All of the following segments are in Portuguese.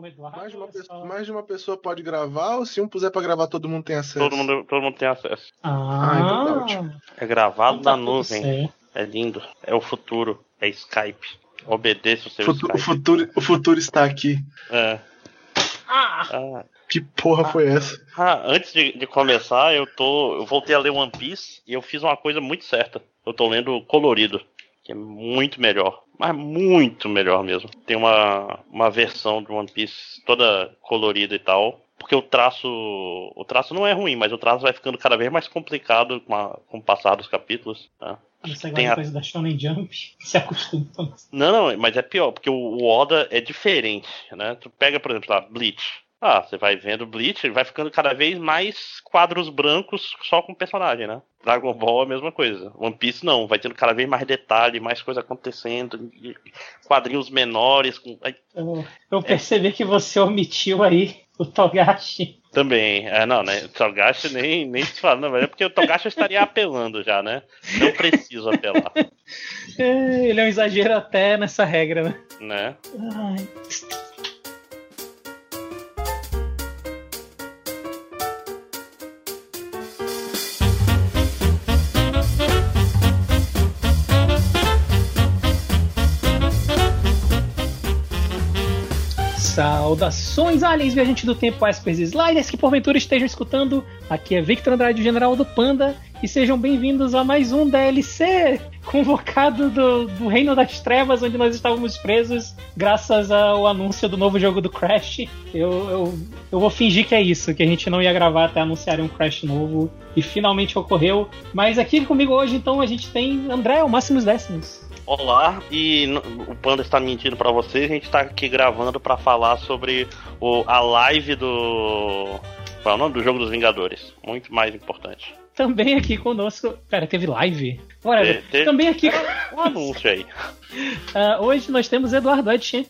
o Eduardo. Mais de, uma é pessoa, só- mais de uma pessoa pode gravar, ou se um puser pra gravar, todo mundo tem acesso? Todo mundo, todo mundo tem acesso. Ah, então tá ótimo. É gravado Então tá na nuvem. certo. É lindo. É o futuro. É Skype. Obedeça o seu Futu- o, Skype. futuro, o futuro está aqui. É. Ah! Ah, Que porra foi essa? ah, antes de, de começar, eu tô. Eu voltei a ler One Piece e eu fiz uma coisa muito certa. Eu tô lendo colorido, que é muito melhor. Mas muito melhor mesmo. Tem uma, uma versão do One Piece toda colorida e tal. Porque o traço. O traço não é ruim, mas o traço vai ficando cada vez mais complicado com, a- com o passar dos capítulos. Tá? Você Tem a- coisa da Shonen Jump? Se acostuma. Não, não, mas é pior, porque o o Oda é diferente, né? Tu pega, por exemplo, lá, Bleach. Ah, você vai vendo Bleach, vai ficando cada vez mais quadros brancos só com o personagem, né? Dragon Ball é a mesma coisa. One Piece não, vai tendo cada vez mais detalhe, mais coisa acontecendo, quadrinhos menores. Com... Eu, percebi que você omitiu aí o Togashi. também, é, não, né? Togashi nem, nem se fala, não, mas é porque o Togashi estaria apelando já, né? Não preciso apelar, É, Ele é um exagero até nessa regra, né? né? Ai. Saudações, aliens, viajantes do tempo, Espers e Sliders que porventura estejam escutando. Aqui é Victor Andrade, General do Panda, e sejam bem-vindos a mais um DLC convocado do, do Reino das Trevas, onde nós estávamos presos, graças ao anúncio do novo jogo do Crash. Eu, eu, eu vou fingir que é isso, que a gente não ia gravar até anunciarem um Crash novo, e finalmente ocorreu. Mas aqui comigo hoje, então, a gente tem André, o Máximos Décimos. Olá, e o Panda está mentindo pra vocês, a gente tá aqui gravando pra falar sobre o, a live do. Qual é o nome? Do Jogo dos Vingadores. Muito mais importante. Também aqui conosco. Pera, teve live? Whatever. Te- te- Também aqui. Um anúncio aí. Ah, hoje nós temos Eduardo Edchamp.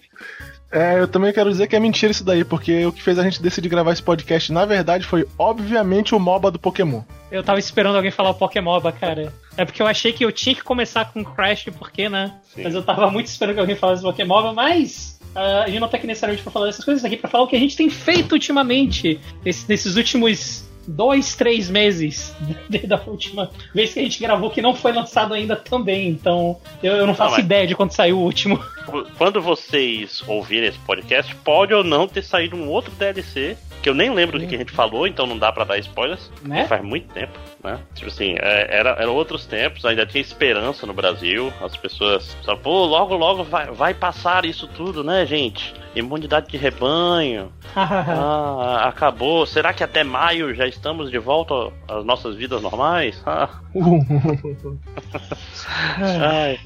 É, eu também quero dizer que é mentira isso daí, porque o que fez a gente decidir gravar esse podcast, na verdade, foi obviamente o MOBA do Pokémon. Eu tava esperando alguém falar o Pokémoba, cara. É porque eu achei que eu tinha que começar com Crash, porque, né? Sim. Mas eu tava muito esperando que alguém falasse Pokémoba, mas. ah, a gente não tá aqui necessariamente pra falar dessas coisas, tá aqui pra falar o que a gente tem feito ultimamente, esse- nesses últimos dois, três meses, desde a última vez que a gente gravou, que não foi lançado ainda também, então eu, eu não faço mas- ideia de quando saiu o último. Quando vocês ouvirem esse podcast, pode ou não ter saído um outro DLC, que eu nem lembro do que a gente falou, então não dá pra dar spoilers. Né? Faz muito tempo, né? Tipo assim, é, era, eram outros tempos, ainda tinha esperança no Brasil. As pessoas pensavam, pô, logo, logo vai, vai passar isso tudo, né, gente? Imunidade de rebanho. Ah, acabou. Será que até maio já estamos de volta às nossas vidas normais? Ah, ai,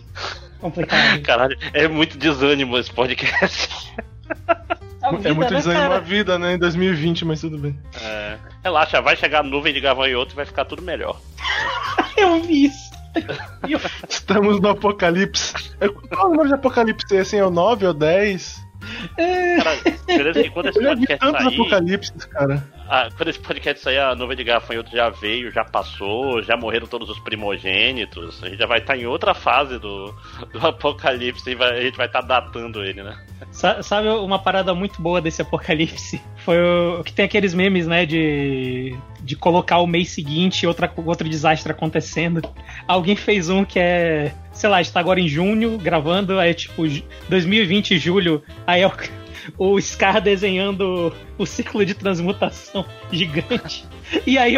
Complicado. caralho, é muito desânimo esse podcast. A é vida, muito né, desânimo a cara? vida, né, em 2020, mas tudo bem. É, relaxa, vai chegar nuvem de gafanhoto e vai ficar tudo melhor. Eu vi isso. Eu- Estamos no apocalipse. É, Qual o número de apocalipse? é, Assim, é o 9 ou 10? Cara, beleza que quando esse Eu já vi podcast tantos sair. apocalipses, cara. Ah, quando esse podcast sair, a nuvem de gafanhoto já veio, já passou, já morreram todos os primogênitos. A gente já vai estar em outra fase do, do apocalipse e vai- a gente vai estar datando ele, né? Sa- Sabe uma parada muito boa desse apocalipse? Foi o que tem aqueles memes, né, de, de colocar o mês seguinte outra, outro desastre acontecendo. Alguém fez um que é, sei lá, está agora em junho gravando, aí é tipo ju- 2020 julho, aí é o, o Scar desenhando o círculo de transmutação gigante. E aí,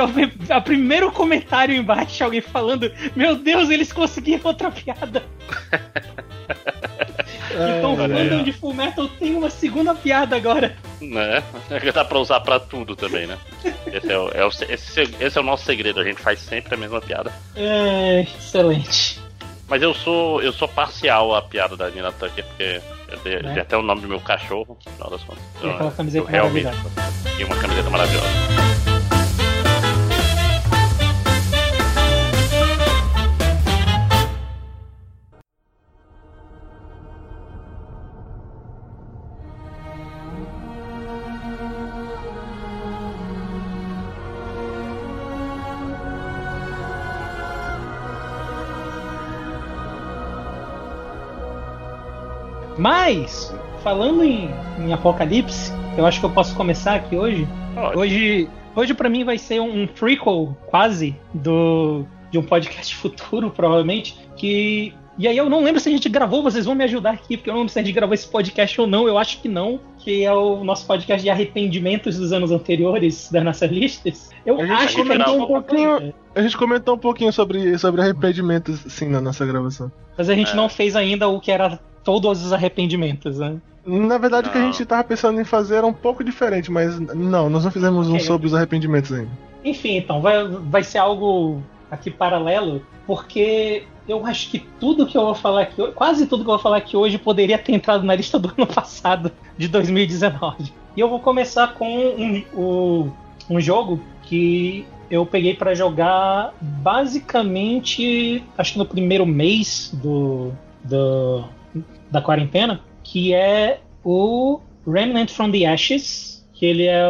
a primeiro comentário embaixo, alguém falando: Meu Deus, eles conseguiram outra piada. Então, o fandom de Full Metal tem uma segunda piada agora. Né? Dá pra usar pra tudo também, né? Esse é, o, é o- esse, esse é o nosso segredo, a gente faz sempre a mesma piada. É, excelente. Mas eu sou eu sou parcial à piada da Nina Tucker, porque eu dei, Né? dei até o nome do meu cachorro, no final das contas. E aquela camiseta eu realmente. E uma camiseta maravilhosa. Mas, falando em, em Apocalipse, eu acho que eu posso começar aqui hoje. Hoje, hoje para mim vai ser um, um prequel quase do de um podcast futuro, provavelmente, que e aí eu não lembro se a gente gravou, vocês vão me ajudar aqui, porque eu não lembro se a gente gravou esse podcast ou não, eu acho que não, que é o nosso podcast de arrependimentos dos anos anteriores das nossas listas. Eu acho que comentou um pouquinho, a gente comentou um pouquinho sobre, sobre arrependimentos, sim, na nossa gravação. Mas a gente é. não fez ainda o que era todos os arrependimentos, né? Na verdade, não. o que a gente tava pensando em fazer era um pouco diferente, mas não, nós não fizemos um sobre os arrependimentos ainda. Enfim, então, vai, vai ser algo aqui paralelo, porque eu acho que tudo que eu vou falar aqui, quase tudo que eu vou falar aqui hoje poderia ter entrado na lista do ano passado, de 2019. E eu vou começar com um, um, um jogo que eu peguei para jogar basicamente, acho que no primeiro mês do, do, da quarentena, que é o Remnant from the Ashes, que ele é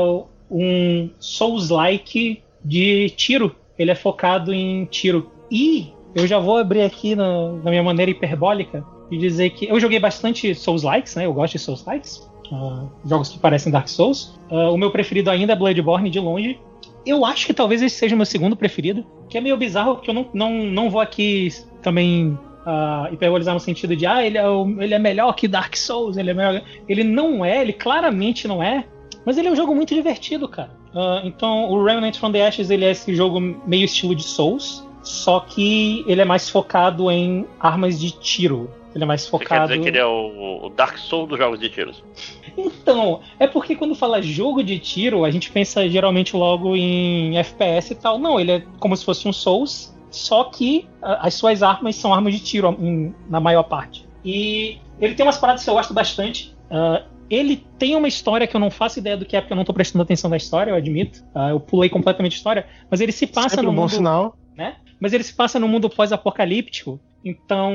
um Souls-like de tiro. Ele é focado em tiro. E eu já vou abrir aqui na, na minha maneira hiperbólica e dizer que eu joguei bastante Souls-likes, né? Eu gosto de Souls-likes. Uh, jogos que parecem Dark Souls. Uh, o meu preferido ainda é Bloodborne, de longe. Eu acho que talvez esse seja o meu segundo preferido. Que é meio bizarro, que eu não, não, não vou aqui também uh, hiperbolizar no sentido de ah, ele é, o, ele é melhor que Dark Souls, ele é melhor. Ele não é, ele claramente não é. Mas ele é um jogo muito divertido, cara. Uh, então, o Remnant from the Ashes ele é esse jogo meio estilo de Souls. Só que ele é mais focado em armas de tiro. Ele é mais focado. Você quer dizer que ele é o, Dark Souls dos jogos de tiros? Então, é porque quando fala jogo de tiro, a gente pensa geralmente logo em FPS e tal. Não, ele é como se fosse um Souls, só que as suas armas são armas de tiro em, na maior parte. E ele tem umas paradas que eu gosto bastante. Uh, ele tem uma história que eu não faço ideia do que é, porque eu não tô prestando atenção na história, eu admito. Uh, eu pulei completamente a história. Mas ele se passa Sempre no um bom mundo. Sinal. Né? mas ele se passa no mundo pós-apocalíptico. Então,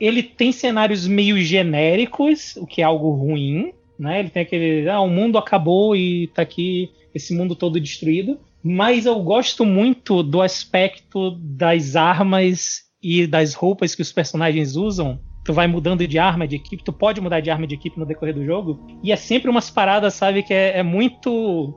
ele tem cenários meio genéricos, o que é algo ruim, né? Ele tem aquele, ah, o mundo acabou e tá aqui esse mundo todo destruído. Mas eu gosto muito do aspecto das armas e das roupas que os personagens usam. Tu vai mudando de arma de equipe, tu pode mudar de arma de equipe no decorrer do jogo. E é sempre umas paradas, sabe, que é, é muito.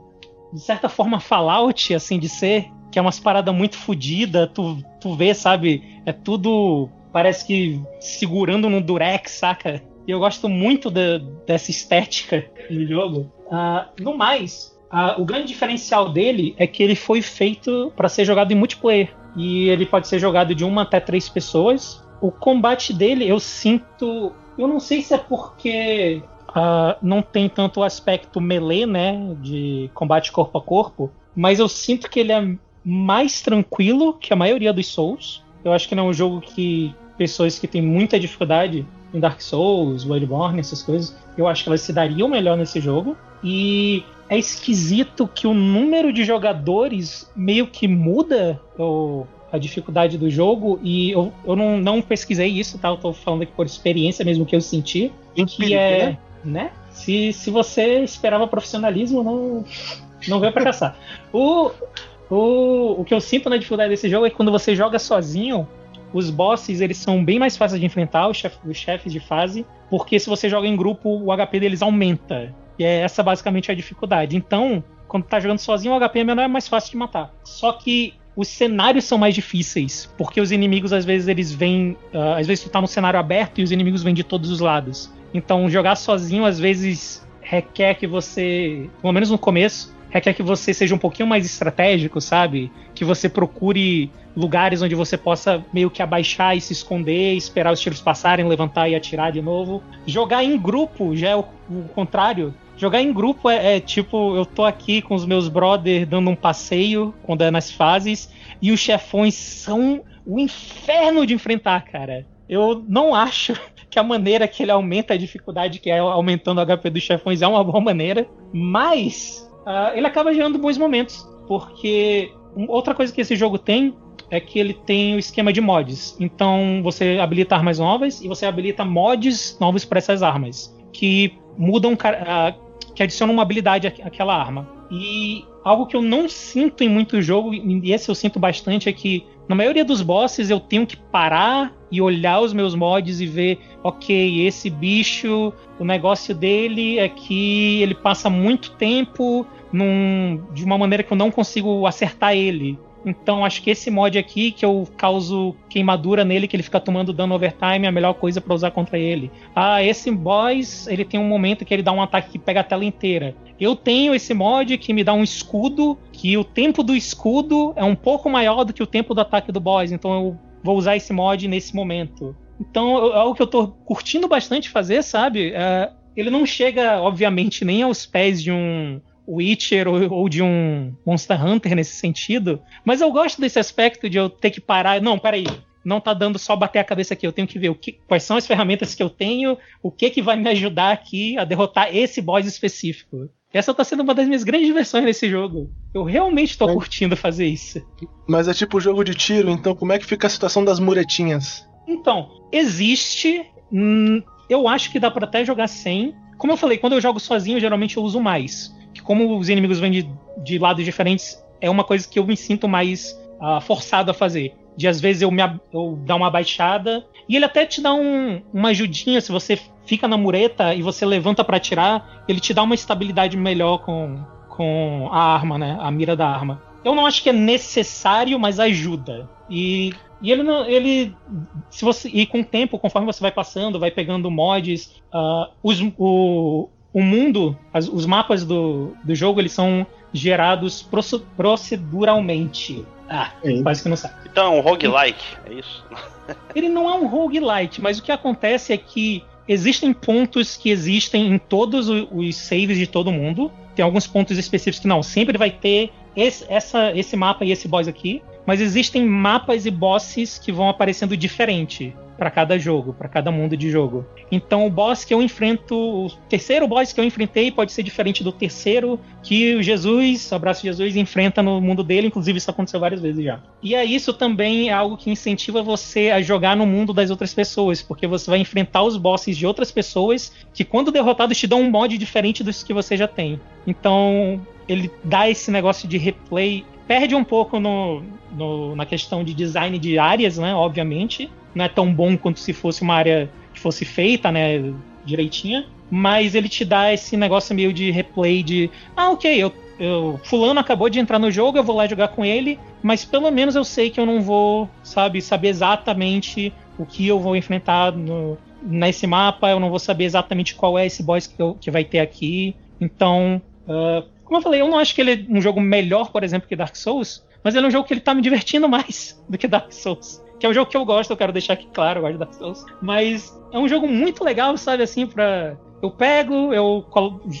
De certa forma, Fallout, assim, de ser que é umas paradas muito fodida, tu, tu vê, sabe? É tudo. Parece que segurando no Durex, saca? E eu gosto muito de, dessa estética do jogo. Uh, no mais, uh, o grande diferencial dele é que ele foi feito para ser jogado em multiplayer. E ele pode ser jogado de uma até três pessoas. O combate dele, eu sinto. Eu não sei se é porque Uh, não tem tanto o aspecto melee, né? De combate corpo a corpo. Mas eu sinto que ele é mais tranquilo que a maioria dos Souls. Eu acho que não é um jogo que pessoas que têm muita dificuldade em Dark Souls, Bloodborne, essas coisas, eu acho que elas se dariam melhor nesse jogo. E é esquisito que o número de jogadores meio que muda a dificuldade do jogo. E eu, eu não, não pesquisei isso, tá? Eu tô falando aqui por experiência mesmo que eu senti. que é. Né? né? Se, se você esperava profissionalismo, não, não veio pra caçar. O, o, o que eu sinto na dificuldade desse jogo é que quando você joga sozinho, os bosses eles são bem mais fáceis de enfrentar, os, chef, os chefes de fase, porque se você joga em grupo, o HP deles aumenta. E é essa basicamente a dificuldade. Então, quando tá jogando sozinho, o HP é menor é mais fácil de matar. Só que os cenários são mais difíceis, porque os inimigos às vezes eles vêm, uh, às vezes tu tá no cenário aberto e os inimigos vêm de todos os lados. Então, jogar sozinho às vezes requer que você, pelo menos no começo, requer que você seja um pouquinho mais estratégico, sabe? Que você procure lugares onde você possa meio que abaixar e se esconder, esperar os tiros passarem, levantar e atirar de novo. Jogar em grupo já é o, o contrário. Jogar em grupo é, é, tipo, eu tô aqui com os meus brothers dando um passeio quando é nas fases, e os chefões são o inferno de enfrentar, cara. Eu não acho que a maneira que ele aumenta a dificuldade, que é aumentando o HP dos chefões, é uma boa maneira, mas uh, ele acaba gerando bons momentos. Porque outra coisa que esse jogo tem é que ele tem o esquema de mods. Então você habilita armas novas e você habilita mods novos para essas armas. Que mudam, uh, que adicionam uma habilidade àquela arma. E algo que eu não sinto em muito jogo, e esse eu sinto bastante, é que Na maioria dos bosses eu tenho que parar e olhar os meus mods e ver, ok, esse bicho, o negócio dele é que ele passa muito tempo num, de uma maneira que eu não consigo acertar ele. Então acho que esse mod aqui, que eu causo queimadura nele, que ele fica tomando dano overtime, é a melhor coisa para usar contra ele. Ah, esse boss, ele tem um momento que ele dá um ataque que pega a tela inteira. Eu tenho esse mod que me dá um escudo, que o tempo do escudo é um pouco maior do que o tempo do ataque do boss, então eu vou usar esse mod nesse momento. Então é algo que eu tô curtindo bastante fazer, sabe? É, ele não chega, obviamente, nem aos pés de um Witcher ou, ou, de um Monster Hunter nesse sentido. Mas eu gosto desse aspecto de eu ter que parar. Não, peraí. Não tá dando só bater a cabeça aqui. Eu tenho que ver que, quais são as ferramentas que eu tenho, o que que vai me ajudar aqui a derrotar esse boss específico. Essa tá sendo uma das minhas grandes diversões nesse jogo. Eu realmente tô curtindo fazer isso. Mas é tipo jogo de tiro, então como é que fica a situação das muretinhas? Então, existe. Hum, eu acho que dá para até jogar sem. Como eu falei, quando eu jogo sozinho, geralmente eu uso mais como os inimigos vêm de, de lados diferentes, é uma coisa que eu me sinto mais uh, forçado a fazer. De às vezes eu, me, eu dar uma baixada. E ele até te dá um, uma ajudinha se você fica na mureta e você levanta para atirar. Ele te dá uma estabilidade melhor com, com a arma, né? A mira da arma. Eu não acho que é necessário, mas ajuda. E, e ele não. Ele. Se você. E com o tempo, conforme você vai passando, vai pegando mods, uh, os, o, o mundo, as, os mapas do, do jogo, eles são gerados proceduralmente. Ah, Sim. quase que não sabe. Então é um roguelike, é isso? Ele não é um roguelike, mas o que acontece é que existem pontos que existem em todos os saves de todo mundo. Tem alguns pontos específicos que não, sempre vai ter esse, essa, esse mapa e esse boss aqui. Mas existem mapas e bosses que vão aparecendo diferente para cada jogo, para cada mundo de jogo. Então o boss que eu enfrento, o terceiro boss que eu enfrentei pode ser diferente do terceiro que o Jesus, abraço Jesus, enfrenta no mundo dele, inclusive isso aconteceu várias vezes já. E é isso também é algo que incentiva você a jogar no mundo das outras pessoas, porque você vai enfrentar os bosses de outras pessoas que quando derrotados te dão um mod diferente dos que você já tem. Então, ele dá esse negócio de replay perde um pouco no, no, na questão de design de áreas, né? Obviamente. Não é tão bom quanto se fosse uma área que fosse feita, né? Direitinha. Mas ele te dá esse negócio meio de replay de. Ah, ok, eu, eu, fulano acabou de entrar no jogo, eu vou lá jogar com ele, mas pelo menos eu sei que eu não vou, sabe, saber exatamente o que eu vou enfrentar no, nesse mapa, eu não vou saber exatamente qual é esse boss que, eu, que vai ter aqui. Então, uh, como eu falei, eu não acho que ele é um jogo melhor, por exemplo, que Dark Souls, mas ele é um jogo que ele tá me divertindo mais do que Dark Souls. Que é um jogo que eu gosto, eu quero deixar aqui claro, eu gosto de Dark Souls. Mas é um jogo muito legal, sabe, assim, pra. Eu pego, eu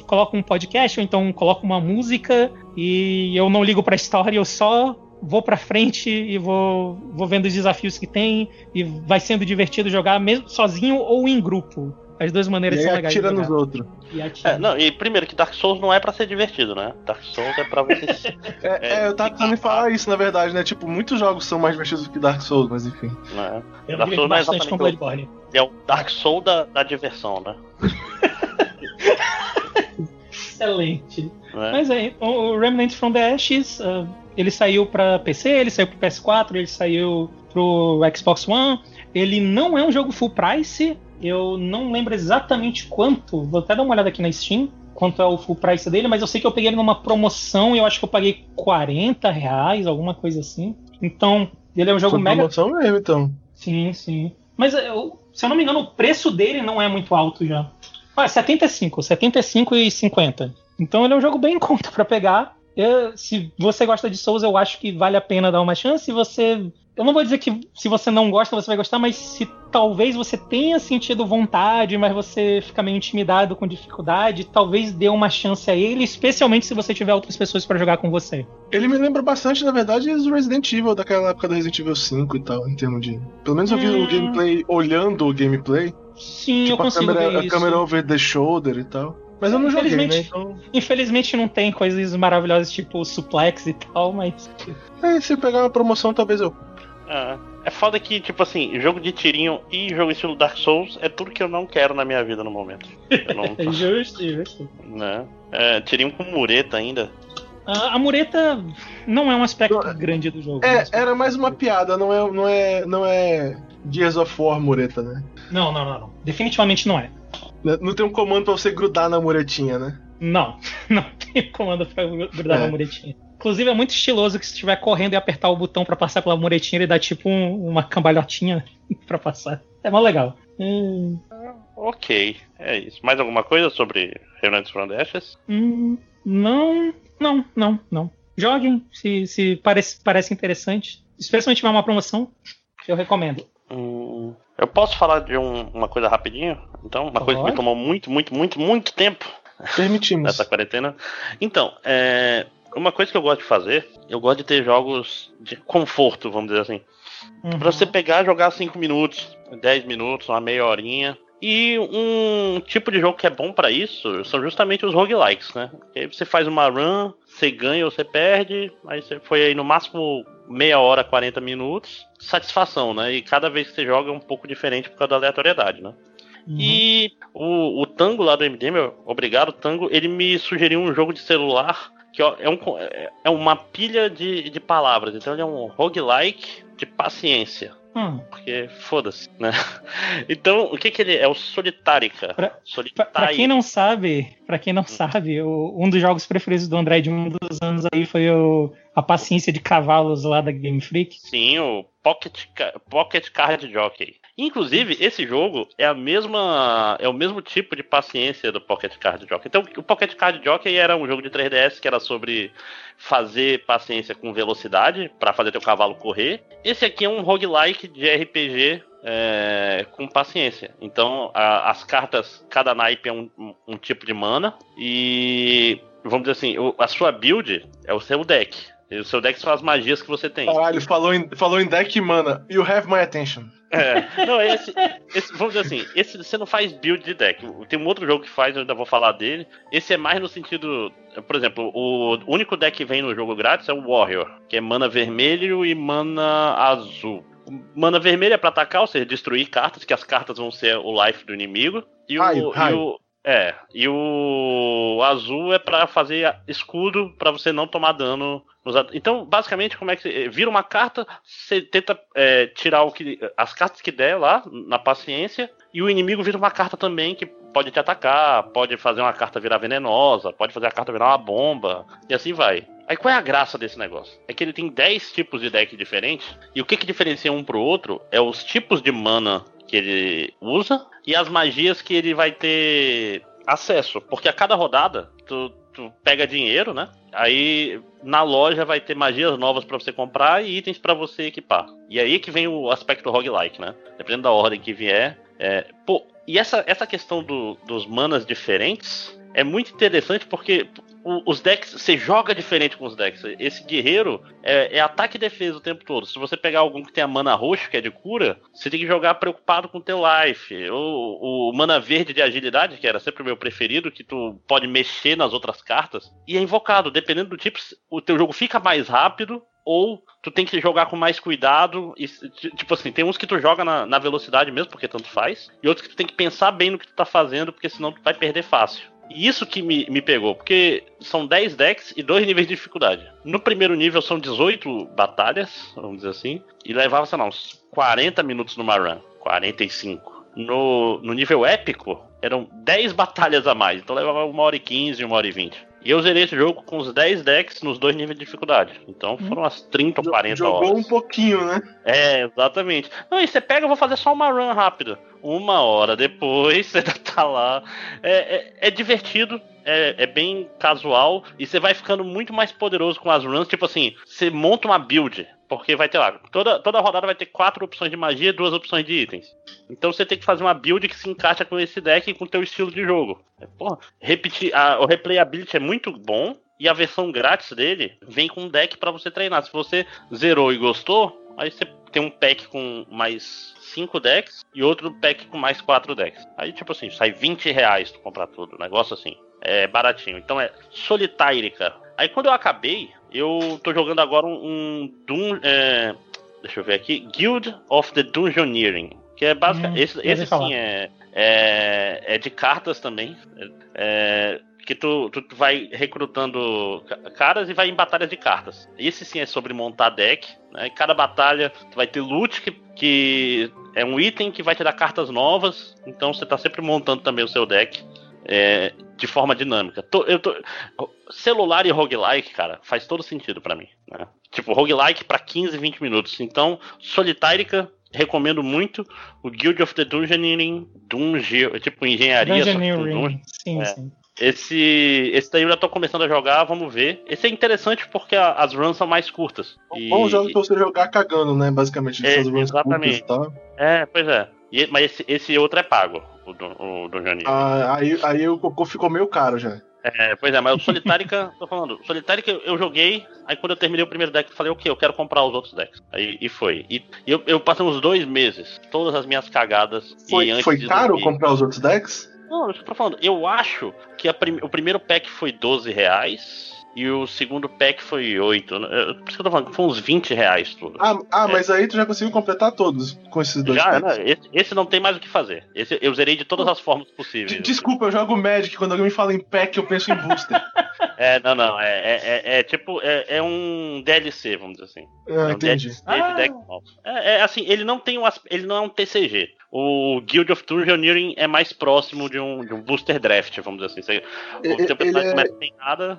coloco um podcast, ou então coloco uma música, e eu não ligo pra história, eu só vou pra frente e vou, vou vendo os desafios que tem, e vai sendo divertido jogar mesmo sozinho ou em grupo. As duas maneiras e são legais. Atira nos outros. E É, não, e primeiro que Dark Souls não é para ser divertido, né? Dark Souls é pra você. é, é, eu tava tentando falar isso, na verdade, né? Tipo, muitos jogos são mais divertidos que Dark Souls, mas enfim. É. Eu Dark Souls não é exatamente com Bloodborne. É o Dark Souls da, da diversão, né? Excelente. É. Mas é, o Remnant from the Ashes, uh, ele saiu para PC, ele saiu pro PS4, ele saiu pro Xbox One. Ele não é um jogo full price, eu não lembro exatamente quanto, vou até dar uma olhada aqui na Steam, quanto é o full price dele, mas eu sei que eu peguei ele numa promoção e eu acho que eu paguei 40 reais, alguma coisa assim. Então, ele é um jogo Foi mega. promoção mesmo, então. Sim, sim. Mas eu, se eu não me engano, o preço dele não é muito alto já. Ah, 75, 75 e 50. Então ele é um jogo bem em conta para pegar. Eu, se você gosta de Souls, eu acho que vale a pena dar uma chance. Se você eu não vou dizer que se você não gosta, você vai gostar, mas se talvez você tenha sentido vontade, mas você fica meio intimidado com dificuldade, talvez dê uma chance a ele, especialmente se você tiver outras pessoas para jogar com você. Ele me lembra bastante, na verdade, do Resident Evil, daquela época do Resident Evil 5 e tal, em termos de. Pelo menos eu vi hum... o gameplay olhando o gameplay. Sim, tipo, eu consigo a câmera, ver a isso. câmera over the shoulder e tal. Mas eu não joguei, né? Então... Infelizmente não tem coisas maravilhosas tipo suplex e tal, mas. É, se pegar uma promoção, talvez eu é, é foda que, tipo assim, jogo de tirinho e jogo estilo Dark Souls é tudo que eu não quero na minha vida no momento. Eu não... É justo, justo. Né? É, tirinho com mureta ainda. A, a mureta Não é um aspecto Não, grande do jogo. É, mas- era mais uma piada, não é, não é, não é Gears of War mureta, né? Não, não, não, não. Definitivamente não é. Não tem um comando pra você grudar na muretinha, né? Não, não tem comando pra grudar É. na muretinha. Inclusive é muito estiloso que se estiver correndo e apertar o botão pra passar pela muretinha, ele dá tipo um- uma cambalhotinha pra passar. É mó legal. Hum, Ok, é isso. Mais alguma coisa sobre Remnants from the Ashes? hum, não, não, não, não. Joguem, se, se parece, parece interessante. Especialmente se tiver uma promoção, eu recomendo. Hum, eu posso falar de um- uma coisa rapidinho? Então, uma coisa que me Pode. tomou muito, muito, muito, muito tempo Permitimos. nessa quarentena. Então, é, uma coisa que eu gosto de fazer, eu gosto de ter jogos de conforto, vamos dizer assim. Uhum. Pra você pegar e jogar 5 minutos, 10 minutos, uma meia horinha. E um tipo de jogo que é bom pra isso são justamente os roguelikes, né? Que aí você faz uma run, você ganha ou você perde, aí você foi aí no máximo meia hora, 40 minutos. Satisfação, né? E cada vez que você joga é um pouco diferente por causa da aleatoriedade, né? Uhum. E o, o Tango lá do MDM, obrigado Tango, ele me sugeriu um jogo de celular que é, um, é- é uma pilha de, de palavras. Então ele é um roguelike de paciência. Hum. Porque foda-se, né? Então, o que que ele é? É o Solitarica. Pra- Solitarica. pra quem não sabe, para quem não sabe, o- um dos jogos preferidos do André de um dos anos aí foi o, a paciência de cavalos lá da Game Freak. Sim, o Pocket, Pocket Card Jockey. Inclusive, esse jogo é a mesma é o mesmo tipo de paciência do Pocket Card Jockey. Então, o Pocket Card Jockey era um jogo de 3DS que era sobre fazer paciência com velocidade para fazer teu cavalo correr. Esse aqui é um roguelike de RPG é, com paciência. Então, a- as cartas, cada naipe é um, um- um tipo de mana e vamos dizer assim, o- a sua build é o seu deck. E o seu deck são as magias que você tem. Caralho, falou em, falou em deck, mana. You have my attention. É, não, esse, esse- vamos dizer assim, esse você não faz build de deck. Tem um outro jogo que faz, eu ainda vou falar dele. Esse é mais no sentido, por exemplo, o único deck que vem no jogo grátis é o Warrior, que é mana vermelho e mana azul. Mana vermelha é pra atacar, ou seja, destruir cartas, que as cartas vão ser o life do inimigo. E o, Raio, e raio. o- é, e o azul é pra fazer escudo pra você não tomar dano. nos Então, basicamente, como é que você vira uma carta, você tenta é, tirar o que as cartas que der lá na paciência e o inimigo vira uma carta também que pode te atacar, pode fazer uma carta virar venenosa, pode fazer a carta virar uma bomba e assim vai. Aí qual é a graça desse negócio? É que ele tem 10 tipos de deck diferentes e o que que diferencia um pro outro é os tipos de mana que ele usa e as magias que ele vai ter acesso. Porque a cada rodada, tu, tu pega dinheiro, né? Aí na loja vai ter magias novas pra você comprar e itens pra você equipar. E aí que vem o aspecto roguelike, né? Dependendo da ordem que vier. É... Pô, e essa, essa questão do- dos manas diferentes é muito interessante porque o- os decks, você joga diferente com os decks. Esse guerreiro é, é ataque e defesa o tempo todo. Se você pegar algum que tem a mana roxa, que é de cura, você tem que jogar preocupado com o teu life. O, o mana verde de agilidade, que era sempre o meu preferido, que tu pode mexer nas outras cartas, e é invocado. Dependendo do tipo, o teu jogo fica mais rápido. Ou tu tem que jogar com mais cuidado. E, tipo assim, tem uns que tu joga na, na velocidade mesmo, porque tanto faz. E outros que tu tem que pensar bem no que tu tá fazendo, porque senão tu vai perder fácil. Isso que me, me pegou, porque são 10 decks e dois níveis de dificuldade. No primeiro nível são 18 batalhas, vamos dizer assim, e levava, sei lá, uns 40 minutos numa run. 45. No, no nível épico, eram 10 batalhas a mais, então levava uma hora e 15, uma hora e 20. E eu zerei esse jogo com os 10 decks nos dois níveis de dificuldade. Então foram umas 30 ou 40 Jogou horas. um pouquinho, né? É, exatamente. Não, e você pega, eu vou fazer só uma run rápida. Uma hora depois, você ainda tá lá. É, é, é divertido, é, é bem casual, e você vai ficando muito mais poderoso com as runs. Tipo assim, você monta uma build, porque vai ter lá. Toda, toda rodada vai ter quatro opções de magia e duas opções de itens. Então você tem que fazer uma build que se encaixa com esse deck e com o teu estilo de jogo. É, Porra, repetir, a, o replayability é muito bom. E a versão grátis dele vem com um deck pra você treinar. Se você zerou e gostou, aí você tem um pack com mais 5 decks e outro pack com mais 4 decks. Aí, tipo assim, sai 20 reais tu comprar tudo. Negócio assim. É baratinho. Então é Solitárica. Aí quando eu acabei, eu tô jogando agora um, um Doom. é, deixa eu ver aqui. Guild of the Dungeoneering. Que é basicamente. Hum, esse esse sim é, é. É de cartas também. É, que tu, tu vai recrutando caras e vai em batalhas de cartas. Esse sim é sobre montar deck. Né? Cada batalha tu vai ter loot que, que é um item que vai te dar cartas novas. Então você tá sempre montando também o seu deck. É, de forma dinâmica. Tô, eu tô, celular e roguelike, cara, faz todo sentido para mim. Né? Tipo, roguelike para 15, 20 minutos. Então, Solitárica, recomendo muito. O Guild of the Dungeoneering, Dungeon, tipo engenharia. Dungeoneering, sim, é. sim. Esse, esse daí eu já tô começando a jogar, vamos ver. Esse é interessante porque a, as runs são mais curtas. E... Bom jogo pra você jogar cagando, né? Basicamente, é, exatamente. Curtas, tá? É, pois é. E, mas esse, esse outro é pago, o, o Dungeoneering. Ah, aí, aí o cocô ficou meio caro já. É, pois é, mas o Solitárica, tô falando, Solitárica eu joguei, aí quando eu terminei o primeiro deck, eu falei, ok, eu quero comprar os outros decks. Aí e foi. E, e eu, eu, passei uns dois meses, todas as minhas cagadas. Foi, foi caro dormir, comprar os outros decks? Não, eu tô falando, eu acho que prim, o primeiro pack foi 12 reais e o segundo pack foi 8. Né? Por isso que eu tô falando, foi uns 20 reais tudo. Ah, ah é. mas aí tu já conseguiu completar todos com esses dois já, packs. Né? Esse, esse, não tem mais o que fazer. Esse eu zerei de todas as formas possíveis. Desculpa, eu jogo Magic, quando alguém me fala em pack, eu penso em booster. é, não, não. É, é, é, é tipo, é, é, um DLC, vamos dizer assim. Ah, é um entendi. DLC ah. deck é, é, assim, ele não tem um, ele não é um TCG. O Guild of Engineering é mais próximo de um, de um booster draft, vamos dizer assim. Você, o teu personagem começa sem nada,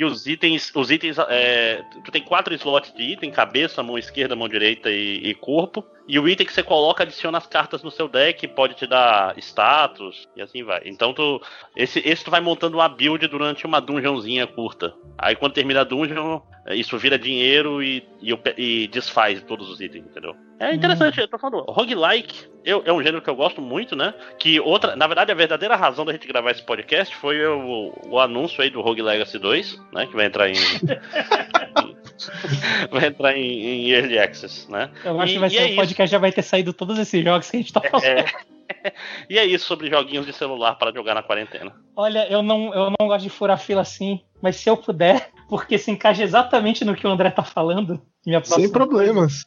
e os itens, os itens, é, tu tem quatro slots de item, cabeça, mão esquerda, mão direita e, e, corpo. E o item que você coloca adiciona as cartas no seu deck, pode te dar status e assim vai. Então tu, esse, esse tu vai montando uma build durante uma dungeonzinha curta. Aí quando termina a dungeon, é, isso vira dinheiro e, e, e desfaz todos os itens, entendeu? É interessante, hum. eu tô falando. Roguelike eu, é um gênero que eu gosto muito, né? Que outra, na verdade, a verdadeira razão da gente gravar esse podcast foi o, o anúncio aí do Rogue Legacy 2, né? Que vai entrar em. vai entrar em, em, Early Access, né? Eu acho e, que vai ser é o podcast já vai ter saído todos esses jogos que a gente tá falando. É, e é isso sobre joguinhos de celular para jogar na quarentena. Olha, eu não, eu não gosto de furar fila assim, mas se eu puder, porque se encaixa exatamente no que o André tá falando. Sem problemas.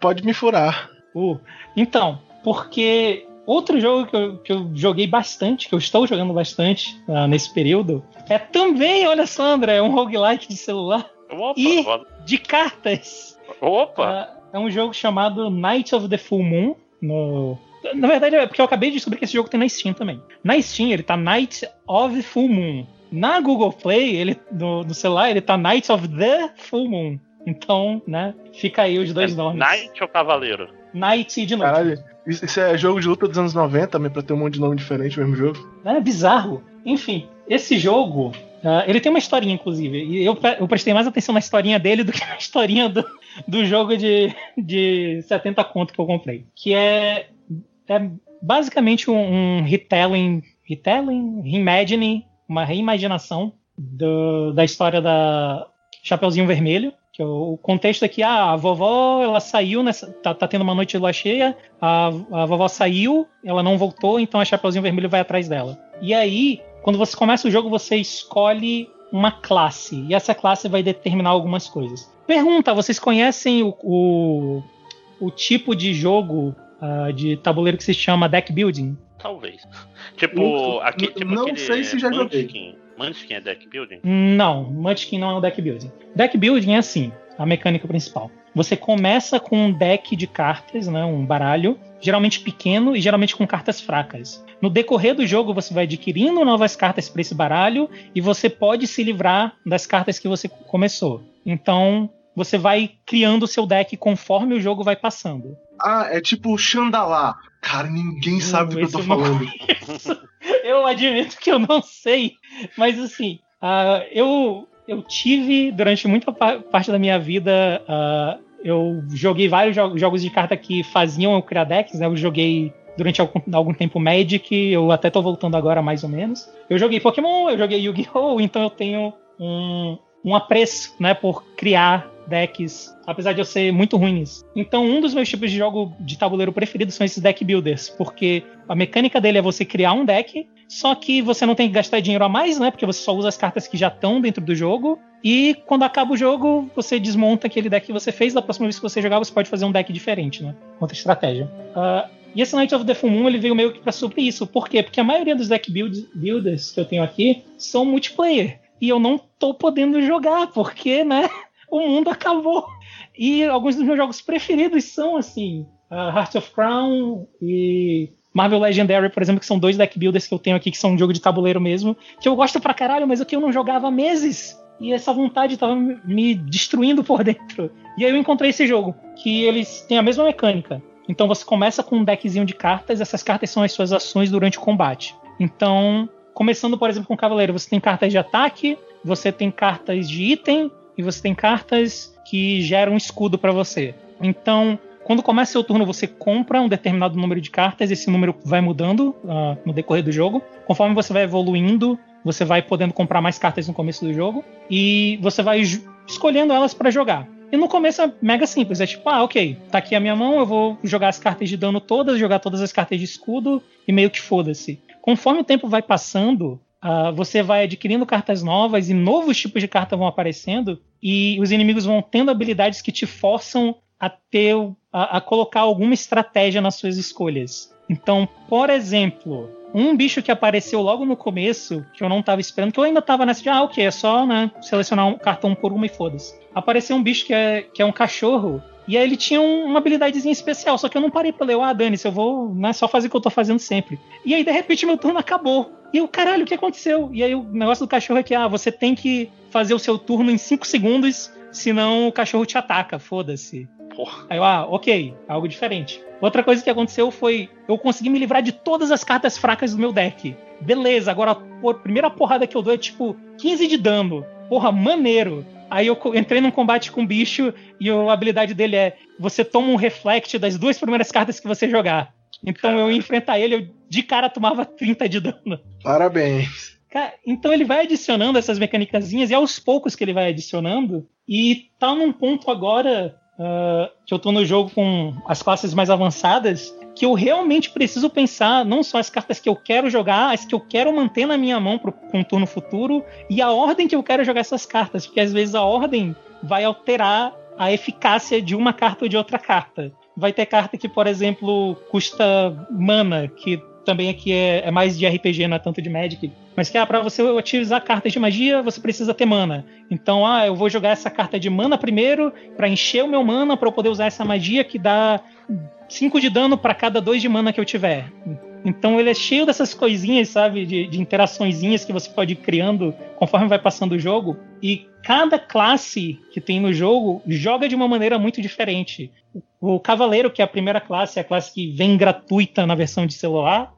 Pode me furar. Uh, então, porque outro jogo que eu, que eu, joguei bastante, que eu estou jogando bastante uh, nesse período, é também, olha só, André, é um roguelike de celular. Opa, e de cartas. Opa! Uh, é um jogo chamado Night of the Full Moon. No... Na verdade, é porque eu acabei de descobrir que esse jogo tem na Steam também. Na Steam, ele tá Night of Full Moon. Na Google Play, ele, no, no celular, ele tá Night of the Full Moon. Então, né, fica aí os dois é nomes. Knight ou Cavaleiro? Knight de novo. Caralho, isso é jogo de luta dos anos 90 também, pra ter um monte de nome diferente no mesmo jogo. É bizarro. Enfim, esse jogo, uh, ele tem uma historinha, inclusive. E eu, eu prestei mais atenção na historinha dele do que na historinha do, do jogo de, de 70 conto que eu comprei. Que é, é basicamente um, um retelling, retelling, reimagining, uma reimaginação do, da história da Chapeuzinho Vermelho. Que o contexto é que ah, a vovó ela saiu nessa. Tá, tá tendo uma noite de lua cheia, a, a vovó saiu, ela não voltou, então a Chapeuzinho Vermelho vai atrás dela. E aí, quando você começa o jogo, você escolhe uma classe. E essa classe vai determinar algumas coisas. Pergunta: vocês conhecem o, o, o tipo de jogo uh, de tabuleiro que se chama deck building? Talvez. Tipo, aqui, tipo não sei se já joguei. Munchkin é deck building? Não, Munchkin não é um deck building. Deck building é assim, a mecânica principal. Você começa com um deck de cartas, né, um baralho, geralmente pequeno e geralmente com cartas fracas. No decorrer do jogo, você vai adquirindo novas cartas para esse baralho e você pode se livrar das cartas que você começou. Então, você vai criando o seu deck conforme o jogo vai passando. Ah, é tipo Xandalá. Cara, ninguém sabe do que eu tô falando. eu admito que eu não sei, mas assim, uh, eu, eu tive durante muita parte da minha vida. Uh, eu joguei vários jo jogos de carta que faziam eu criar decks, né? Eu joguei durante algum, algum, tempo Magic, eu até tô voltando agora mais ou menos. Eu joguei Pokémon, eu joguei Yu-Gi-Oh! Então eu tenho um, um apreço, né, por criar decks, apesar de eu ser muito ruim nisso. Então, um dos meus tipos de jogo de tabuleiro preferidos são esses deck builders, porque a mecânica dele é você criar um deck, só que você não tem que gastar dinheiro a mais, né? Porque você só usa as cartas que já estão dentro do jogo. E quando acaba o jogo, você desmonta aquele deck que você fez. Da próxima vez que você jogar, você pode fazer um deck diferente, né? Outra estratégia. Uh, E esse Night of the Full Moon ele veio meio que pra suprir isso. Por quê? Porque a maioria dos deck build, builders que eu tenho aqui são multiplayer. E eu não tô podendo jogar, porque, né? O mundo acabou. E alguns dos meus jogos preferidos são, assim, uh, Heart of Crown e Marvel Legendary, por exemplo, que são dois deck builders que eu tenho aqui, que são um jogo de tabuleiro mesmo, que eu gosto pra caralho, mas o que eu não jogava há meses. E essa vontade tava me destruindo por dentro. E aí eu encontrei esse jogo, que eles têm a mesma mecânica. Então você começa com um deckzinho de cartas, essas cartas são as suas ações durante o combate. Então, começando, por exemplo, com o Cavaleiro, você tem cartas de ataque, você tem cartas de item e você tem cartas que geram escudo para você. Então, quando começa seu turno, você compra um determinado número de cartas, esse número vai mudando uh, no decorrer do jogo. Conforme você vai evoluindo, você vai podendo comprar mais cartas no começo do jogo e você vai escolhendo elas para jogar. E no começo é mega simples, é tipo, ah, ok, tá aqui a minha mão, eu vou jogar as cartas de dano todas, jogar todas as cartas de escudo e meio que foda-se. Conforme o tempo vai passando, uh, você vai adquirindo cartas novas e novos tipos de cartas vão aparecendo e os inimigos vão tendo habilidades que te forçam a ter a, a colocar alguma estratégia nas suas escolhas. Então, por exemplo, um bicho que apareceu logo no começo, que eu não estava esperando, que eu ainda estava nessa de, ah, ok, é só né, selecionar um cartão por uma e foda-se. Apareceu um bicho que é, que é um cachorro, e aí ele tinha um, uma habilidadezinha especial, só que eu não parei pra ler, ah, Dani, se eu vou né, só fazer o que eu tô fazendo sempre. E aí, de repente, meu turno acabou. E eu, caralho, o que aconteceu? E aí o negócio do cachorro é que, ah, você tem que fazer o seu turno em 5 segundos, senão o cachorro te ataca, foda-se. Porra. Aí eu, ah, ok, algo diferente. Outra coisa que aconteceu foi eu consegui me livrar de todas as cartas fracas do meu deck. Beleza, agora a primeira porrada que eu dou é tipo 15 de dano. Porra, maneiro. Aí eu entrei num combate com o bicho e a habilidade dele é você toma um reflect das duas primeiras cartas que você jogar. Então eu ia enfrentar ele, eu de cara tomava 30 de dano. Parabéns. Cara, então ele vai adicionando essas mecânicas e aos poucos que ele vai adicionando. E tá num ponto agora uh, que eu tô no jogo com as classes mais avançadas, que eu realmente preciso pensar não só as cartas que eu quero jogar, as que eu quero manter na minha mão um turno futuro, e a ordem que eu quero jogar essas cartas, porque às vezes a ordem vai alterar a eficácia de uma carta ou de outra carta. Vai ter carta que, por exemplo, custa mana, que também aqui é, é, mais de RPG, não é tanto de Magic. Mas que ah, para você utilizar cartas de magia, você precisa ter mana. Então, ah, eu vou jogar essa carta de mana primeiro para encher o meu mana para eu poder usar essa magia que dá 5 de dano para cada 2 de mana que eu tiver. Então ele é cheio dessas coisinhas, sabe, de, de interaçõezinhas que você pode ir criando conforme vai passando o jogo. E cada classe que tem no jogo joga de uma maneira muito diferente. O Cavaleiro, que é a primeira classe, é a classe que vem gratuita na versão de celular,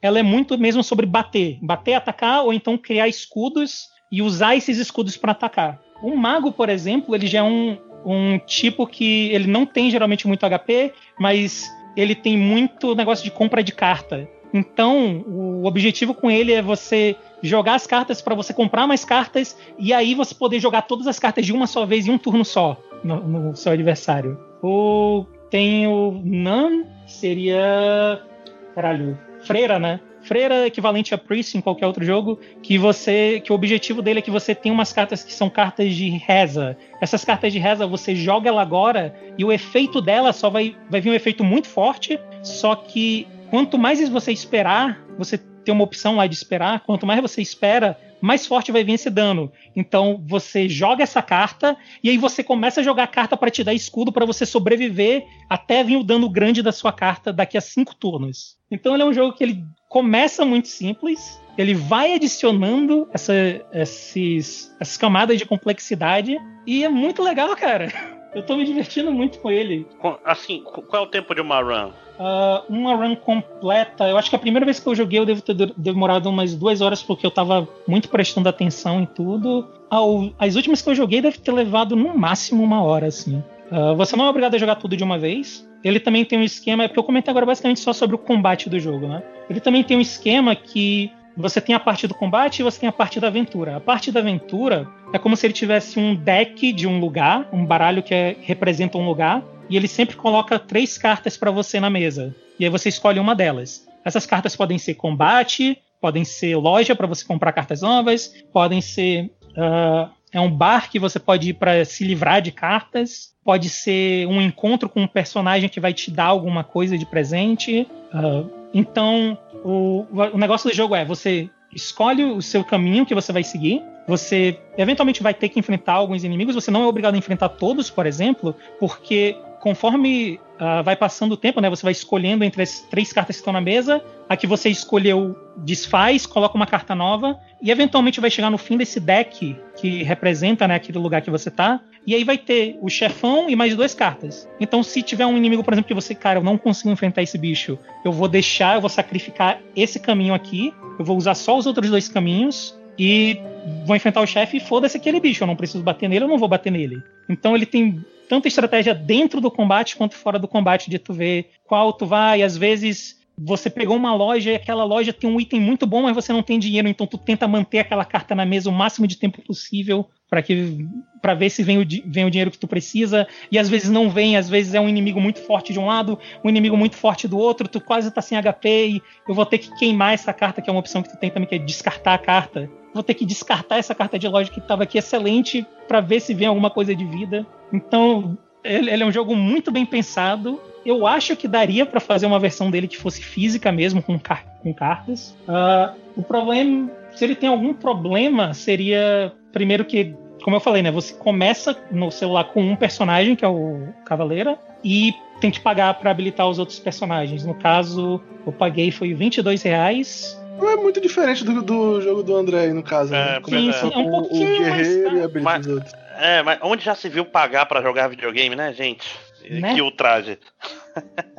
ela é muito mesmo sobre bater. Bater, atacar, ou então criar escudos e usar esses escudos para atacar. O mago, por exemplo, ele já é um, um tipo que ele não tem geralmente muito HP, mas ele tem muito negócio de compra de carta. Então, o objetivo com ele é você jogar as cartas para você comprar mais cartas e aí você poder jogar todas as cartas de uma só vez em um turno só no, no seu adversário. Ou tem o Nan, seria. Caralho, freira, né? Freira é equivalente a Priest em qualquer outro jogo, que você, que o objetivo dele é que você tem umas cartas que são cartas de reza. Essas cartas de reza você joga ela agora e o efeito dela só vai, vai vir um efeito muito forte, só que quanto mais você esperar, você tem uma opção lá de esperar, quanto mais você espera, mais forte vai vir esse dano. Então você joga essa carta e aí você começa a jogar a carta para te dar escudo para você sobreviver até vir o dano grande da sua carta daqui a cinco turnos. Então ele é um jogo que ele começa muito simples, ele vai adicionando essa, esses, essas camadas de complexidade e é muito legal, cara. Eu tô me divertindo muito com ele. Assim, qual é o tempo de uma run? Uh, uma run completa. Eu acho que a primeira vez que eu joguei eu devo ter demorado umas duas horas porque eu tava muito prestando atenção em tudo. Uh, as últimas que eu joguei deve ter levado no máximo uma hora, assim. Uh, você não é obrigado a jogar tudo de uma vez. Ele também tem um esquema, é porque eu comentei agora basicamente só sobre o combate do jogo, né? Ele também tem um esquema que você tem a parte do combate e você tem a parte da aventura. A parte da aventura é como se ele tivesse um deck de um lugar, um baralho que é, representa um lugar, e ele sempre coloca três cartas para você na mesa. E aí você escolhe uma delas. Essas cartas podem ser combate, podem ser loja para você comprar cartas novas, podem ser uh, é um bar que você pode ir para se livrar de cartas, pode ser um encontro com um personagem que vai te dar alguma coisa de presente. Uh, então, o, o negócio do jogo é você escolhe o seu caminho que você vai seguir. Você eventualmente vai ter que enfrentar alguns inimigos. Você não é obrigado a enfrentar todos, por exemplo, porque conforme uh, vai passando o tempo, né, você vai escolhendo entre as três cartas que estão na mesa, a que você escolheu desfaz, coloca uma carta nova, e eventualmente vai chegar no fim desse deck que representa né, aquele lugar que você tá, e aí vai ter o chefão e mais duas cartas. Então, se tiver um inimigo, por exemplo, que você, cara, eu não consigo enfrentar esse bicho, eu vou deixar, eu vou sacrificar esse caminho aqui, eu vou usar só os outros dois caminhos, e vou enfrentar o chefe e foda-se aquele bicho. Eu não preciso bater nele, eu não vou bater nele. Então ele tem tanta estratégia dentro do combate quanto fora do combate, de tu ver qual tu vai, às vezes você pegou uma loja e aquela loja tem um item muito bom, mas você não tem dinheiro, então tu tenta manter aquela carta na mesa o máximo de tempo possível para que para ver se vem o, vem o dinheiro que tu precisa, e às vezes não vem, às vezes é um inimigo muito forte de um lado, um inimigo muito forte do outro, tu quase tá sem HP e eu vou ter que queimar essa carta, que é uma opção que tu tem também, que é descartar a carta. Vou ter que descartar essa carta de loja que estava aqui excelente para ver se vem alguma coisa de vida. Então, ele, ele é um jogo muito bem pensado. Eu acho que daria para fazer uma versão dele que fosse física mesmo, com, car com cartas. Uh, o problema, se ele tem algum problema, seria primeiro que, como eu falei, né? Você começa no celular com um personagem, que é o Cavaleira, e tem que pagar para habilitar os outros personagens. No caso, eu paguei foi 22 reais. Não é muito diferente do, do jogo do André, no caso. Né? É, sim, sim, é um pouquinho o, o guerreiro mais, e habilita mas, os outros. É, mas onde já se viu pagar para jogar videogame, né, gente? Né? Que ultraje.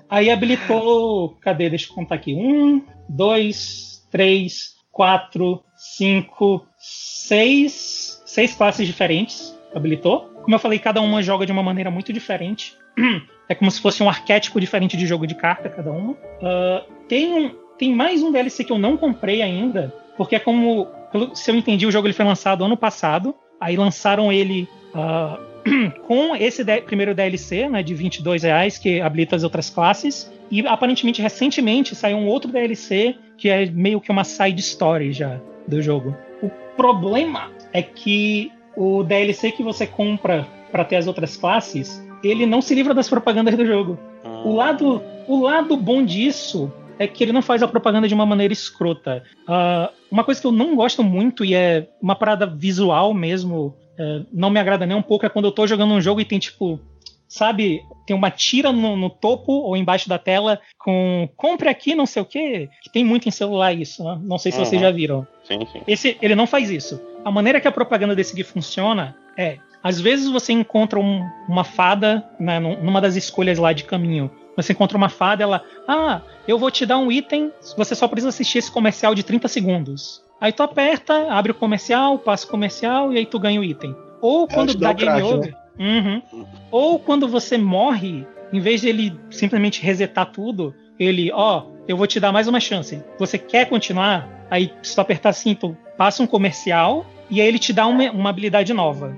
Aí habilitou. Cadê? Deixa eu contar aqui. Um, dois, três, quatro, cinco, seis. Seis classes diferentes. Habilitou. Como eu falei, cada uma joga de uma maneira muito diferente. É como se fosse um arquétipo diferente de jogo de carta, cada uma. Uh, tem, um, tem mais um DLC que eu não comprei ainda, porque é como. Se eu entendi, o jogo ele foi lançado ano passado. Aí lançaram ele uh, com esse primeiro DLC, né, de 22 reais, que habilita as outras classes. E aparentemente, recentemente, saiu um outro DLC que é meio que uma side story já do jogo. O problema é que o DLC que você compra para ter as outras classes, ele não se livra das propagandas do jogo. O lado, o lado bom disso é que ele não faz a propaganda de uma maneira escrota. Uh, uma coisa que eu não gosto muito e é uma parada visual mesmo, uh, não me agrada nem um pouco, é quando eu tô jogando um jogo e tem tipo. Sabe, tem uma tira no, no topo ou embaixo da tela com compre aqui, não sei o quê, que tem muito em celular isso, né? não sei se uhum. vocês já viram. Sim, sim. Esse, ele não faz isso. A maneira que a propaganda desse aqui funciona é, às vezes você encontra um, uma fada né, numa das escolhas lá de caminho você encontra uma fada, ela, ah, eu vou te dar um item, você só precisa assistir esse comercial de 30 segundos. Aí tu aperta, abre o comercial, passa o comercial e aí tu ganha o item. Ou quando dá, game crack, over. Né? Uhum, ou quando você morre, em vez de ele simplesmente resetar tudo, ele, ó, oh, eu vou te dar mais uma chance. Você quer continuar? Aí se tu apertar assim, tu passa um comercial e aí ele te dá uma, uma habilidade nova.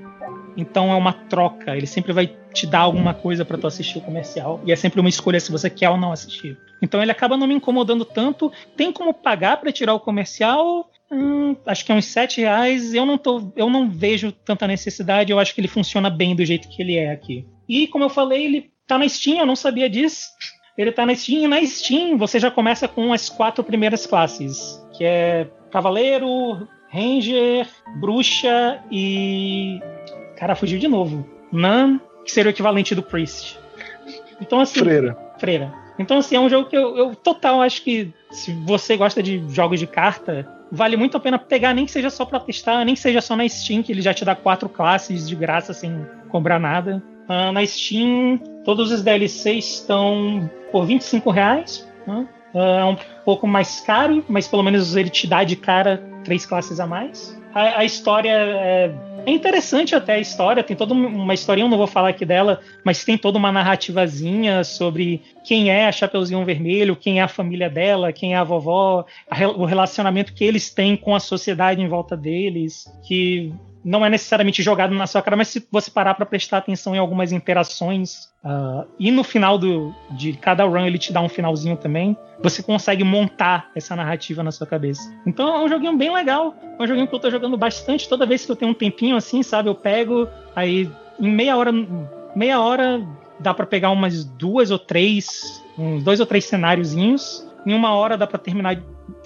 Então é uma troca, ele sempre vai te dar alguma coisa para tu assistir o comercial e é sempre uma escolha se você quer ou não assistir. Então ele acaba não me incomodando tanto. Tem como pagar para tirar o comercial? Hum, acho que é uns 7 reais. Eu não, tô, eu não vejo tanta necessidade. Eu acho que ele funciona bem do jeito que ele é aqui. E como eu falei, ele tá na Steam, eu não sabia disso. Ele tá na Steam e na Steam você já começa com as quatro primeiras classes, que é Cavaleiro, Ranger, Bruxa e Cara, fugiu de novo. Nan, que seria o equivalente do Priest. Então, assim. Freira. Freira. Então, assim, é um jogo que eu, eu total acho que se você gosta de jogos de carta, vale muito a pena pegar, nem que seja só para testar, nem que seja só na Steam, que ele já te dá quatro classes de graça sem cobrar nada. Uh, na Steam, todos os DLCs estão por 25 reais. Uh, é um pouco mais caro, mas pelo menos ele te dá de cara três classes a mais. A, a história é é interessante até a história, tem toda uma historinha, eu não vou falar aqui dela, mas tem toda uma narrativazinha sobre quem é a Chapeuzinho Vermelho, quem é a família dela, quem é a vovó, a, o relacionamento que eles têm com a sociedade em volta deles, que não é necessariamente jogado na sua cara, mas se você parar para prestar atenção em algumas interações uh, e no final do, de cada run ele te dá um finalzinho também, você consegue montar essa narrativa na sua cabeça. Então é um joguinho bem legal, é um joguinho que eu tô jogando bastante. Toda vez que eu tenho um tempinho assim, sabe, eu pego, aí em meia hora, meia hora dá para pegar umas duas ou três, uns dois ou três cenáriozinhos. Em uma hora dá para terminar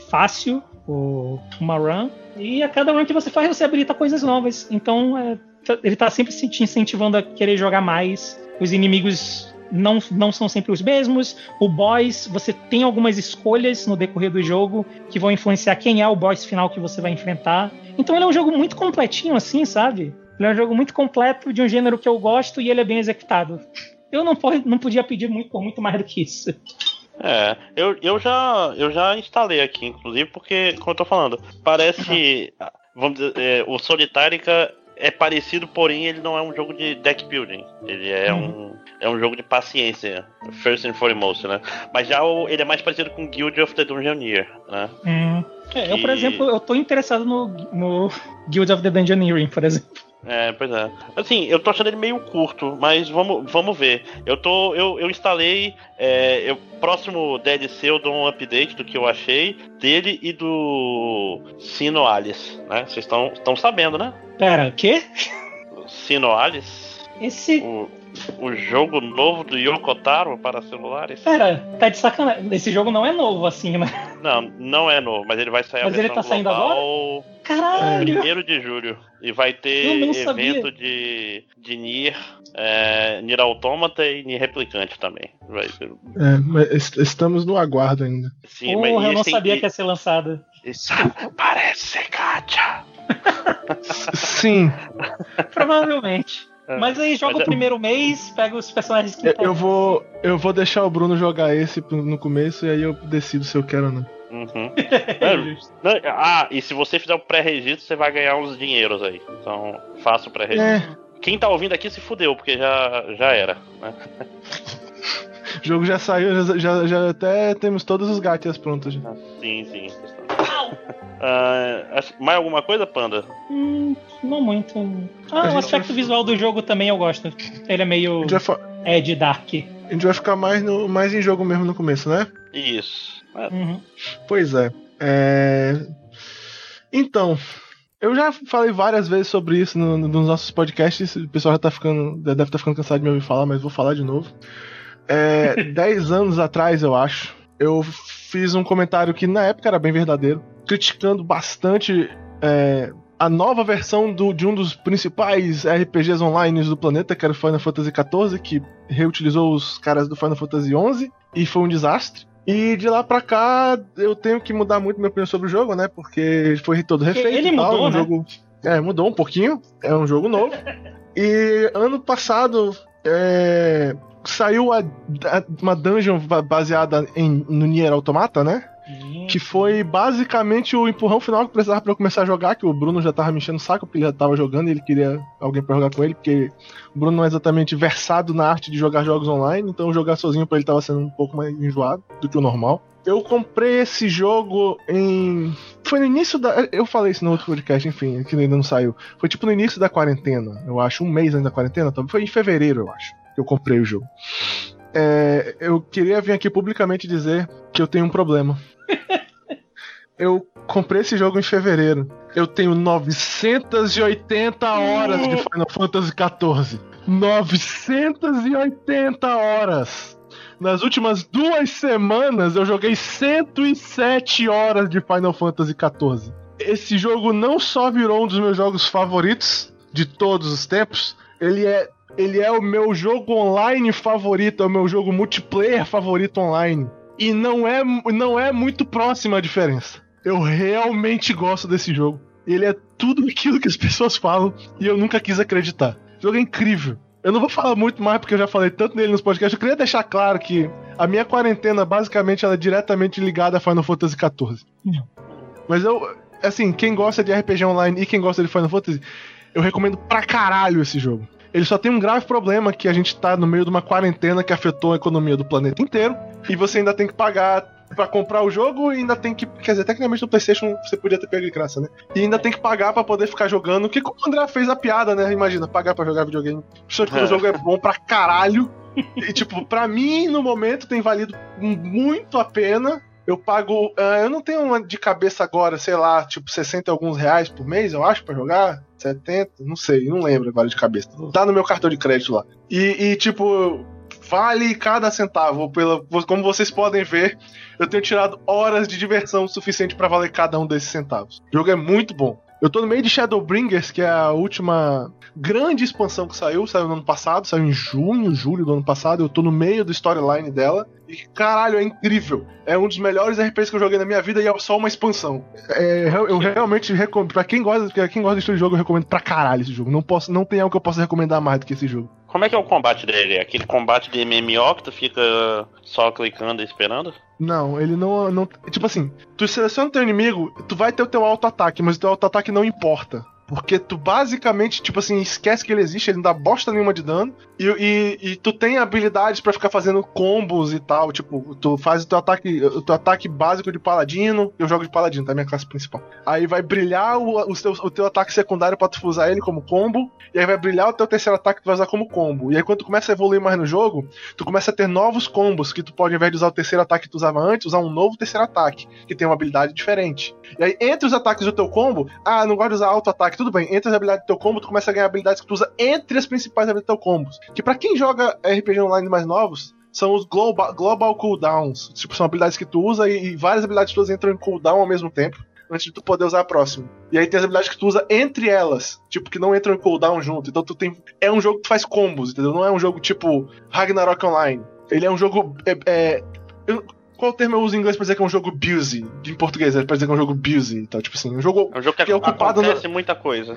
fácil o, uma run. E a cada run que você faz, você habilita coisas novas. Então, é, ele tá sempre te incentivando a querer jogar mais. Os inimigos não, não são sempre os mesmos. O boss, você tem algumas escolhas no decorrer do jogo que vão influenciar quem é o boss final que você vai enfrentar. Então ele é um jogo muito completinho, assim, sabe? Ele é um jogo muito completo, de um gênero que eu gosto e ele é bem executado. Eu não, não podia pedir muito por muito mais do que isso. É, eu, eu, já, eu já instalei aqui, inclusive, porque, como eu tô falando, parece. Vamos dizer, é, o Solitarica é parecido, porém ele não é um jogo de deck building. Ele é uhum. um é um jogo de paciência, first and foremost, né? Mas já o, ele é mais parecido com Guild of the Dungeoneer, né? Uhum. É, eu, por exemplo, eu tô interessado no, no Guild of the Dungeoneering, por exemplo. É, pois é. Assim, eu tô achando ele meio curto, mas vamos, vamos ver. Eu tô. Eu, eu instalei. É, eu, próximo DLC eu dou um update do que eu achei dele e do Sino Alice, né? Vocês estão sabendo, né? Pera, o quê? Sino Alice. Esse. O, o jogo novo do Yokotaro para celulares? Pera, tá de sacanagem. Esse jogo não é novo assim, né? Não, não é novo, mas ele vai sair mas a versão ele tá saindo agora? Caralho! Primeiro de julho. E vai ter evento sabia. de, de Nier, é, Nier Automata e Nier Replicante também. Vai ter... É, mas estamos no aguardo ainda. Sim, Porra, mas eu não sabia que ia ser lançado. Isso parece ser gacha. Sim. Provavelmente. É. Mas aí joga Mas o primeiro mês, pega os personagens que eu, eu vou Eu vou deixar o Bruno jogar esse no começo e aí eu decido se eu quero ou não. Uhum. é, ah, e se você fizer o pré-registro, você vai ganhar uns dinheiros aí. Então, faça o pré-registro. É. Quem tá ouvindo aqui se fudeu, porque já, já era, né? o jogo já saiu, já, já, já até temos todos os gatos prontos. Já. Ah, sim, sim. Uh, mais alguma coisa, Panda? Hum, não muito. Ah, o aspecto vai... visual do jogo também eu gosto. Ele é meio. Fa... É de Dark. A gente vai ficar mais, no, mais em jogo mesmo no começo, né? Isso. Uhum. Pois é. é. Então, eu já falei várias vezes sobre isso no, no, nos nossos podcasts. O pessoal já tá ficando. Deve estar tá ficando cansado de me ouvir falar, mas vou falar de novo. É, dez anos atrás, eu acho, eu fiz um comentário que na época era bem verdadeiro, criticando bastante é, a nova versão do, de um dos principais RPGs online do planeta, que era o Final Fantasy XIV, que reutilizou os caras do Final Fantasy XI e foi um desastre. E de lá pra cá eu tenho que mudar muito minha opinião sobre o jogo, né? Porque foi todo refeito. Ele tal, mudou, um né? jogo. É, mudou um pouquinho. É um jogo novo. e ano passado é, saiu a, a, uma dungeon baseada em, no Nier Automata, né? Que foi basicamente o empurrão final que precisava para eu começar a jogar, que o Bruno já tava me enchendo o saco, porque ele já tava jogando e ele queria alguém para jogar com ele, porque o Bruno não é exatamente versado na arte de jogar jogos online, então jogar sozinho para ele tava sendo um pouco mais enjoado do que o normal. Eu comprei esse jogo em. Foi no início da. Eu falei isso no outro podcast, enfim, que ainda não saiu. Foi tipo no início da quarentena, eu acho, um mês ainda da quarentena, foi em fevereiro, eu acho que eu comprei o jogo. É, eu queria vir aqui publicamente dizer que eu tenho um problema. eu comprei esse jogo em fevereiro. Eu tenho 980 horas de Final Fantasy XIV. 980 horas! Nas últimas duas semanas eu joguei 107 horas de Final Fantasy XIV. Esse jogo não só virou um dos meus jogos favoritos de todos os tempos, ele é ele é o meu jogo online favorito, é o meu jogo multiplayer favorito online. E não é, não é muito próxima a diferença. Eu realmente gosto desse jogo. Ele é tudo aquilo que as pessoas falam e eu nunca quis acreditar. O jogo é incrível. Eu não vou falar muito mais porque eu já falei tanto nele nos podcasts. Eu queria deixar claro que a minha quarentena basicamente ela é diretamente ligada a Final Fantasy XIV. Mas eu, assim, quem gosta de RPG online e quem gosta de Final Fantasy, eu recomendo pra caralho esse jogo. Ele só tem um grave problema que a gente tá no meio de uma quarentena que afetou a economia do planeta inteiro e você ainda tem que pagar pra comprar o jogo e ainda tem que. Quer dizer, tecnicamente no PlayStation você podia ter pego de graça, né? E ainda tem que pagar pra poder ficar jogando. Que como o André fez a piada, né? Imagina, pagar pra jogar videogame. Só que o jogo é bom pra caralho. E, tipo, pra mim, no momento, tem valido muito a pena. Eu pago. Uh, eu não tenho uma de cabeça agora, sei lá, tipo, 60 e alguns reais por mês, eu acho, pra jogar. 70, não sei, não lembro agora de cabeça. Tá no meu cartão de crédito lá. E, e tipo, vale cada centavo. Pela, como vocês podem ver, eu tenho tirado horas de diversão suficiente para valer cada um desses centavos. O jogo é muito bom. Eu tô no meio de Shadowbringers, que é a última grande expansão que saiu, saiu no ano passado, saiu em junho, julho do ano passado. Eu tô no meio do storyline dela. E caralho, é incrível. É um dos melhores RPGs que eu joguei na minha vida e é só uma expansão. É, eu realmente recomendo. Pra quem gosta, pra quem gosta desse jogo, eu recomendo pra caralho esse jogo. Não, posso, não tem algo que eu possa recomendar mais do que esse jogo. Como é que é o combate dele? Aquele combate de MMO que tu fica só clicando e esperando? Não, ele não, não. Tipo assim, tu seleciona o teu inimigo, tu vai ter o teu auto-ataque, mas o teu auto-ataque não importa. Porque tu basicamente, tipo assim, esquece que ele existe, ele não dá bosta nenhuma de dano. E, e, e tu tem habilidades para ficar fazendo combos e tal. Tipo, tu faz o teu ataque, o teu ataque básico de paladino. Eu jogo de paladino, tá? Minha classe principal. Aí vai brilhar o, o, teu, o teu ataque secundário pra tu usar ele como combo. E aí vai brilhar o teu terceiro ataque que tu vai usar como combo. E aí quando tu começa a evoluir mais no jogo, tu começa a ter novos combos que tu pode, ao invés de usar o terceiro ataque que tu usava antes, usar um novo terceiro ataque, que tem uma habilidade diferente. E aí, entre os ataques do teu combo, ah, não gosto de usar auto-ataque, tudo bem. Entre as habilidades do teu combo, tu começa a ganhar habilidades que tu usa entre as principais habilidades do teu combo. Que para quem joga RPG online mais novos, são os global, global cooldowns. Tipo, são habilidades que tu usa e, e várias habilidades tuas entram em cooldown ao mesmo tempo antes de tu poder usar a próxima. E aí tem as habilidades que tu usa entre elas, tipo, que não entram em cooldown junto. Então tu tem. É um jogo que tu faz combos, entendeu? Não é um jogo tipo Ragnarok Online. Ele é um jogo. É, é, eu, qual termo eu uso em inglês pra dizer que é um jogo busy? Em português, é pra dizer que é um jogo busy. Então, tipo assim, um jogo, é um jogo que, que é ocupado. Acontece no... muita coisa.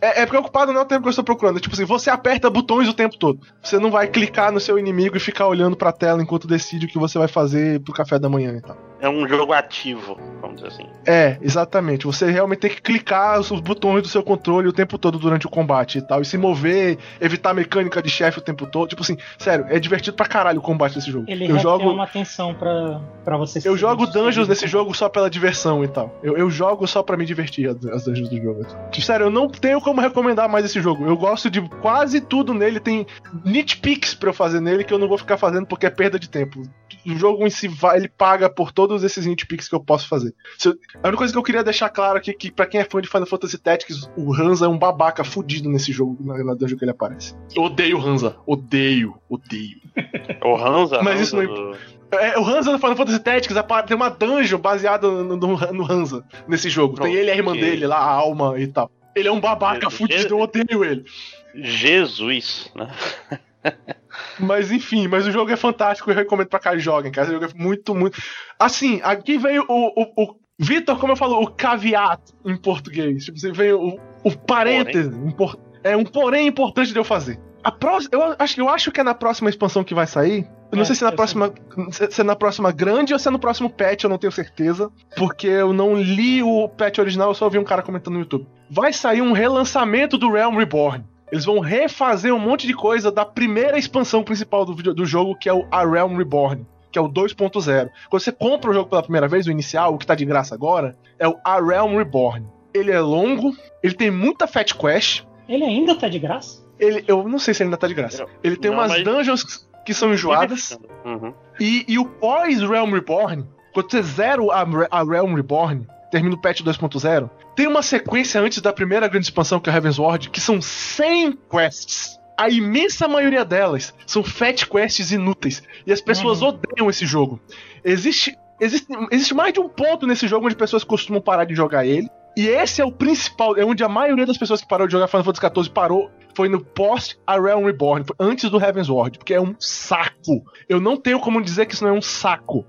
É, é preocupado não é o tempo que eu estou procurando. Tipo assim, você aperta botões o tempo todo. Você não vai clicar no seu inimigo e ficar olhando pra tela enquanto decide o que você vai fazer pro café da manhã e tal. É um jogo ativo, vamos dizer assim. É, exatamente. Você realmente tem que clicar os botões do seu controle o tempo todo durante o combate e tal. E se mover, evitar a mecânica de chefe o tempo todo. Tipo assim, sério, é divertido pra caralho o combate desse jogo. Ele eu jogo uma atenção pra, pra você Eu jogo dungeons nesse jogo só pela diversão e tal. Eu, eu jogo só pra me divertir as dungeons do jogo. Sério, eu não tenho como recomendar mais esse jogo. Eu gosto de quase tudo nele. Tem nitpicks pra eu fazer nele que eu não vou ficar fazendo porque é perda de tempo. O jogo em si vai, ele paga por todos esses nitpicks que eu posso fazer. a única coisa que eu queria deixar claro aqui é que para quem é fã de Final Fantasy Tactics, o Hansa é um babaca fudido nesse jogo, na, na dungeon que ele aparece. Eu odeio o Hansa. Odeio, odeio. o Hansa? Mas isso não do... É, o Hansa no Final Fantasy Tactics tem uma dungeon baseada no, no, no Hansa nesse jogo. Pronto, tem ele e a irmã que... dele lá, a alma e tal. Ele é um babaca Jesus. fudido, eu odeio ele. Jesus, né? mas enfim, mas o jogo é fantástico, eu recomendo pra cá joguem, cara. O jogo é muito, muito. Assim, aqui veio o, o, o Vitor, como eu falo, o caveat em português. Tipo, você veio o, o parêntese. É um porém importante de eu fazer. A próxima, eu acho, eu acho que é na próxima expansão que vai sair. Eu não é, sei se é na próxima, se é na próxima grande ou se é no próximo patch, eu não tenho certeza, porque eu não li o patch original, eu só vi um cara comentando no YouTube vai sair um relançamento do Realm Reborn. Eles vão refazer um monte de coisa da primeira expansão principal do, do jogo, que é o A Realm Reborn, que é o 2.0. Quando você compra o jogo pela primeira vez, o inicial, o que tá de graça agora, é o A Realm Reborn. Ele é longo, ele tem muita Fat Quest. Ele ainda tá de graça? Ele, eu não sei se ele ainda tá de graça. Ele tem não, umas mas... dungeons que são enjoadas. Uhum. E, e o pós-Realm Reborn, quando você zera a, a Realm Reborn, termina o patch 2.0, tem uma sequência antes da primeira grande expansão, que é Heavensward, que são 100 quests. A imensa maioria delas são fat quests inúteis. E as pessoas uhum. odeiam esse jogo. Existe, existe, existe mais de um ponto nesse jogo onde pessoas costumam parar de jogar ele. E esse é o principal, é onde a maioria das pessoas que parou de jogar Final Fantasy XIV parou. Foi no post A Realm Reborn, antes do Heavensward, porque é um saco. Eu não tenho como dizer que isso não é um saco.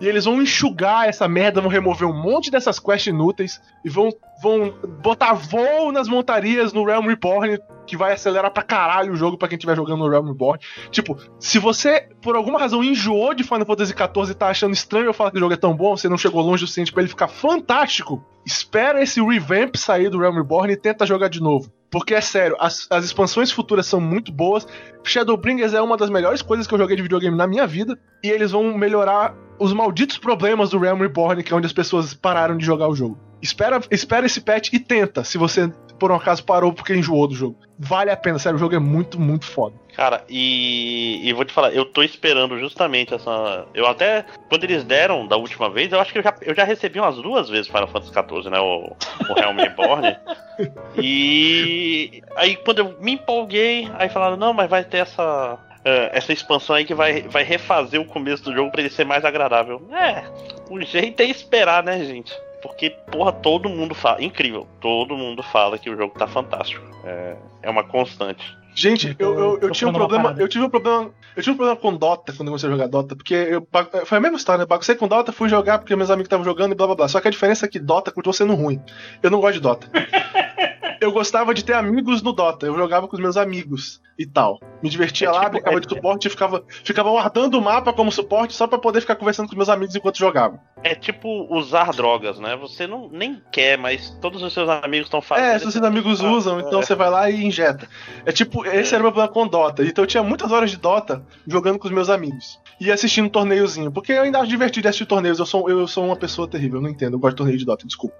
E eles vão enxugar essa merda, vão remover um monte dessas quests inúteis e vão, vão botar voo nas montarias no Realm Reborn, que vai acelerar pra caralho o jogo pra quem estiver jogando no Realm Reborn. Tipo, se você, por alguma razão, enjoou de Final Fantasy XIV e tá achando estranho eu falar que o jogo é tão bom, você não chegou longe o suficiente pra ele ficar fantástico, espera esse revamp sair do Realm Reborn e tenta jogar de novo. Porque é sério, as, as expansões futuras são muito boas. Shadowbringers é uma das melhores coisas que eu joguei de videogame na minha vida. E eles vão melhorar os malditos problemas do Realm Reborn, que é onde as pessoas pararam de jogar o jogo. Espera, espera esse patch e tenta, se você por um acaso parou porque enjoou do jogo. Vale a pena, sério, o jogo é muito, muito foda. Cara, e, e vou te falar, eu tô esperando justamente essa. Eu até, quando eles deram da última vez, eu acho que eu já, eu já recebi umas duas vezes Final Fantasy XIV, né? O, o Realm Reborn. e aí quando eu me empolguei, aí falaram, não, mas vai ter essa. Uh, essa expansão aí que vai, vai refazer o começo do jogo para ele ser mais agradável. É, o jeito é esperar, né, gente? Porque, porra, todo mundo fala. Incrível. Todo mundo fala que o jogo tá fantástico. É, é uma constante. Gente, eu, eu, eu tinha um problema. Eu tive um problema. Eu tive um problema com Dota quando eu comecei a jogar Dota. Porque eu, foi a mesma história, né? Baguncei com Dota, fui jogar porque meus amigos estavam jogando e blá blá blá. Só que a diferença é que Dota continua sendo ruim. Eu não gosto de Dota. eu gostava de ter amigos no Dota. Eu jogava com os meus amigos e tal. Me divertia é lá, tipo, brincava é, de suporte e ficava, ficava guardando o mapa como suporte só para poder ficar conversando com meus amigos enquanto jogava. É tipo usar drogas, né? Você não nem quer, mas todos os seus amigos estão fazendo. É, se os seus amigos usam, então é. você vai lá e injeta. É tipo, esse era o meu plano com Dota. Então eu tinha muitas horas de Dota jogando com os meus amigos. E assistindo um torneiozinho. Porque eu ainda acho divertido assistir torneios. Eu sou, eu sou uma pessoa terrível, eu não entendo. Eu gosto de torneio de Dota, desculpa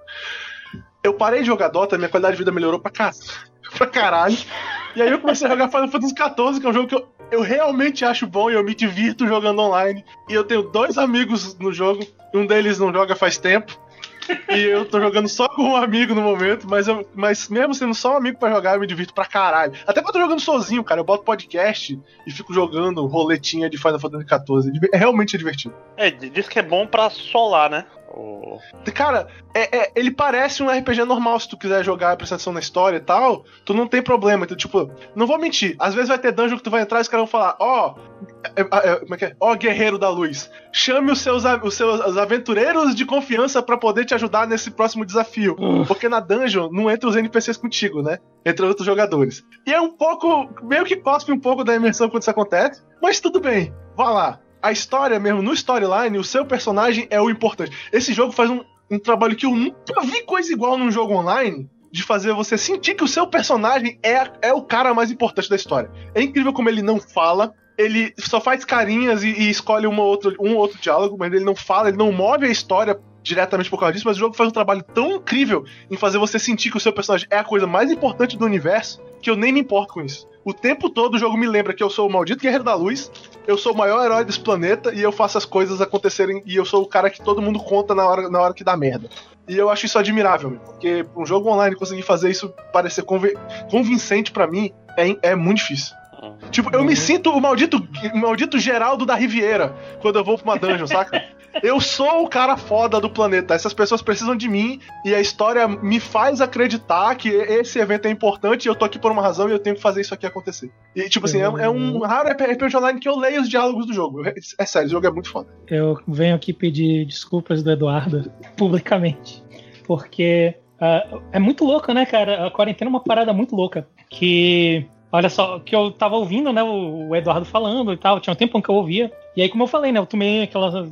eu parei de jogar Dota, minha qualidade de vida melhorou pra, ca... pra caralho. E aí eu comecei a jogar Final Fantasy XIV, que é um jogo que eu, eu realmente acho bom e eu me divirto jogando online. E eu tenho dois amigos no jogo, um deles não joga faz tempo. e eu tô jogando só com um amigo no momento, mas, eu, mas mesmo sendo só um amigo para jogar, eu me divirto pra caralho. Até quando eu tô jogando sozinho, cara, eu boto podcast e fico jogando roletinha de Final Fantasy XIV. É realmente divertido. É, diz que é bom pra solar, né? Cara, é, é, ele parece um RPG normal se tu quiser jogar prestação atenção na história e tal. Tu não tem problema. Então, tipo, não vou mentir. Às vezes vai ter dungeon que tu vai entrar e os caras vão falar: Ó, oh, é, como é que é? Ó, oh, guerreiro da luz, chame os seus, os seus aventureiros de confiança para poder te ajudar nesse próximo desafio. Uh. Porque na dungeon não entra os NPCs contigo, né? Entra outros jogadores. E é um pouco. meio que cospe um pouco da imersão quando isso acontece. Mas tudo bem, vá lá a história mesmo, no storyline, o seu personagem é o importante. Esse jogo faz um, um trabalho que eu nunca vi coisa igual num jogo online de fazer você sentir que o seu personagem é, é o cara mais importante da história. É incrível como ele não fala, ele só faz carinhas e, e escolhe uma outra, um outro diálogo, mas ele não fala, ele não move a história diretamente por causa disso, mas o jogo faz um trabalho tão incrível em fazer você sentir que o seu personagem é a coisa mais importante do universo que eu nem me importo com isso. O tempo todo o jogo me lembra que eu sou o maldito guerreiro da luz, eu sou o maior herói desse planeta e eu faço as coisas acontecerem e eu sou o cara que todo mundo conta na hora, na hora que dá merda. E eu acho isso admirável, porque um jogo online conseguir fazer isso parecer convincente para mim é, é muito difícil. Tipo, eu me sinto o maldito, o maldito Geraldo da Riviera quando eu vou pra uma dungeon, saca? Eu sou o cara foda do planeta. Essas pessoas precisam de mim e a história me faz acreditar que esse evento é importante e eu tô aqui por uma razão e eu tenho que fazer isso aqui acontecer. E, tipo assim, é, é um raro RPG online que eu leio os diálogos do jogo. É, é sério, o jogo é muito foda. Eu venho aqui pedir desculpas do Eduardo publicamente. Porque uh, é muito louco, né, cara? A quarentena é uma parada muito louca. Que Olha só, que eu tava ouvindo, né, o Eduardo falando e tal, tinha um tempo que eu ouvia. E aí, como eu falei, né, eu tomei aquela.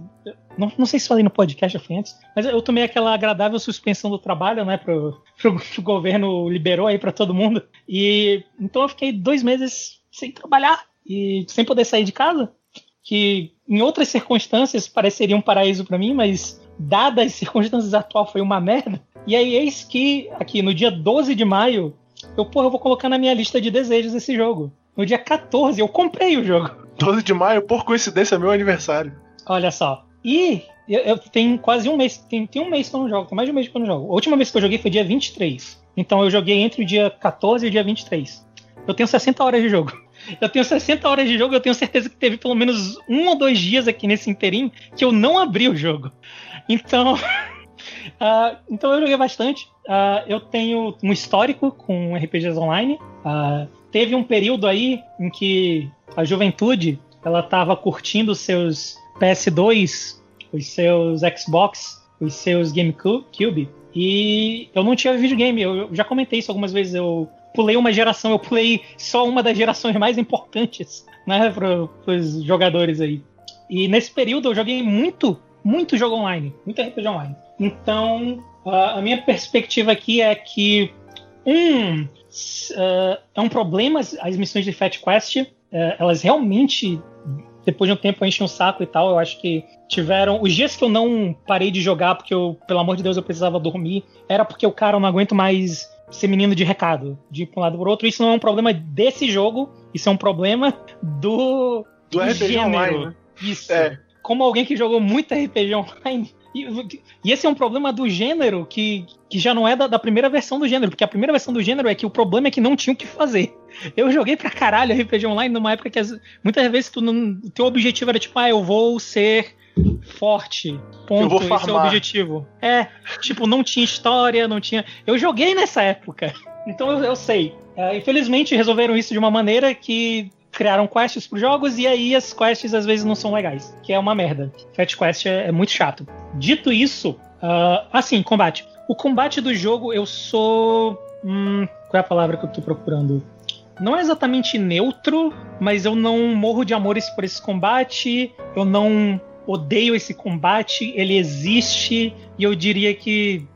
Não, não sei se falei no podcast ou antes, mas eu tomei aquela agradável suspensão do trabalho, né, pro, pro, pro governo liberou aí para todo mundo. E então eu fiquei dois meses sem trabalhar e sem poder sair de casa. Que em outras circunstâncias pareceria um paraíso para mim, mas dadas as circunstâncias atuais foi uma merda. E aí, eis que aqui no dia 12 de maio eu, porra, eu vou colocar na minha lista de desejos esse jogo. No dia 14, eu comprei o jogo. 12 de maio, por coincidência, é meu aniversário. Olha só. E eu, eu tenho quase um mês, tem, tem um mês que eu não jogo, tem mais de um mês que eu não jogo. A última vez que eu joguei foi dia 23. Então eu joguei entre o dia 14 e o dia 23. Eu tenho 60 horas de jogo. Eu tenho 60 horas de jogo, eu tenho certeza que teve pelo menos um ou dois dias aqui nesse interim que eu não abri o jogo. Então, Uh, então eu joguei bastante. Uh, eu tenho um histórico com RPGs online. Uh, teve um período aí em que a juventude ela estava curtindo seus PS2, os seus Xbox, os seus GameCube. E eu não tinha videogame. Eu, já comentei isso algumas vezes. Eu pulei uma geração, eu pulei só uma das gerações mais importantes, né, para os jogadores aí. E nesse período eu joguei muito, muito jogo online, muito RPG online. Então, a minha perspectiva aqui é que, um, uh, é um problema as, missões de Fat Quest, uh, elas realmente depois de um tempo enche um saco e tal. Eu acho que tiveram. Os dias que eu não parei de jogar, porque eu, pelo amor de Deus, eu precisava dormir, era porque o cara eu não aguento mais ser menino de recado, de ir pra um lado pro outro. Isso não é um problema desse jogo, isso é um problema do. Do, do RPG gênero. online. Né? Isso. É. Como alguém que jogou muito RPG online, e, e, esse é um problema do gênero que, que já não é da, da, primeira versão do gênero, porque a primeira versão do gênero é que o problema é que não tinha o que fazer. Eu joguei pra caralho RPG Online numa época que as, muitas vezes tu não, o teu objetivo era tipo, ah, eu vou ser forte. Ponto. Eu vou farmar. Esse é o objetivo. É, tipo, não tinha história, não tinha. Eu joguei nessa época. Então eu, eu sei. Uh, infelizmente resolveram isso de uma maneira que criaram quests pros jogos e aí as quests às vezes não são legais, que é uma merda. Fat Quest é, é muito chato. Dito isso, uh, assim, combate. O combate do jogo eu sou. Hum, qual é a palavra que eu tô procurando? Não é exatamente neutro, mas eu não morro de amores por esse combate. Eu não odeio esse combate. Ele existe e eu diria que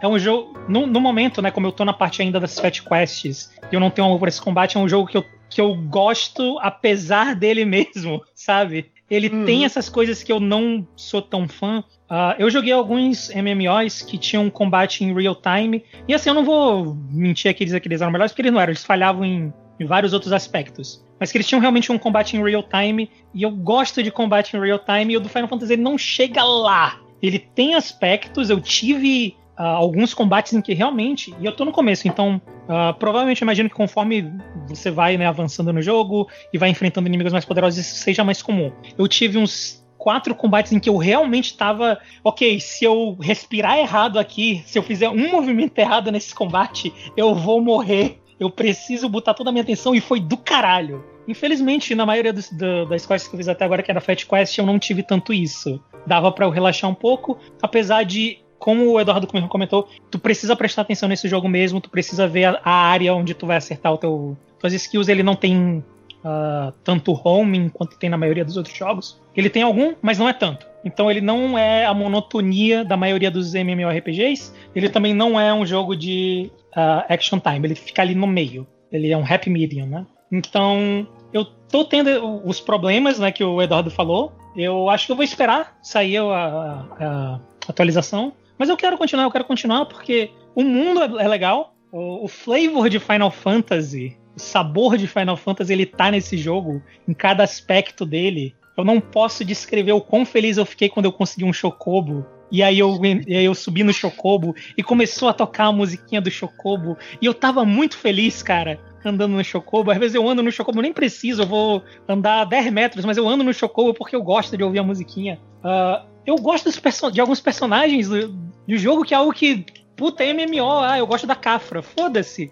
é um jogo. No, no, momento, né? Como eu tô na parte ainda das Fat Quests e eu não tenho amor por esse combate, é um jogo que eu, que eu gosto apesar dele mesmo, sabe? Ele uhum. tem essas coisas que eu não sou tão fã. Uh, eu joguei alguns MMOs que tinham combate em real time. E assim, eu não vou mentir aqui dizer que eles eram melhores, porque eles não eram, eles falhavam em, em vários outros aspectos. Mas que eles tinham realmente um combate em real time. E eu gosto de combate em real time. E o do Final Fantasy ele não chega lá. Ele tem aspectos, eu tive uh, alguns combates em que realmente, e eu tô no começo, então uh, provavelmente imagino que conforme você vai né, avançando no jogo e vai enfrentando inimigos mais poderosos, isso seja mais comum. Eu tive uns quatro combates em que eu realmente estava, ok, se eu respirar errado aqui, se eu fizer um movimento errado nesse combate, eu vou morrer. Eu preciso botar toda a minha atenção e foi do caralho. Infelizmente, na maioria do, das quests que eu fiz até agora, que era Fat Quest, eu não tive tanto isso. Dava para eu relaxar um pouco, apesar de como o Eduardo comentou, tu precisa prestar atenção nesse jogo mesmo, tu precisa ver a, a área onde tu vai acertar o teu, tuas skills. Ele não tem uh, tanto homing quanto tem na maioria dos outros jogos. Ele tem algum, mas não é tanto. Então ele não é a monotonia da maioria dos MMORPGs. Ele também não é um jogo de uh, action time. Ele fica ali no meio. Ele é um happy medium, né? Então eu tô tendo os problemas, né, que o Eduardo falou. Eu acho que eu vou esperar sair a, a, a atualização mas eu quero continuar, eu quero continuar porque o mundo é, é legal, o, o flavor de Final Fantasy, o sabor de Final Fantasy, ele tá nesse jogo, em cada aspecto dele. Eu não posso descrever o quão feliz eu fiquei quando eu consegui um Chocobo. E aí eu, e aí eu subi no Chocobo e começou a tocar a musiquinha do Chocobo. E eu tava muito feliz, cara, andando no Chocobo. Às vezes eu ando no Chocobo, nem preciso, eu vou andar 10 metros, mas eu ando no Chocobo porque eu gosto de ouvir a musiquinha. Uh, eu gosto de alguns personagens do, do, jogo que é algo que. Puta, é MMO, ah, eu gosto da Cafra. Foda-se.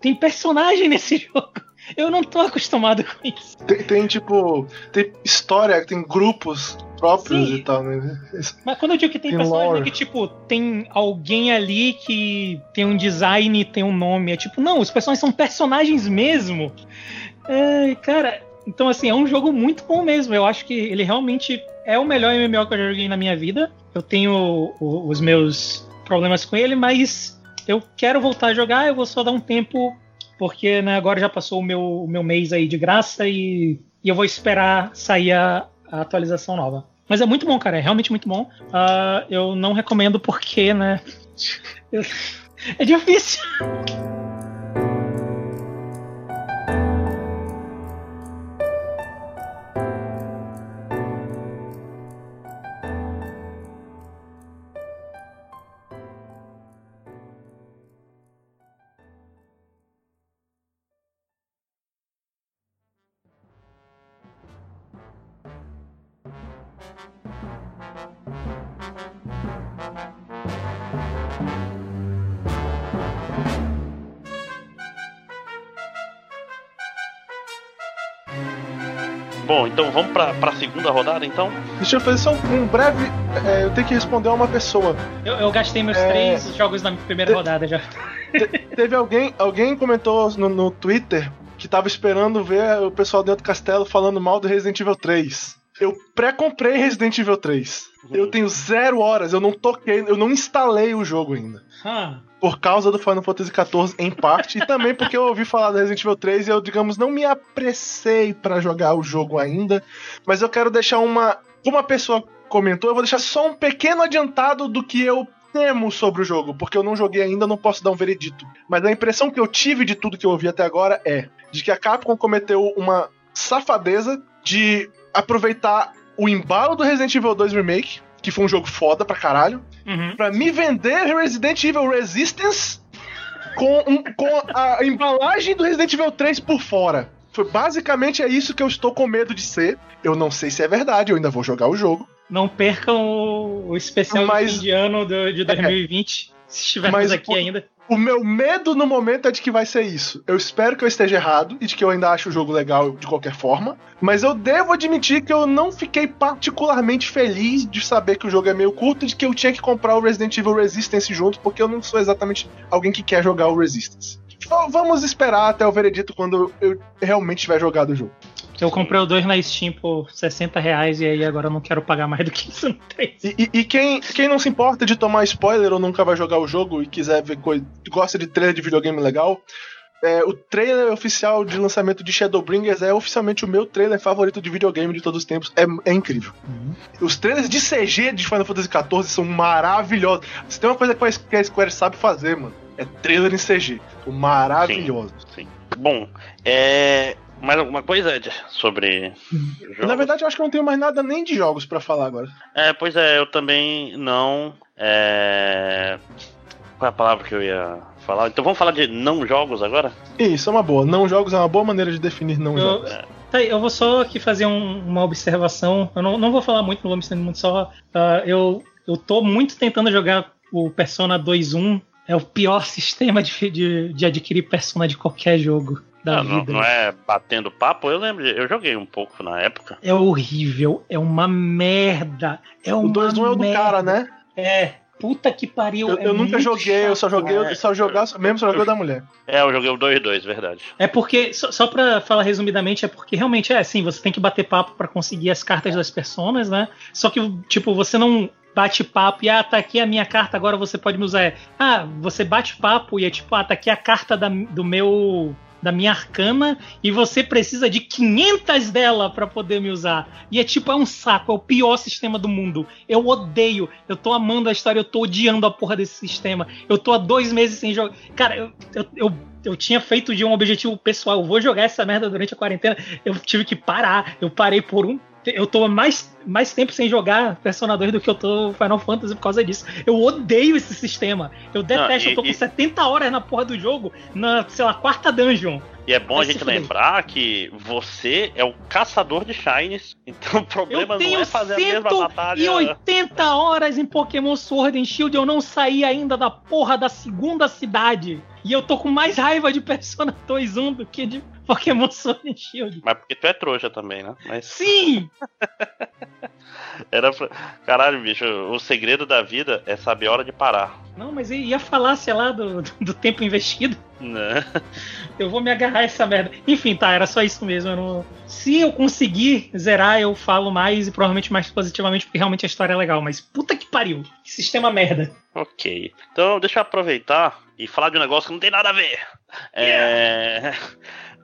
Tem personagem nesse jogo. Eu não tô acostumado com isso. Tem, tem tipo. Tem história, tem grupos próprios Sim. e tal, né? Mas quando eu digo que tem, tem personagem, é que, tipo, tem alguém ali que tem um design tem um nome. É tipo, não, os personagens são personagens mesmo. É, cara, então, assim, é um jogo muito bom mesmo. Eu acho que ele realmente é o melhor MMO que eu já joguei na minha vida. Eu tenho os meus problemas com ele, mas eu quero voltar a jogar. Eu vou só dar um tempo, porque né, agora já passou o meu, o meu mês aí de graça e, e eu vou esperar sair a, a, atualização nova. Mas é muito bom, cara. É realmente muito bom. Uh, eu não recomendo porque, né? é difícil. Então vamos pra, pra segunda rodada, então? Deixa eu fazer só um, breve. É, eu tenho que responder a uma pessoa. Eu, eu gastei meus é... três jogos na primeira Te... rodada já. Te, teve alguém, alguém comentou no, no Twitter que tava esperando ver o pessoal dentro do castelo falando mal do Resident Evil 3. Eu pré-comprei Resident Evil 3. Uhum. Eu tenho zero horas, eu não toquei, eu não instalei o jogo ainda. Ah. Por causa do Final Fantasy XIV em parte, e também porque eu ouvi falar do Resident Evil 3 e eu, digamos, não me apressei para jogar o jogo ainda, mas eu quero deixar uma. Como a pessoa comentou, eu vou deixar só um pequeno adiantado do que eu temo sobre o jogo, porque eu não joguei ainda, não posso dar um veredito. Mas a impressão que eu tive de tudo que eu ouvi até agora é de que a Capcom cometeu uma safadeza de aproveitar o embalo do Resident Evil 2 Remake, que foi um jogo foda pra caralho, Uhum. pra me vender Resident Evil Resistance com, um- com a embalagem do Resident Evil 3 por fora. Foi basicamente é isso que eu estou com medo de ser. Eu não sei se é verdade, eu ainda vou jogar o jogo. Não percam o, o especial Mas- de de ano do- de 2020, se estivermos Mas aqui o- ainda. O meu medo no momento é de que vai ser isso. Eu espero que eu esteja errado e de que eu ainda acho o jogo legal de qualquer forma. Mas eu devo admitir que eu não fiquei particularmente feliz de saber que o jogo é meio curto e de que eu tinha que comprar o Resident Evil Resistance junto, porque eu não sou exatamente alguém que quer jogar o Resistance. Vamos esperar até o veredito quando eu realmente tiver jogado o jogo. Eu comprei o 2 na Steam por 60 reais e aí agora eu não quero pagar mais do que isso no 3. E, e- e quem, quem não se importa de tomar spoiler ou nunca vai jogar o jogo e quiser ver coisa. gosta de trailer de videogame legal, é, o trailer oficial de lançamento de Shadowbringers é oficialmente o meu trailer favorito de videogame de todos os tempos. É, é incrível. Os trailers de CG de Final Fantasy XIV são maravilhosos. Se tem uma coisa que a- Square sabe fazer, mano, é trailer em CG. São maravilhosos. Sim. Bom, é. Mais alguma coisa, Ed, sobre. jogos? Na verdade, eu acho que eu não tenho mais nada nem de jogos pra falar agora. É, pois é, eu também não. É... Qual é a palavra que eu ia falar? Então vamos falar de não jogos agora? Isso é uma boa. Não jogos é uma boa maneira de definir não Eu, jogos. tá aí, eu vou só aqui fazer um- uma observação. Eu não, não vou falar muito, não vou me estender muito só. ah, eu, eu tô muito tentando jogar o Persona 2.1. É o pior sistema de, de, de adquirir Persona de qualquer jogo da não, vida. não é batendo papo? Eu lembro, eu joguei um pouco na época. É horrível, é uma merda. É uma O 2 não é o do cara, né? É, puta que pariu. Eu, é eu nunca joguei, eu só chato. joguei, eu só jogar, mesmo só joguei o da mulher. É, eu joguei o 2-2, verdade. É porque, só, só pra falar resumidamente, é porque realmente é assim, você tem que bater papo pra conseguir as cartas das personas, né? Só que, tipo, você não bate papo e, ah, tá aqui a minha carta, agora você pode me usar. É, Ah, você bate papo e é tipo, ah, tá aqui a carta da, do meu da minha arcana e você precisa de 500 dela pra poder me usar. E é tipo, é um saco, é o pior sistema do mundo. Eu odeio, eu tô amando a história, eu tô odiando a porra desse sistema. Eu tô há dois meses sem jogar. Cara, eu, eu, eu, eu tinha feito de um objetivo pessoal, eu vou jogar essa merda durante a quarentena. Eu tive que parar, eu parei por um. Eu tô mais, mais tempo sem jogar Persona 2 do que eu tô Final Fantasy por causa disso. Eu odeio esse sistema. Eu detesto, e- eu tô com e- 70 horas na porra do jogo, na, sei lá, quarta dungeon. E é bom Vai a gente lembrar que você é o caçador de Shines, então o problema não é fazer a mesma batalha. 180 horas em Pokémon Sword and Shield, eu não saí ainda da porra da segunda cidade. E eu tô com mais raiva de Persona 2.1 do que de Pokémon Sword Shield. Mas porque tu é trouxa também, né? Mas Sim! era pra... Caralho, bicho, o segredo da vida é saber a hora de parar. Não, mas e a falácia lá do, do tempo investido? Né? Eu vou me agarrar a essa merda. Enfim, tá, era só isso mesmo. eu não- Se eu conseguir zerar, eu falo mais e provavelmente mais positivamente, porque realmente a história é legal. Mas puta que pariu. Que sistema merda. Ok. Então, deixa eu aproveitar e falar de um negócio que não tem nada a ver. É...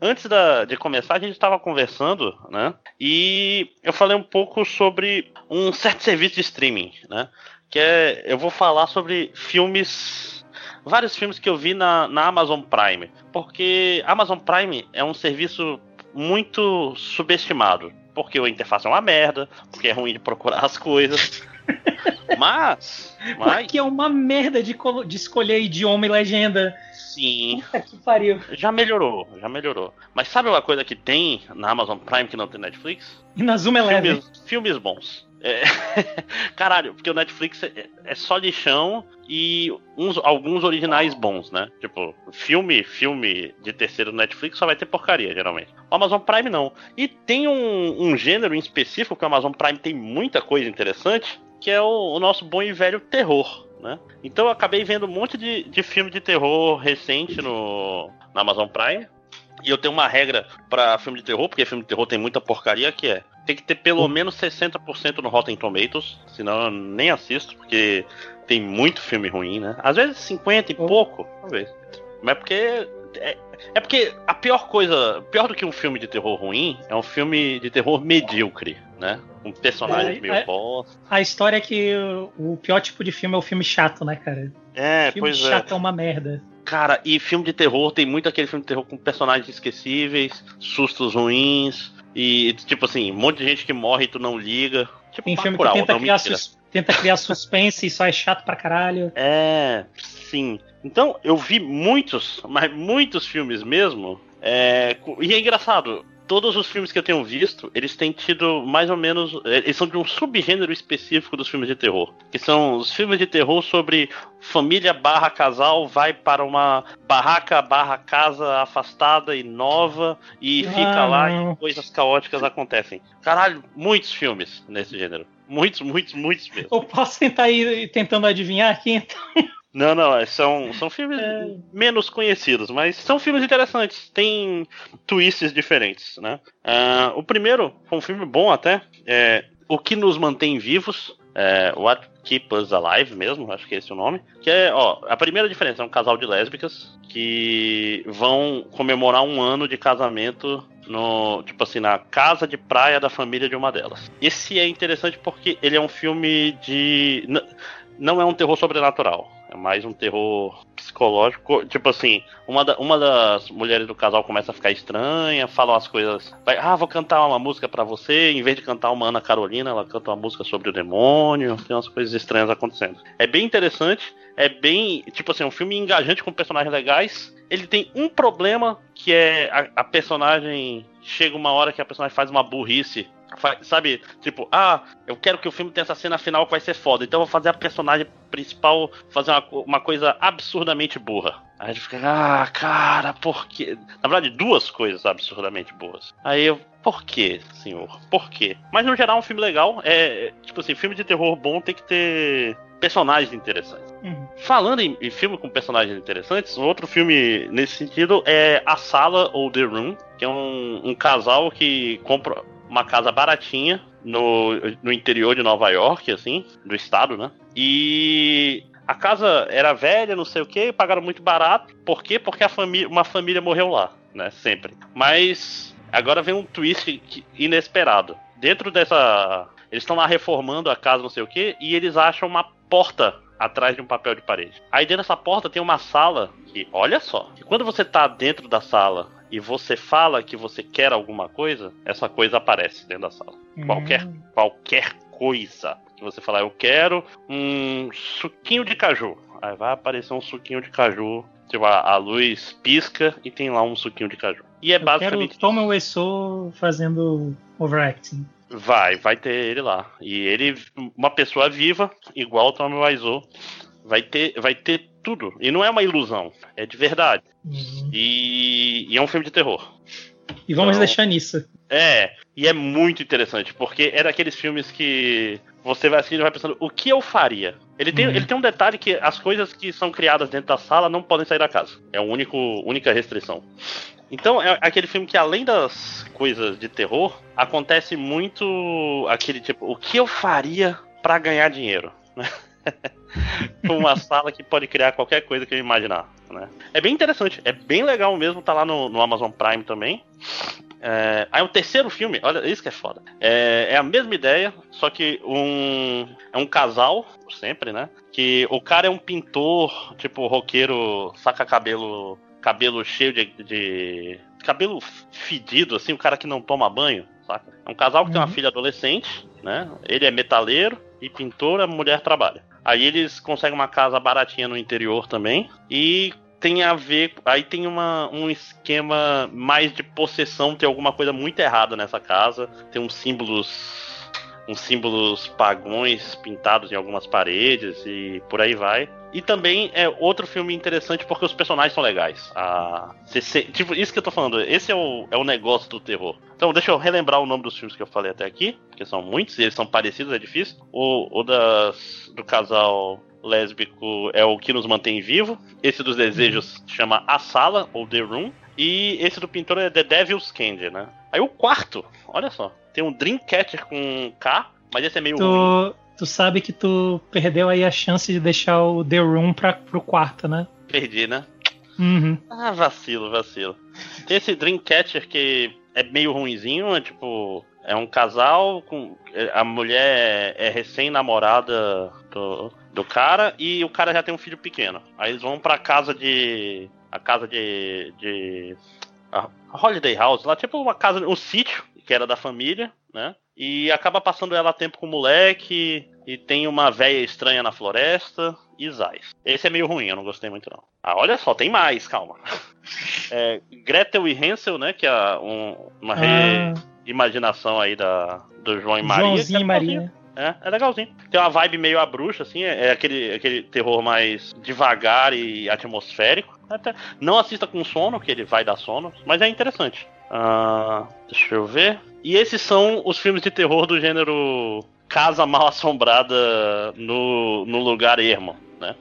Antes da- de começar, a gente estava conversando, né? E eu falei um pouco sobre um certo serviço de streaming, né? Que é. Eu vou falar sobre filmes. Vários filmes que eu vi na, na Amazon Prime. Porque Amazon Prime é um serviço muito subestimado. Porque a interface é uma merda, porque é ruim de procurar as coisas. Mas. Mas. Porque é uma merda de, de escolher idioma e legenda. Sim. Puta que pariu. Já melhorou, já melhorou. Mas sabe uma coisa que tem na Amazon Prime que não tem Netflix? E na Zoom Eleven. Filmes, filmes bons. É... Caralho, porque o Netflix é, é só lixão e uns, alguns originais bons, né? Tipo, filme, filme de terceiro Netflix só vai ter porcaria, geralmente. O Amazon Prime não. E tem um, um gênero em específico que o Amazon Prime tem muita coisa interessante, que é o, o nosso bom e velho terror. Né? Então eu acabei vendo um monte de, de filme de terror recente no, na Amazon Prime. E eu tenho uma regra para filme de terror, porque filme de terror tem muita porcaria, que é tem que ter pelo menos 60% no Rotten Tomatoes, senão eu nem assisto, porque tem muito filme ruim, né? Às vezes 50 e pouco, talvez. Mas é porque é, é, porque a pior coisa, pior do que um filme de terror ruim, é um filme de terror medíocre, né? Um personagem é, meio é, bosta. A história é que o, o, pior tipo de filme é o filme chato, né, cara? É, filme pois chato é. é uma merda. Cara, e filme de terror tem muito aquele filme de terror com personagens esquecíveis, sustos ruins, e tipo assim, um monte de gente que morre e tu não liga. Tipo, tem filme que tenta criar, sus tenta criar suspense e só é chato pra caralho. É, sim. Então, eu vi muitos, mas muitos filmes mesmo. É, e é engraçado, todos os filmes que eu tenho visto, eles têm tido mais ou menos. É, eles são de um subgênero específico dos filmes de terror. Que são os filmes de terror sobre família barra casal vai para uma barraca barra casa afastada e nova e ah, fica lá e coisas caóticas acontecem. Caralho, muitos filmes nesse gênero. Muitos, muitos, muitos mesmo. Eu posso tentar ir tentando adivinhar aqui então? Não, não, é, são, são filmes é... menos conhecidos, mas são filmes interessantes, tem twists diferentes, né? Uh, o primeiro foi um filme bom até, é O que nos mantém vivos, é, What Keep Us Alive mesmo, acho que é esse o nome. Que é, ó, a primeira diferença é um casal de lésbicas que vão comemorar um ano de casamento no, tipo assim, na casa de praia da família de uma delas. Esse é interessante porque ele é um filme de não é um terror sobrenatural. É mais um terror psicológico. Tipo assim, uma, da, uma das mulheres do casal começa a ficar estranha, fala umas coisas. Vai, ah, vou cantar uma música para você. Em vez de cantar uma Ana Carolina, ela canta uma música sobre o demônio. Tem umas coisas estranhas acontecendo. É bem interessante. É bem. Tipo assim, um filme engajante com personagens legais. Ele tem um problema que é a, a personagem. Chega uma hora que a personagem faz uma burrice Sabe, tipo, ah, eu quero que o filme tenha essa cena final que vai ser foda, então eu vou fazer a personagem principal fazer uma, uma coisa absurdamente burra. Aí a gente fica, ah, cara, por quê? Na verdade, duas coisas absurdamente boas. Aí eu, por quê, senhor? Por quê? Mas no geral, é um filme legal. É, tipo assim, filme de terror bom tem que ter personagens interessantes. Uhum. Falando em, em, filme com personagens interessantes, um outro filme nesse sentido é A Sala ou The Room, que é um, um casal que compra uma casa baratinha no, no interior de Nova York, assim, do estado, né? E a casa era velha, não sei o que, pagaram muito barato. Por quê? Porque a família, uma família morreu lá, né? Sempre. Mas agora vem um twist inesperado. Dentro dessa. Eles estão lá reformando a casa, não sei o que, e eles acham uma porta atrás de um papel de parede. Aí dentro dessa porta tem uma sala que, olha só, quando você tá dentro da sala e você fala que você quer alguma coisa, essa coisa aparece dentro da sala. Hum. Qualquer, qualquer coisa que você falar, eu quero um suquinho de caju. Aí vai aparecer um suquinho de caju. Tipo, a, luz pisca e tem lá um suquinho de caju. E é eu basicamente. Quero Toma Ueso fazendo overacting. Vai, vai ter ele lá. E ele, uma pessoa viva, igual o Tommy Wiseau, vai ter, vai ter tudo. E não é uma ilusão, é de verdade. Uhum. E, e, é um filme de terror. E vamos então, deixar nisso. É, e é muito interessante, porque é daqueles filmes que você vai assistir e vai pensando, o que eu faria? Ele tem, uhum. ele tem um detalhe que as coisas que são criadas dentro da sala não podem sair da casa. É a única restrição. Então, é aquele filme que, além das coisas de terror, acontece muito aquele tipo, o que eu faria para ganhar dinheiro? uma sala que pode criar qualquer coisa que eu imaginar. Né? É bem interessante, é bem legal mesmo, tá lá no, no Amazon Prime também. É, aí o terceiro filme, olha, isso que é foda. É, é, a mesma ideia, só que um é um casal, sempre, né? Que o cara é um pintor, tipo roqueiro, saca cabelo, cabelo cheio de, de cabelo fedido, assim, o cara que não toma banho, saca? É um casal que uhum. tem uma uhum. filha adolescente, né? Ele é metaleiro e pintor, a mulher trabalha. Aí eles conseguem uma casa baratinha no interior também. E tem a ver. Aí tem uma, um esquema mais de possessão, tem alguma coisa muito errada nessa casa. Tem uns símbolos. Uns símbolos pagões pintados em algumas paredes e por aí vai. E também é outro filme interessante porque os personagens são legais. Ah, tipo, isso que eu tô falando, esse é o, é o negócio do terror. Então, deixa eu relembrar o nome dos filmes que eu falei até aqui, porque são muitos e eles são parecidos, é difícil. O, o das, do casal lésbico é o que nos mantém vivo. Esse dos desejos chama A Sala, ou The Room. E esse do pintor é The Devil's Candy, né? Aí o quarto, olha só, tem um Dreamcatcher com K, mas esse é meio tu, tu sabe que tu perdeu aí a chance de deixar o The Room pra, pro quarto, né? Perdi, né? Uhum. Ah, vacilo, vacilo. Tem esse Dreamcatcher que é meio ruinzinho, é tipo. É um casal com. A mulher é recém-namorada do, do cara e o cara já tem um filho pequeno. Aí eles vão pra casa de. A casa de. de a Holiday House, lá, tipo uma casa, um sítio que era da família, né? E acaba passando ela tempo com o moleque, e tem uma véia estranha na floresta, e Zais. Esse é meio ruim, eu não gostei muito não. Ah, olha só, tem mais, calma. É, Gretel e Hansel, né, que é um, uma Ah. reimaginação aí da, do João e Maria. Joãozinho que e é Maria. É, é legalzinho. Tem uma vibe meio a bruxa, assim, é, é aquele, aquele terror mais devagar e atmosférico. Até, não assista com sono, que ele vai dar sono, mas é interessante. Ah, deixa eu ver. E esses são os filmes de terror do gênero Casa Mal Assombrada no, no lugar ermo, né?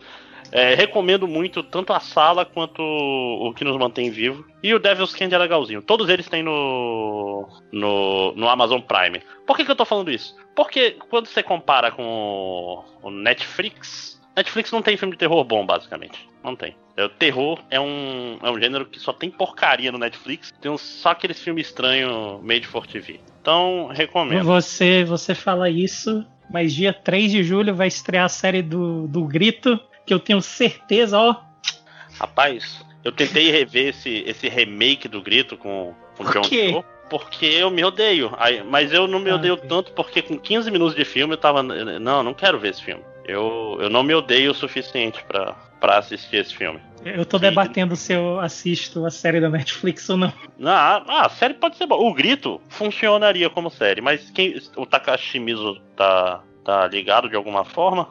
É, recomendo muito tanto a sala quanto o que nos mantém vivo. E o Devil's Candy é legalzinho. Todos eles têm no, no, no Amazon Prime. Por que, que eu tô falando isso? Porque quando você compara com o Netflix, Netflix não tem filme de terror bom, basicamente. Não tem. É, O terror é um, é um gênero que só tem porcaria no Netflix. Tem uns- só aqueles filmes estranhos made for TV. Então, recomendo. Você, você fala isso, mas dia 3 de julho vai estrear a série do, do Grito, que eu tenho certeza, ó. Rapaz, eu tentei rever esse, esse remake do Grito com, com Por John? Cho, porque eu me odeio. Mas eu não me Ah, odeio ok. tanto porque com 15 minutos de filme eu tava. Não, não quero ver esse filme. Eu, eu não me odeio o suficiente pra, pra assistir esse filme. Eu tô debatendo se eu assisto a série da Netflix ou não. Ah, ah, a série pode ser boa. O Grito funcionaria como série, mas quem, o Takashi Mizu tá, tá ligado de alguma forma?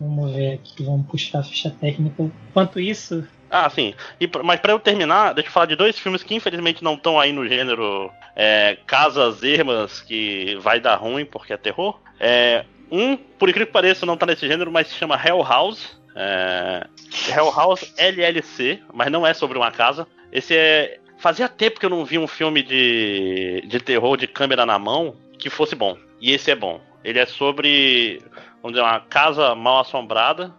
Vamos ver aqui, vamos puxar a ficha técnica. Enquanto isso, Ah, sim. E, mas pra eu terminar, deixa eu falar de dois filmes que infelizmente não estão aí no gênero é, Casas Ermas, que vai dar ruim porque é terror. É, um, por incrível que pareça, não tá nesse gênero, mas se chama Hell House. É, Hell House LLC, mas não é sobre uma casa. Esse é. Fazia tempo que eu não vi um filme de, de terror de câmera na mão que fosse bom. E esse é bom. Ele é sobre, vamos dizer, uma casa mal assombrada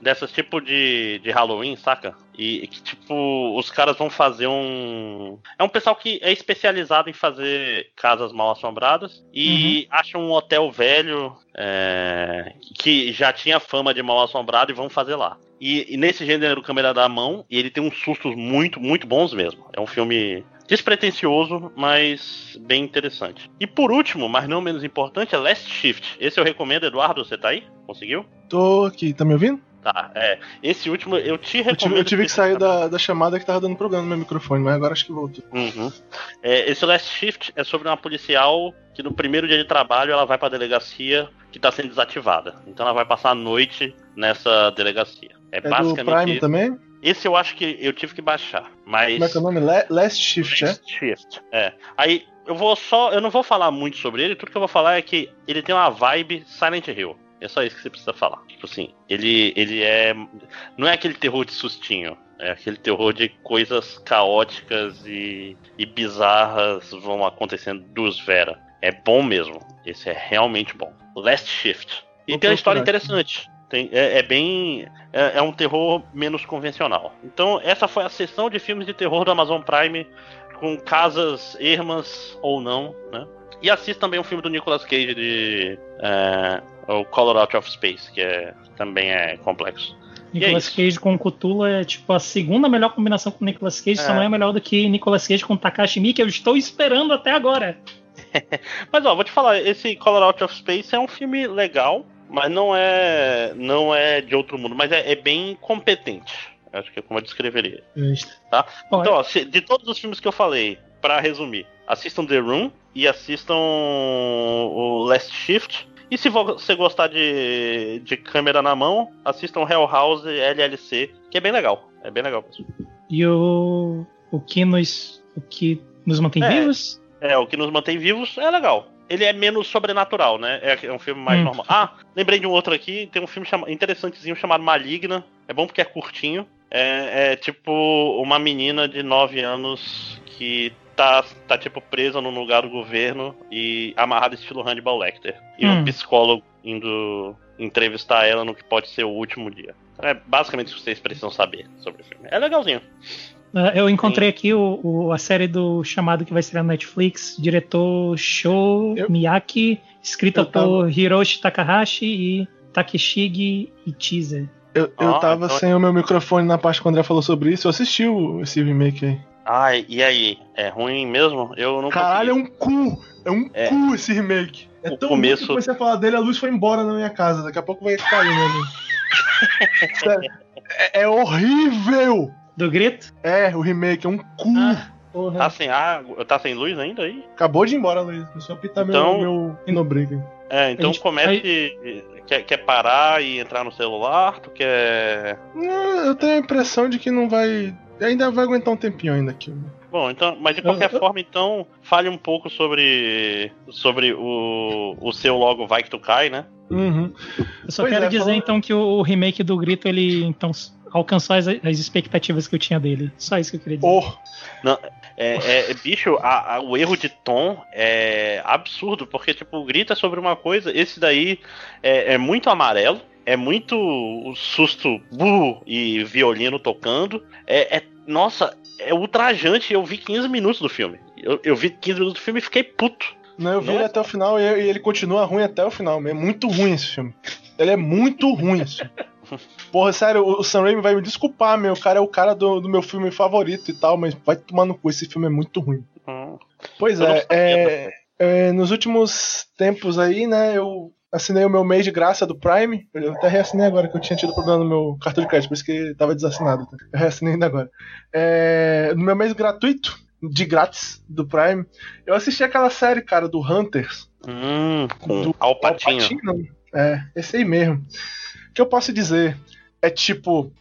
dessas tipo de, de Halloween, saca? E que, tipo, os caras vão fazer um. É um pessoal que é especializado em fazer casas mal assombradas e acham um hotel velho é, que já tinha fama de mal assombrado e vão fazer lá. E, e nesse gênero câmera da mão, e ele tem uns sustos muito, muito bons mesmo. É um filme despretensioso, mas bem interessante. E por último, mas não menos importante, é Last Shift. Esse eu recomendo, Eduardo, você tá aí? Conseguiu? Tô aqui, tá me ouvindo? Tá, é. Esse último eu te Eu recomendo. tive, eu tive que sair da, da chamada que tava dando problema no meu microfone, mas agora acho que voltou. Uhum. É, esse Last Shift é sobre uma policial que no primeiro dia de trabalho ela vai pra delegacia que tá sendo desativada. Então ela vai passar a noite nessa delegacia. É, É do basicamente Prime isso. também? Esse eu acho que eu tive que baixar. Mas. Como é que é o nome? Last Shift, é? Last Shift. É. Aí eu vou só. Eu não vou falar muito sobre ele, tudo que eu vou falar é que ele tem uma vibe Silent Hill. É só isso que você precisa falar. Tipo assim, ele, ele é. Não é aquele terror de sustinho. É aquele terror de coisas caóticas e, e bizarras vão acontecendo dos Vera. É bom mesmo. Esse é realmente bom. Last Shift. E Vou tem uma história interessante. Tem, é, é bem. É, é um terror menos convencional. Então, essa foi a sessão de filmes de terror do Amazon Prime, com casas ermas ou não, né? E assista também um filme do Nicolas Cage de. É, o Color Out of Space, que é, também é complexo. E é Nicolas isso. Cage com Cthulhu é tipo a segunda melhor combinação com Nicolas Cage, só É. não é melhor do que Nicolas Cage com Takashi Miike, que eu estou esperando até agora. Mas ó, vou te falar, esse Color Out of Space é um filme legal, mas não é. não é de outro mundo, mas é, é bem competente. Acho que é como eu descreveria. Justo. Tá? Então, ó, se- de todos os filmes que eu falei, pra resumir, assistam The Room e assistam o Last Shift. E se você gostar de, de câmera na mão, assistam Hell House LLC, que é bem legal. É bem legal mesmo. E o, o que nos, o que nos mantém É. vivos? É, o que nos mantém vivos é legal. Ele é menos sobrenatural, né? É é um filme mais Hum. normal. Ah, lembrei de um outro aqui. Tem um filme chama- interessantezinho chamado Maligna. É bom porque é curtinho. É, é tipo uma menina de 9 anos que tá, tá tipo presa num lugar do governo e amarrada estilo Hannibal Lecter. E Hum. um psicólogo indo entrevistar ela no que pode ser o último dia. É basicamente o que vocês precisam saber sobre o filme. É legalzinho. Ah, Eu encontrei aqui o, o- a série do chamado que vai estrear na Netflix, diretor Sho Eu- Miyaki, escrita tava- por Hiroshi Takahashi e Takeshige Ichize. Eu, eu Ah, tava então- sem o meu microfone na parte que o André falou sobre isso. Eu assisti o, esse remake aí. Ai, e aí? É ruim mesmo? Eu não Caralho, é um cu! É um É. cu esse remake. É O tão começo- ruim que eu comecei a falar dele, a luz foi embora na minha casa. Daqui a pouco vai ficar aí, né? É, é horrível! Do grito? É, o remake é um cu. Ah, porra. Tá sem água, tá sem luz ainda aí? Acabou de ir embora, Luiz. Eu só apitar Então- meu, meu Inobriga. É, então gente- comece. Quer, quer parar e entrar no celular? Tu quer. Não, Eu tenho a impressão de que não vai. Ainda vai aguentar um tempinho ainda aqui. Bom, então, mas de qualquer Eu- eu- forma, então, fale um pouco sobre sobre o, o seu logo Vai Que Tu Cai, né? Uhum. Eu só Pois quero é, dizer falando- então que o, remake do grito ele então alcançou as, as expectativas que eu tinha dele. Só isso que eu queria dizer. Oh, É, é, bicho, a- a- o erro de tom é absurdo, porque, tipo, o grito é sobre uma coisa, esse daí é, é muito amarelo, é muito susto burro e violino tocando. É, é- nossa, é ultrajante. Eu vi 15 minutos do filme. Eu, eu vi 15 minutos do filme e fiquei puto. Não, eu vi ele até o final e ele continua ruim até o final. É muito ruim esse filme. Ele é muito ruim. esse filme. Porra, sério, o Sam Raimi vai me desculpar, meu. O cara é o cara do, do meu filme favorito e tal, mas vai tomar no cu. Esse filme é muito ruim. Hum. Pois não é, é, é, nos últimos tempos aí, né, eu assinei o meu mês de graça do Prime. Eu até reassinei agora, que eu tinha tido problema no meu cartão de crédito, por isso que tava desassinado. tá? Eu reassinei ainda agora. É, no meu mês gratuito, de grátis, do Prime, eu assisti aquela série, cara, do Hunters. Hum, com Do Alpatinho. É, esse aí mesmo. O que eu posso dizer é tipo.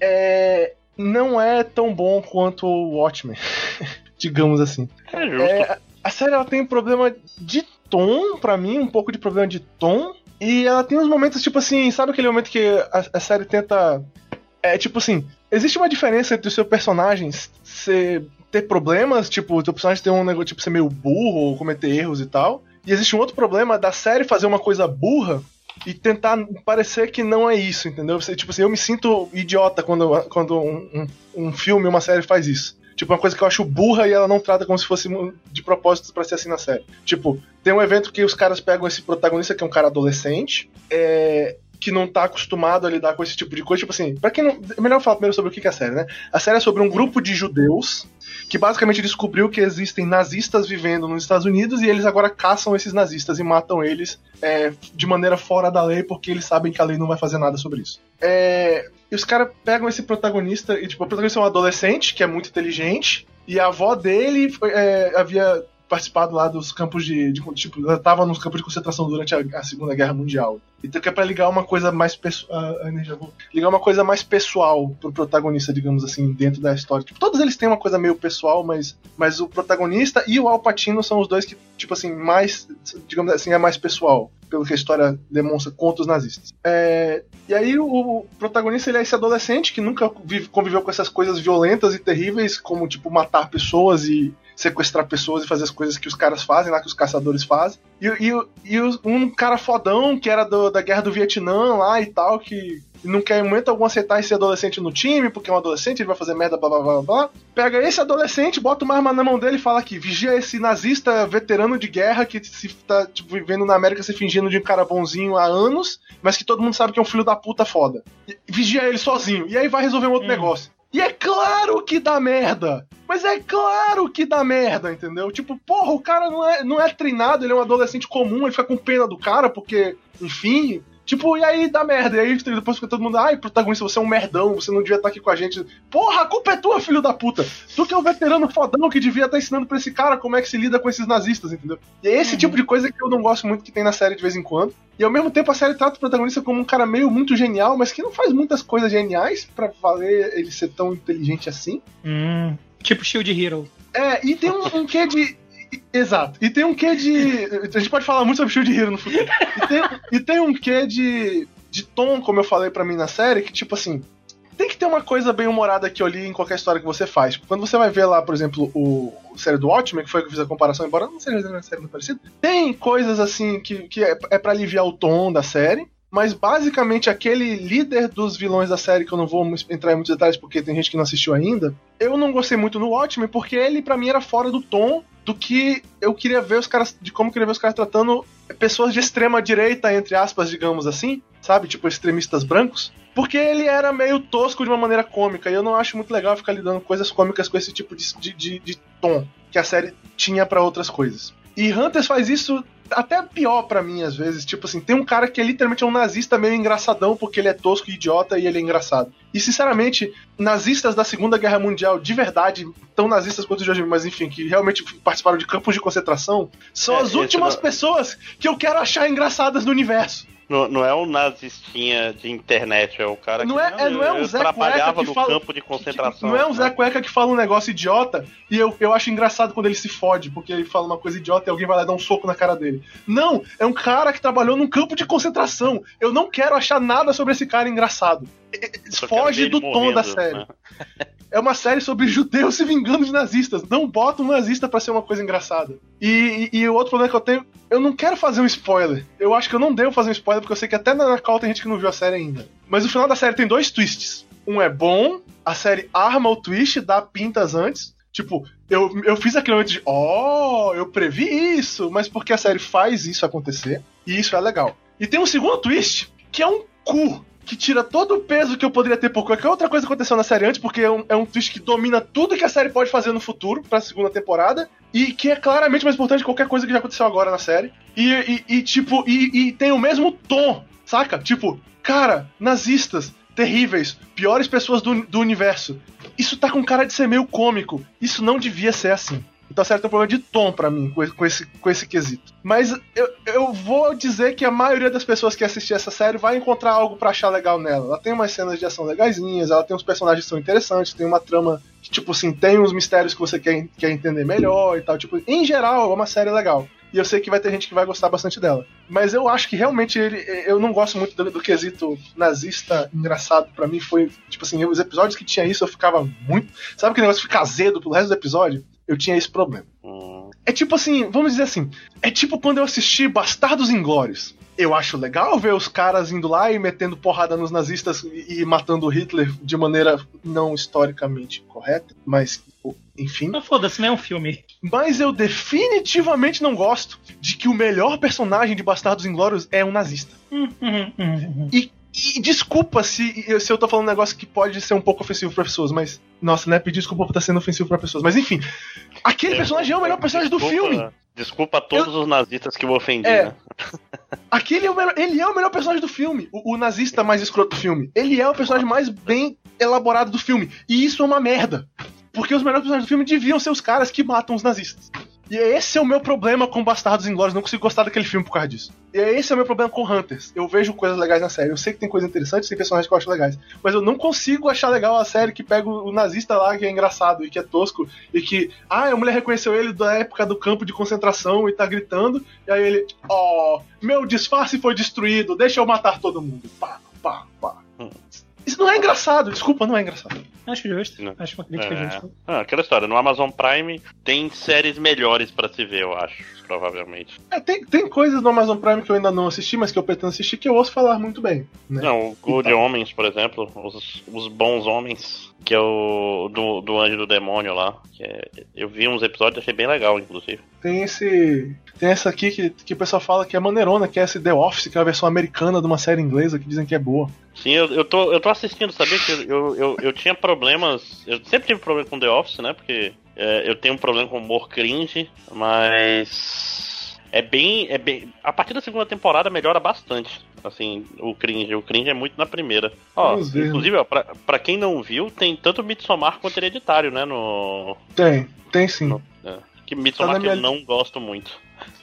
É, não é tão bom quanto o Watchmen, digamos assim. É justo. É, a série ela tem um problema de tom, pra mim, um pouco de problema de tom. E ela tem uns momentos, tipo assim, sabe aquele momento que a, a série tenta. É tipo assim, existe uma diferença entre o seu personagem ser, ter problemas, tipo, o teu personagem ter um negócio, tipo, ser meio burro ou cometer erros e tal. E existe um outro problema da série fazer uma coisa burra e tentar parecer que não é isso, entendeu? Tipo assim, eu me sinto idiota quando, quando um, um, um filme, uma série faz isso. Tipo, uma coisa que eu acho burra e ela não trata como se fosse de propósito pra ser assim na série. Tipo, tem um evento que os caras pegam esse protagonista, que é um cara adolescente, é, que não tá acostumado a lidar com esse tipo de coisa. Tipo assim, pra quem não. É melhor falar primeiro sobre o que que é a série, né? A série é sobre um grupo de judeus que basicamente descobriu que existem nazistas vivendo nos Estados Unidos e eles agora caçam esses nazistas e matam eles é, de maneira fora da lei porque eles sabem que a lei não vai fazer nada sobre isso. É, e os caras pegam esse protagonista e, tipo, o protagonista é um adolescente que é muito inteligente e a avó dele foi, é, havia participado lá dos campos de, de tipo, ela tava nos campos de concentração durante a, a Segunda Guerra Mundial. Então que é pra ligar uma coisa mais pessoal, ligar uma coisa mais pessoal pro protagonista, digamos assim, dentro da história. Tipo, todos eles têm uma coisa meio pessoal, mas, mas o protagonista e o Al Pacino são os dois que, tipo assim, mais, digamos assim, é mais pessoal, pelo que a história demonstra contra os nazistas. É, e aí o, o protagonista ele é esse adolescente que nunca vive, conviveu com essas coisas violentas e terríveis, como tipo matar pessoas e sequestrar pessoas e fazer as coisas que os caras fazem lá, que os caçadores fazem. E, e, e um cara fodão que era do, da guerra do Vietnã lá e tal, que não quer em momento algum aceitar esse adolescente no time, porque é um adolescente, ele vai fazer merda, blá blá blá blá. Pega esse adolescente, bota uma arma na mão dele e fala que vigia esse nazista veterano de guerra que se tá tipo, vivendo na América se fingindo de um cara bonzinho há anos, mas que todo mundo sabe que é um filho da puta foda. Vigia ele sozinho. E aí vai resolver um outro Hum. negócio. E é claro que dá merda! Mas é claro que dá merda, entendeu? Tipo, porra, o cara não é, não é treinado, ele é um adolescente comum, ele fica com pena do cara, porque, enfim. Tipo, e aí dá merda. E aí depois fica todo mundo, ai, protagonista, você é um merdão, você não devia estar aqui com a gente. Porra, a culpa é tua, filho da puta! Tu que é um veterano fodão que devia estar ensinando pra esse cara como é que se lida com esses nazistas, entendeu? E é esse Uhum. tipo de coisa que eu não gosto muito que tem na série de vez em quando. E ao mesmo tempo a série trata o protagonista como um cara meio muito genial, mas que não faz muitas coisas geniais pra valer ele ser tão inteligente assim. Hum, tipo Shield Hero. É, e tem um, um quê de. Exato. E tem um quê de. A gente pode falar muito sobre Shield Hero no futuro. E tem, e tem um quê de. de tom, como eu falei pra mim na série, que tipo assim. tem que ter uma coisa bem humorada aqui ali em qualquer história que você faz. Quando você vai ver lá, por exemplo, o, o série do Watchmen, que foi que eu fiz a comparação, embora não seja uma série muito parecida, tem coisas assim que, que é, é para aliviar o tom da série. Mas basicamente aquele líder dos vilões da série, que eu não vou entrar em muitos detalhes porque tem gente que não assistiu ainda, eu não gostei muito no Watchmen porque ele para mim era fora do tom do que eu queria ver os caras, de como eu queria ver os caras tratando pessoas de extrema direita, entre aspas, digamos assim, sabe? Tipo extremistas brancos. Porque ele era meio tosco de uma maneira cômica, e eu não acho muito legal ficar lidando coisas cômicas com esse tipo de, de, de, de tom que a série tinha para outras coisas. E Hunters faz isso até pior para mim, às vezes. Tipo assim, tem um cara que é literalmente um nazista meio engraçadão, porque ele é tosco e idiota e ele é engraçado. E, sinceramente, nazistas da Segunda Guerra Mundial, de verdade, tão nazistas quanto o Jorge, mas enfim, que realmente participaram de campos de concentração, são é, as últimas não... pessoas que eu quero achar engraçadas no universo. Não, não é um nazistinha de internet, é o cara não que é, é, não é um Zé trabalhava que no fala, campo de concentração. não é um Zé Cueca que fala um negócio idiota e eu, eu acho engraçado quando ele se fode, porque ele fala uma coisa idiota e alguém vai lá dar um soco na cara dele. Não, é um cara que trabalhou num campo de concentração. Eu não quero achar nada sobre esse cara engraçado. Foge do tom da série. Né? é uma série sobre judeus se vingando de nazistas. Não bota um nazista para ser uma coisa engraçada. E, e, e, o outro problema que eu tenho, eu não quero fazer um spoiler. Eu acho que eu não devo fazer um spoiler, porque eu sei que até na call tem gente que não viu a série ainda. Mas o final da série tem dois twists. Um é bom, a série arma o twist, dá pintas antes. Tipo, eu, eu fiz aquele momento de, oh, eu previ isso, mas porque a série faz isso acontecer, e isso é legal. E tem um segundo twist, que é um cu que tira todo o peso que eu poderia ter por qualquer outra coisa que aconteceu na série antes, porque é um, é um twist que domina tudo que a série pode fazer no futuro, pra segunda temporada, e que é claramente mais importante que qualquer coisa que já aconteceu agora na série. E, e, e tipo, e, e tem o mesmo tom, saca? Tipo, cara, nazistas, terríveis, piores pessoas do, do universo. Isso tá com cara de ser meio cômico. Isso não devia ser assim. Então a série tem um problema de tom para mim com esse, com esse, quesito. Mas eu, eu vou dizer que a maioria das pessoas que assistir essa série vai encontrar algo para achar legal nela. Ela tem umas cenas de ação legaisinhas, ela tem uns personagens que são interessantes, tem uma trama que, tipo assim, tem uns mistérios que você quer, quer entender melhor e tal. Tipo, em geral, é uma série legal. E eu sei que vai ter gente que vai gostar bastante dela. Mas eu acho que realmente ele, eu não gosto muito do, do quesito nazista engraçado. para mim foi, tipo assim, os episódios que tinha isso eu ficava muito. Sabe aquele negócio de ficar azedo pelo resto do episódio? Eu tinha esse problema. Hum. É tipo assim, vamos dizer assim, é tipo quando eu assisti Bastardos Inglórios. Eu acho legal ver os caras indo lá e metendo porrada nos nazistas e, matando Hitler de maneira não historicamente correta, mas enfim. Não foda-se, não é um filme. Mas eu definitivamente não gosto de que o melhor personagem de Bastardos Inglórios é um nazista. Hum, hum, hum, e e desculpa se, se eu tô falando um negócio que pode ser um pouco ofensivo para pessoas, mas. Nossa, né? Pedir desculpa por estar tá sendo ofensivo para pessoas. Mas enfim, aquele é, personagem é o melhor personagem desculpa, do filme. Desculpa a todos eu, os nazistas que eu ofendi, é, né? Aquele é o melhor, ele é o melhor personagem do filme. O, o, nazista mais escroto do filme. Ele é o personagem mais bem elaborado do filme. E isso é uma merda. Porque os melhores personagens do filme deviam ser os caras que matam os nazistas. E esse é o meu problema com Bastardos Inglórios. Não consigo gostar daquele filme por causa disso. E esse é o meu problema com Hunters. Eu vejo coisas legais na série. Eu sei que tem coisas interessantes, tem personagens que eu acho legais. Mas eu não consigo achar legal a série que pega o nazista lá, que é engraçado e que é tosco. E que, ah, a mulher reconheceu ele da época do campo de concentração e tá gritando. E aí ele, ó, oh, meu disfarce foi destruído, deixa eu matar todo mundo. Pá, pá, pá. Isso não é engraçado, desculpa, não é engraçado. Acho justo. Não. Acho uma crítica é. justa. Ah, aquela história, no Amazon Prime tem séries melhores para se ver, eu acho, provavelmente. É, tem, tem coisas no Amazon Prime que eu ainda não assisti, mas que eu pretendo assistir que eu ouço falar muito bem. Né? Não, o Good então. Homens, por exemplo, os, os bons homens, que é o do, do Anjo do Demônio lá. Que é, eu vi uns episódios e achei bem legal, inclusive. Tem esse. Tem essa aqui que, que o pessoal fala que é maneirona, que é esse The Office, que é a versão americana de uma série inglesa que dizem que é boa. Sim, eu, eu, tô, eu tô assistindo, sabia que eu, eu, eu tinha problemas. Eu sempre tive problema com The Office, né? Porque é, eu tenho um problema com humor cringe, mas. É bem, é bem. A partir da segunda temporada melhora bastante. Assim, o cringe. O cringe é muito na primeira. Ó, inclusive, ó, pra, pra quem não viu, tem tanto Midsommar quanto Hereditário, né? No. Tem, tem sim. No, é, que Midsommar tá minha... eu não gosto muito.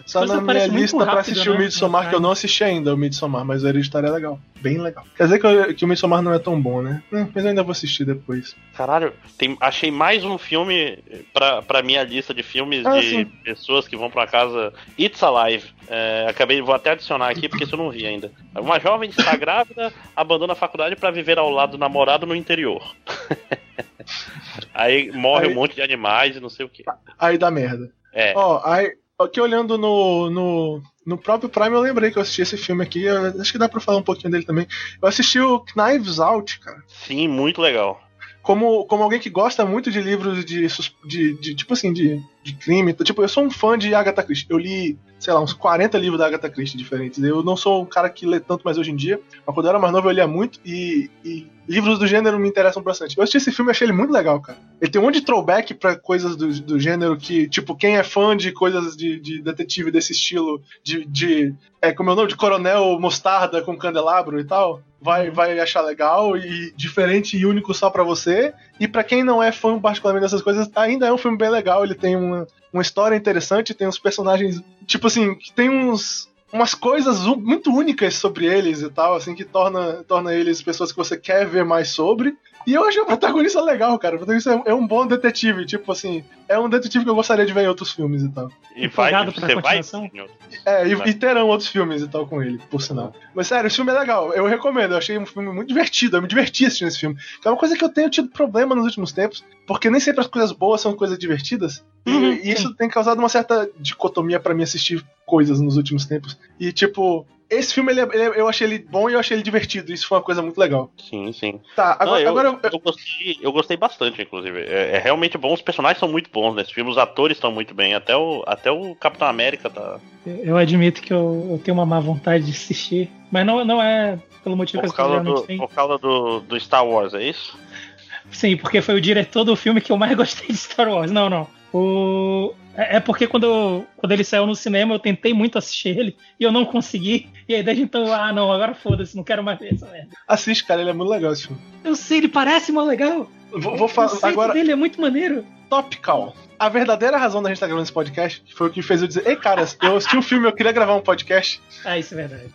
Só Coisa na minha lista pra rápido, assistir né? o Midsommar, que eu não assisti ainda o Midsommar, mas o Hereditário é legal. Bem legal. Quer dizer que, eu- que o Midsommar não é tão bom, né? Hum, mas eu ainda vou assistir depois. Caralho, tem- achei mais um filme pra, pra minha lista de filmes Ah, de sim. pessoas que vão pra casa. It's Alive. É, acabei, vou até adicionar aqui porque isso eu não vi ainda. Uma jovem está grávida, abandona a faculdade pra viver ao lado do namorado no interior. Aí morre Aí- um monte de animais e não sei o que. Aí dá merda. É, Ó, aí, aqui olhando no, no, no próprio Prime, eu lembrei que eu assisti esse filme aqui. eu acho que dá pra falar um pouquinho dele também. Eu assisti o Knives Out, cara. sim, muito legal. Como, como alguém que gosta muito de livros de, sus- de, de tipo assim, de, de crime. Tipo, eu sou um fã de Agatha Christie. Eu li, sei lá, uns 40 livros da Agatha Christie diferentes. Eu não sou um cara que lê tanto mais hoje em dia, mas quando eu era mais novo eu lia muito e, e livros do gênero me interessam bastante. Eu assisti esse filme e achei ele muito legal, cara. Ele tem um monte de throwback pra coisas do, do gênero que, tipo, quem é fã de coisas de, de detetive desse estilo, de, de é, como é o nome? De Coronel Mostarda com candelabro e tal, vai, vai achar legal e diferente e único só pra você. E pra quem não é fã particularmente dessas coisas, ainda é um filme bem legal. Ele tem uma, uma história interessante, tem uns personagens, tipo assim, que tem uns. Umas coisas muito únicas sobre eles e tal, assim, que torna, torna eles pessoas que você quer ver mais sobre. E eu acho o protagonista legal, cara. O protagonista é, um bom detetive, tipo assim, é um detetive que eu gostaria de ver em outros filmes e tal. E vai, você vai. É, e, e terão outros filmes e tal com ele, por sinal. Mas sério, esse filme é legal. Eu recomendo. Eu achei um filme muito divertido. Eu me diverti assistindo esse filme. Que é uma coisa que eu tenho tido problema nos últimos tempos, porque nem sempre as coisas boas são coisas divertidas. E, Uhum, e isso tem causado uma certa dicotomia pra mim assistir coisas nos últimos tempos. E tipo, esse filme ele é- ele é- eu achei ele bom e eu achei ele divertido. Isso foi uma coisa muito legal. Sim, sim. Tá, Não, agora, eu, agora eu- eu gostei, eu gostei bastante, inclusive. É, é realmente bom, os personagens são muito bons nesse filme, os atores estão muito bem, até o, até o Capitão América tá. Eu admito que eu, eu tenho uma má vontade de assistir. Mas não, não é pelo motivo Por que geralmente do, têm. por causa do, do Star Wars, é isso? Sim, porque foi o diretor do filme que eu mais gostei de Star Wars. Não, não. O... É é porque quando, eu- quando ele saiu no cinema, eu tentei muito assistir ele e eu não consegui. E aí desde então, ah não, agora foda-se, não quero mais ver essa merda. assiste, cara, ele é muito legal esse filme. Eu sei, ele parece mal legal. Vou, vou o falar agora. dele é muito maneiro. Topical. A verdadeira razão da gente estar gravando esse podcast foi o que fez eu dizer: Ei, caras, eu assisti um filme, eu queria gravar um podcast. Ah, isso é verdade.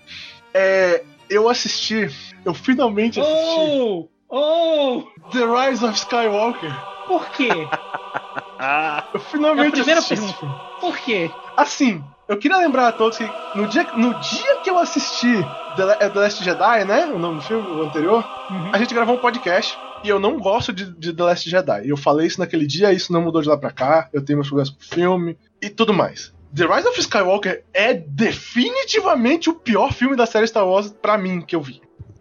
É. Eu assisti, eu finalmente assisti Oh! Oh! The Rise of Skywalker. Por quê? Ah, Eu É a finalmente primeira assisti. pergunta. Por quê? Assim, eu queria lembrar a todos que no dia, no dia que eu assisti The, é The Last Jedi, né? O nome do filme, o anterior, Uhum. a gente gravou um podcast. E eu não gosto de, de The Last Jedi. Eu falei isso naquele dia, isso não mudou de lá pra cá. Eu tenho meus problemas com o filme e tudo mais. The Rise of Skywalker é definitivamente o pior filme da série Star Wars pra mim que eu vi.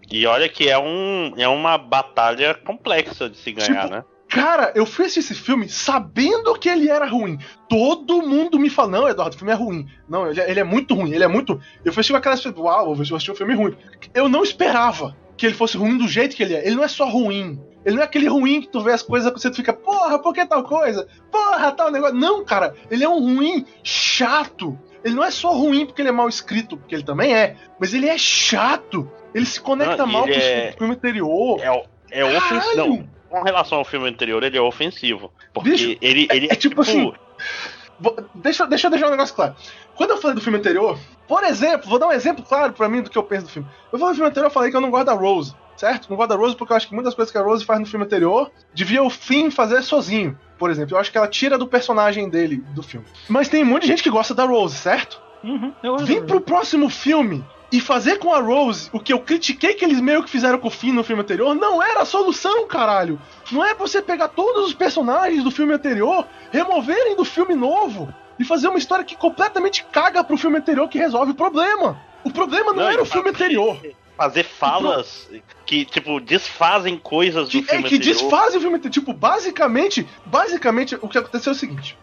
e olha que é, um, é uma batalha complexa de se ganhar, Tipo, né? Cara, eu fui assistir esse filme sabendo que ele era ruim. Todo mundo me fala, não, Eduardo, o filme é ruim. Não, ele é, é muito ruim, ele é muito. Eu fui assistir com aquela uau, eu vou assistir um filme ruim. Eu não esperava que ele fosse ruim do jeito que ele é. Ele não é só ruim. Ele não é aquele ruim que tu vê as coisas que você fica, porra, por que tal coisa? Porra, tal negócio. Não, cara, ele é um ruim chato. Ele não é só ruim porque ele é mal escrito, porque ele também é, mas ele é chato. Ele se conecta Não, mal com é- o filme anterior. É, é ofensivo. Com relação ao filme anterior, ele é ofensivo. Porque Bicho, ele, ele é tipo assim, Vou- Deixa, deixa eu deixar um negócio claro. Quando eu falei do filme anterior, por exemplo, vou dar um exemplo claro pra mim do que eu penso do filme. Eu falei do filme anterior, eu falei que eu não gosto da Rose, certo? Não gosto da Rose porque eu acho que muitas coisas que a Rose faz no filme anterior devia o Finn fazer sozinho, por exemplo. Eu acho que ela tira do personagem dele do filme. Mas tem um monte de gente que gosta da Rose, certo? Uhum, eu Vem pro próximo filme e fazer com a Rose o que eu critiquei que eles meio que fizeram com o Finn no filme anterior não era a solução, caralho. Não é você pegar todos os personagens do filme anterior, removerem do filme novo e fazer uma história que completamente caga pro filme anterior que resolve o problema. O problema não, Não, era o filme anterior. Fazer falas que, tipo, desfazem coisas do Que, é filme que anterior. desfazem o filme anterior. Tipo, basicamente, basicamente, o que aconteceu é o seguinte: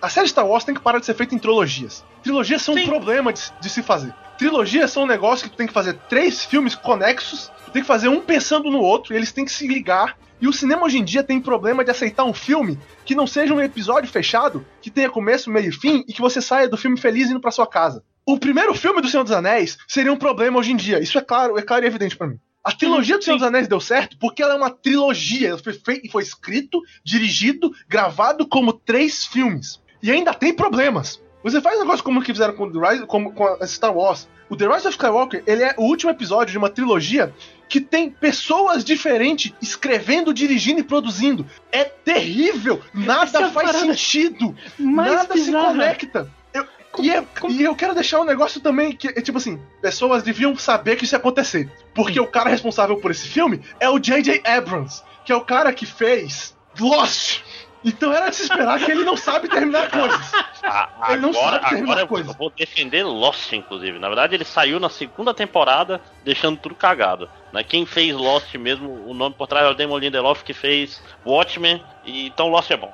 a série Star Wars tem que parar de ser feita em trilogias. Trilogias são um Sim. problema de, de se fazer. Trilogias são um negócio que tu tem que fazer três filmes conexos, tu tem que fazer um pensando no outro, e eles têm que se ligar. E o cinema hoje em dia tem problema de aceitar um filme que não seja um episódio fechado, que tenha começo, meio e fim, e que você saia do filme feliz indo pra sua casa. O primeiro filme do Senhor dos Anéis seria um problema hoje em dia. Isso é claro, é claro e evidente pra mim. A trilogia do Senhor dos Anéis deu certo porque ela é uma trilogia. Ela foi, feita, foi escrito, dirigido, gravado como três filmes. E ainda tem problemas. Você faz um negócio como que fizeram com, The Rise, como, com a Star Wars. O The Rise of Skywalker, ele é o último episódio de uma trilogia que tem pessoas diferentes escrevendo, dirigindo e produzindo. É terrível! Nada Essa faz sentido! Nada se bizarra. conecta. Eu- e, é- e eu quero deixar um negócio também que é tipo assim: pessoas deviam saber que isso ia acontecer. Porque o cara responsável por esse filme é o J.J. Abrams, que é o cara que fez Lost. Então era de se esperar que ele não sabe terminar coisas. A- Ele não agora, sabe terminar agora eu- coisa. eu vou defender Lost, inclusive. Na verdade, ele saiu na segunda temporada, deixando tudo cagado. Né? Quem fez Lost mesmo, o nome por trás é o Damon Lindelof, que fez Watchmen, e então Lost é bom.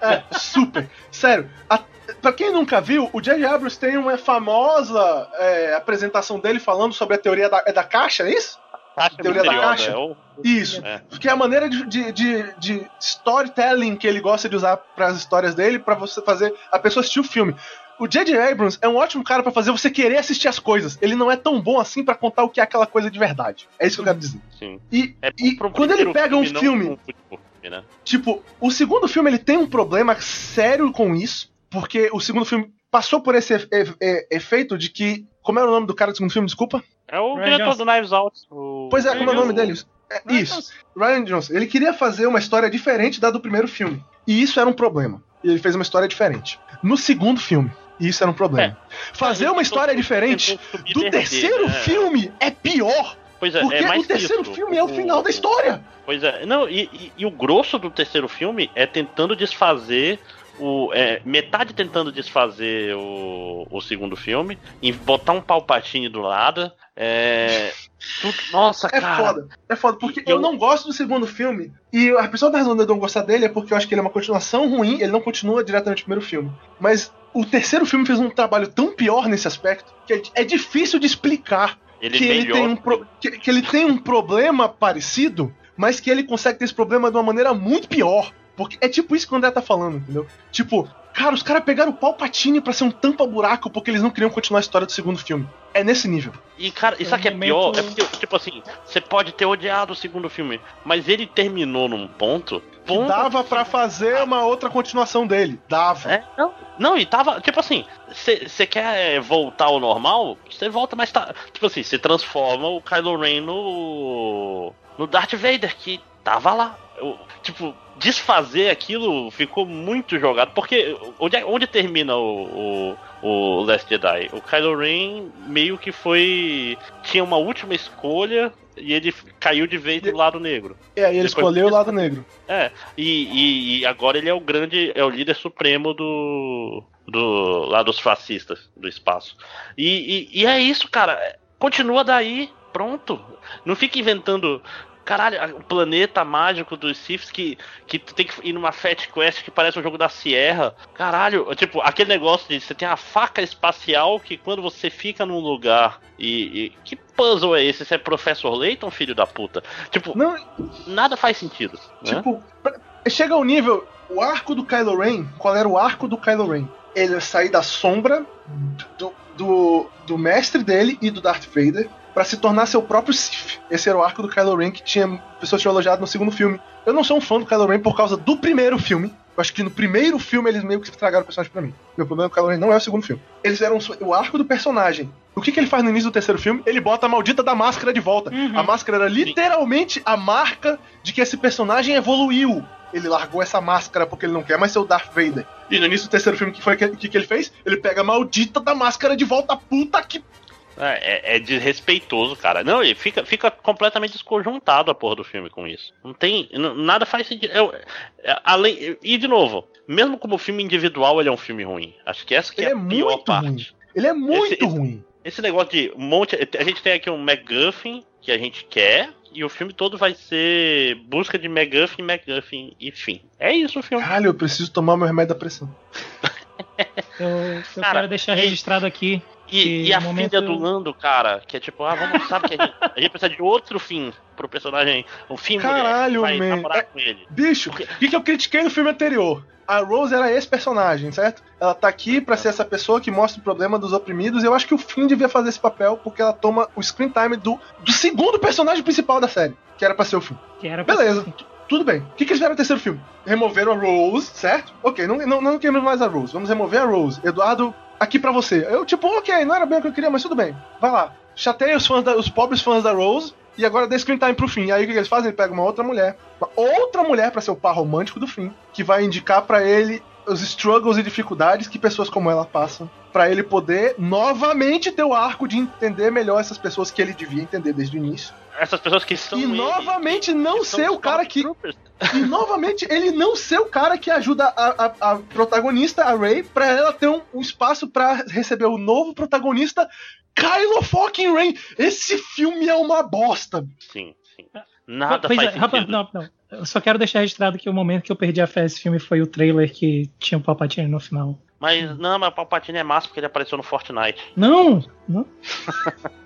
É, super. Sério, a, pra quem nunca viu, o J.J. Abrams tem uma famosa é, apresentação dele falando sobre a teoria da, é da caixa, é isso? Caixa Teoria da caixa? é o- Isso. É. Que é a maneira de, de, de, de storytelling que ele gosta de usar para as histórias dele, pra você fazer a pessoa assistir o filme. O J.J. Abrams é um ótimo cara pra fazer você querer assistir as coisas. Ele não é tão bom assim pra contar o que é aquela coisa de verdade. É isso que eu quero dizer. Sim. E, É e quando ele pega um filme, né? tipo, o segundo filme ele tem um problema sério com isso, porque o segundo filme passou por esse e- efeito de que. Como era o nome do cara do segundo filme, desculpa? É o Ryan diretor Johnson. do Knives Out. o- Pois é, como é o nome o- dele? É, isso. Ryan Johnson, ele queria fazer uma história diferente da do primeiro filme. E isso era um problema. E ele fez uma história diferente. No segundo filme, e isso era um problema. Fazer uma história diferente do terceiro né? filme é pior. Pois é, Porque é mais o terceiro isso. filme é o final da história. Pois é, não, e, e- e o grosso do terceiro filme é tentando desfazer o. é, metade tentando desfazer o, o segundo filme, e botar um Palpatine do lado. É. tudo- nossa, É cara. foda. É foda, porque Eu- eu não gosto do segundo filme. E a pessoa da razão de eu não gostar dele é porque eu acho que ele é uma continuação ruim, ele não continua diretamente do primeiro filme. Mas o terceiro filme fez um trabalho tão pior nesse aspecto que é- é difícil de explicar Ele que ele, melhor. tem um pro- que, que ele tem um problema parecido, mas que ele consegue ter esse problema de uma maneira muito pior. Porque é tipo isso que o André tá falando, entendeu? Tipo, cara, os caras pegaram o Palpatine pra ser um tampa-buraco porque eles não queriam continuar a história do segundo filme. É nesse nível. E, cara, isso É aqui é pior. É porque, tipo assim, você pode ter odiado o segundo filme, mas ele terminou num ponto. Que ponto dava pra fazer uma outra continuação dele. Dava. É, não, não, e tava, tipo assim, você quer é, voltar ao normal? Você volta, mas tá. Tipo assim, você transforma o Kylo Ren no. no Darth Vader, que tava lá. Eu, tipo, desfazer aquilo ficou muito jogado. Porque onde, é- onde termina o, o, o Last Jedi? O Kylo Ren meio que foi. tinha uma última escolha e ele caiu de vez do lado negro. E aí ele Depois- escolheu o lado negro. É, e, e- e agora ele é o grande, é o líder supremo do, do lá dos fascistas do espaço. E, e, e é isso, cara. Continua daí, pronto. Não fica inventando. Caralho, o planeta mágico dos Siths que, que tu tem que ir numa Fat Quest que parece um jogo da Sierra. Caralho, tipo, aquele negócio de você tem a faca espacial que quando você fica num lugar e. e- que puzzle é esse? Você é Professor Layton, filho da puta? Tipo, Não, nada faz sentido. né? tipo, pra- chega ao nível. O arco do Kylo Ren, qual era o arco do Kylo Ren? Ele sair da sombra do, do, do mestre dele e do Darth Vader pra se tornar seu próprio Sith. Esse era o arco do Kylo Ren que tinha pessoas tinham elogiado no segundo filme. Eu não sou um fã do Kylo Ren por causa do primeiro filme. Eu acho que no primeiro filme eles meio que estragaram o personagem pra mim. Meu problema com o Kylo Ren não é o segundo filme. Eles eram o arco do personagem. O que, que ele faz no início do terceiro filme? Ele bota a maldita da máscara de volta. Uhum. A máscara era literalmente a marca de que esse personagem evoluiu. Ele largou essa máscara porque ele não quer mais ser o Darth Vader. E no início do terceiro filme, o que foi que, que, que ele fez? Ele pega a maldita da máscara de volta, puta que. É, é, é desrespeitoso, cara. Não, ele fica, fica completamente desconjuntado a porra do filme com isso. Não tem. n- Nada faz sentido. Eu- é, além, e de novo, mesmo como filme individual, ele é um filme ruim. Acho que essa que Ele é é a pior parte. ruim. Ele é muito Esse- esse- ruim. Esse negócio de um monte. A gente tem aqui um MacGuffin que a gente quer. E o filme todo vai ser busca de MacGuffin, MacGuffin, enfim. É isso o filme. Caralho, eu preciso tomar meu remédio da pressão. Eu, eu Cara, quero deixar e- registrado aqui. E, e a momento- filha do Lando, cara, que é tipo, ah, vamos, sabe que a gente, a gente precisa de outro fim pro personagem. Um fim Caralho, mulher que vai man. namorar É- com ele. Bicho, o que, que eu critiquei no filme anterior? A Rose era esse personagem, certo? Ela tá aqui pra ser essa pessoa que mostra o problema dos oprimidos. E eu acho que o Finn devia fazer esse papel porque ela toma o screen time do, do segundo personagem principal da série, que era pra ser o Finn. Que era Beleza. Tudo bem. O que, que eles fizeram no terceiro filme? Removeram a Rose, certo? Ok, não, não, não queremos mais a Rose. Vamos remover a Rose. Eduardo, aqui pra você. Eu, tipo, ok, não era bem o que eu queria, mas tudo bem. Vai lá. Chateia os, fãs da, os pobres fãs da Rose. E agora dê screen time pro fim. Aí o que, eles fazem? Ele pega uma outra mulher. Uma outra mulher pra ser o par romântico do fim. Que vai indicar pra ele os struggles e dificuldades que pessoas como ela passam. Pra ele poder novamente ter o arco de entender melhor essas pessoas que ele devia entender desde o início. Essas pessoas que são. E ele, novamente não que ser o cara que. E novamente, ele não ser o cara que ajuda a, a- a protagonista, a Ray, pra ela ter um, um espaço pra receber o novo protagonista, Kylo fucking Ren. Esse filme é uma bosta. Sim, sim. Nada Pois faz é, sentido. rapaz, não, não. Eu só quero deixar registrado que o momento que eu perdi a fé nesse filme foi o trailer que tinha o Palpatine no final. Mas não, mas o Palpatine é massa porque ele apareceu no Fortnite. Não! não.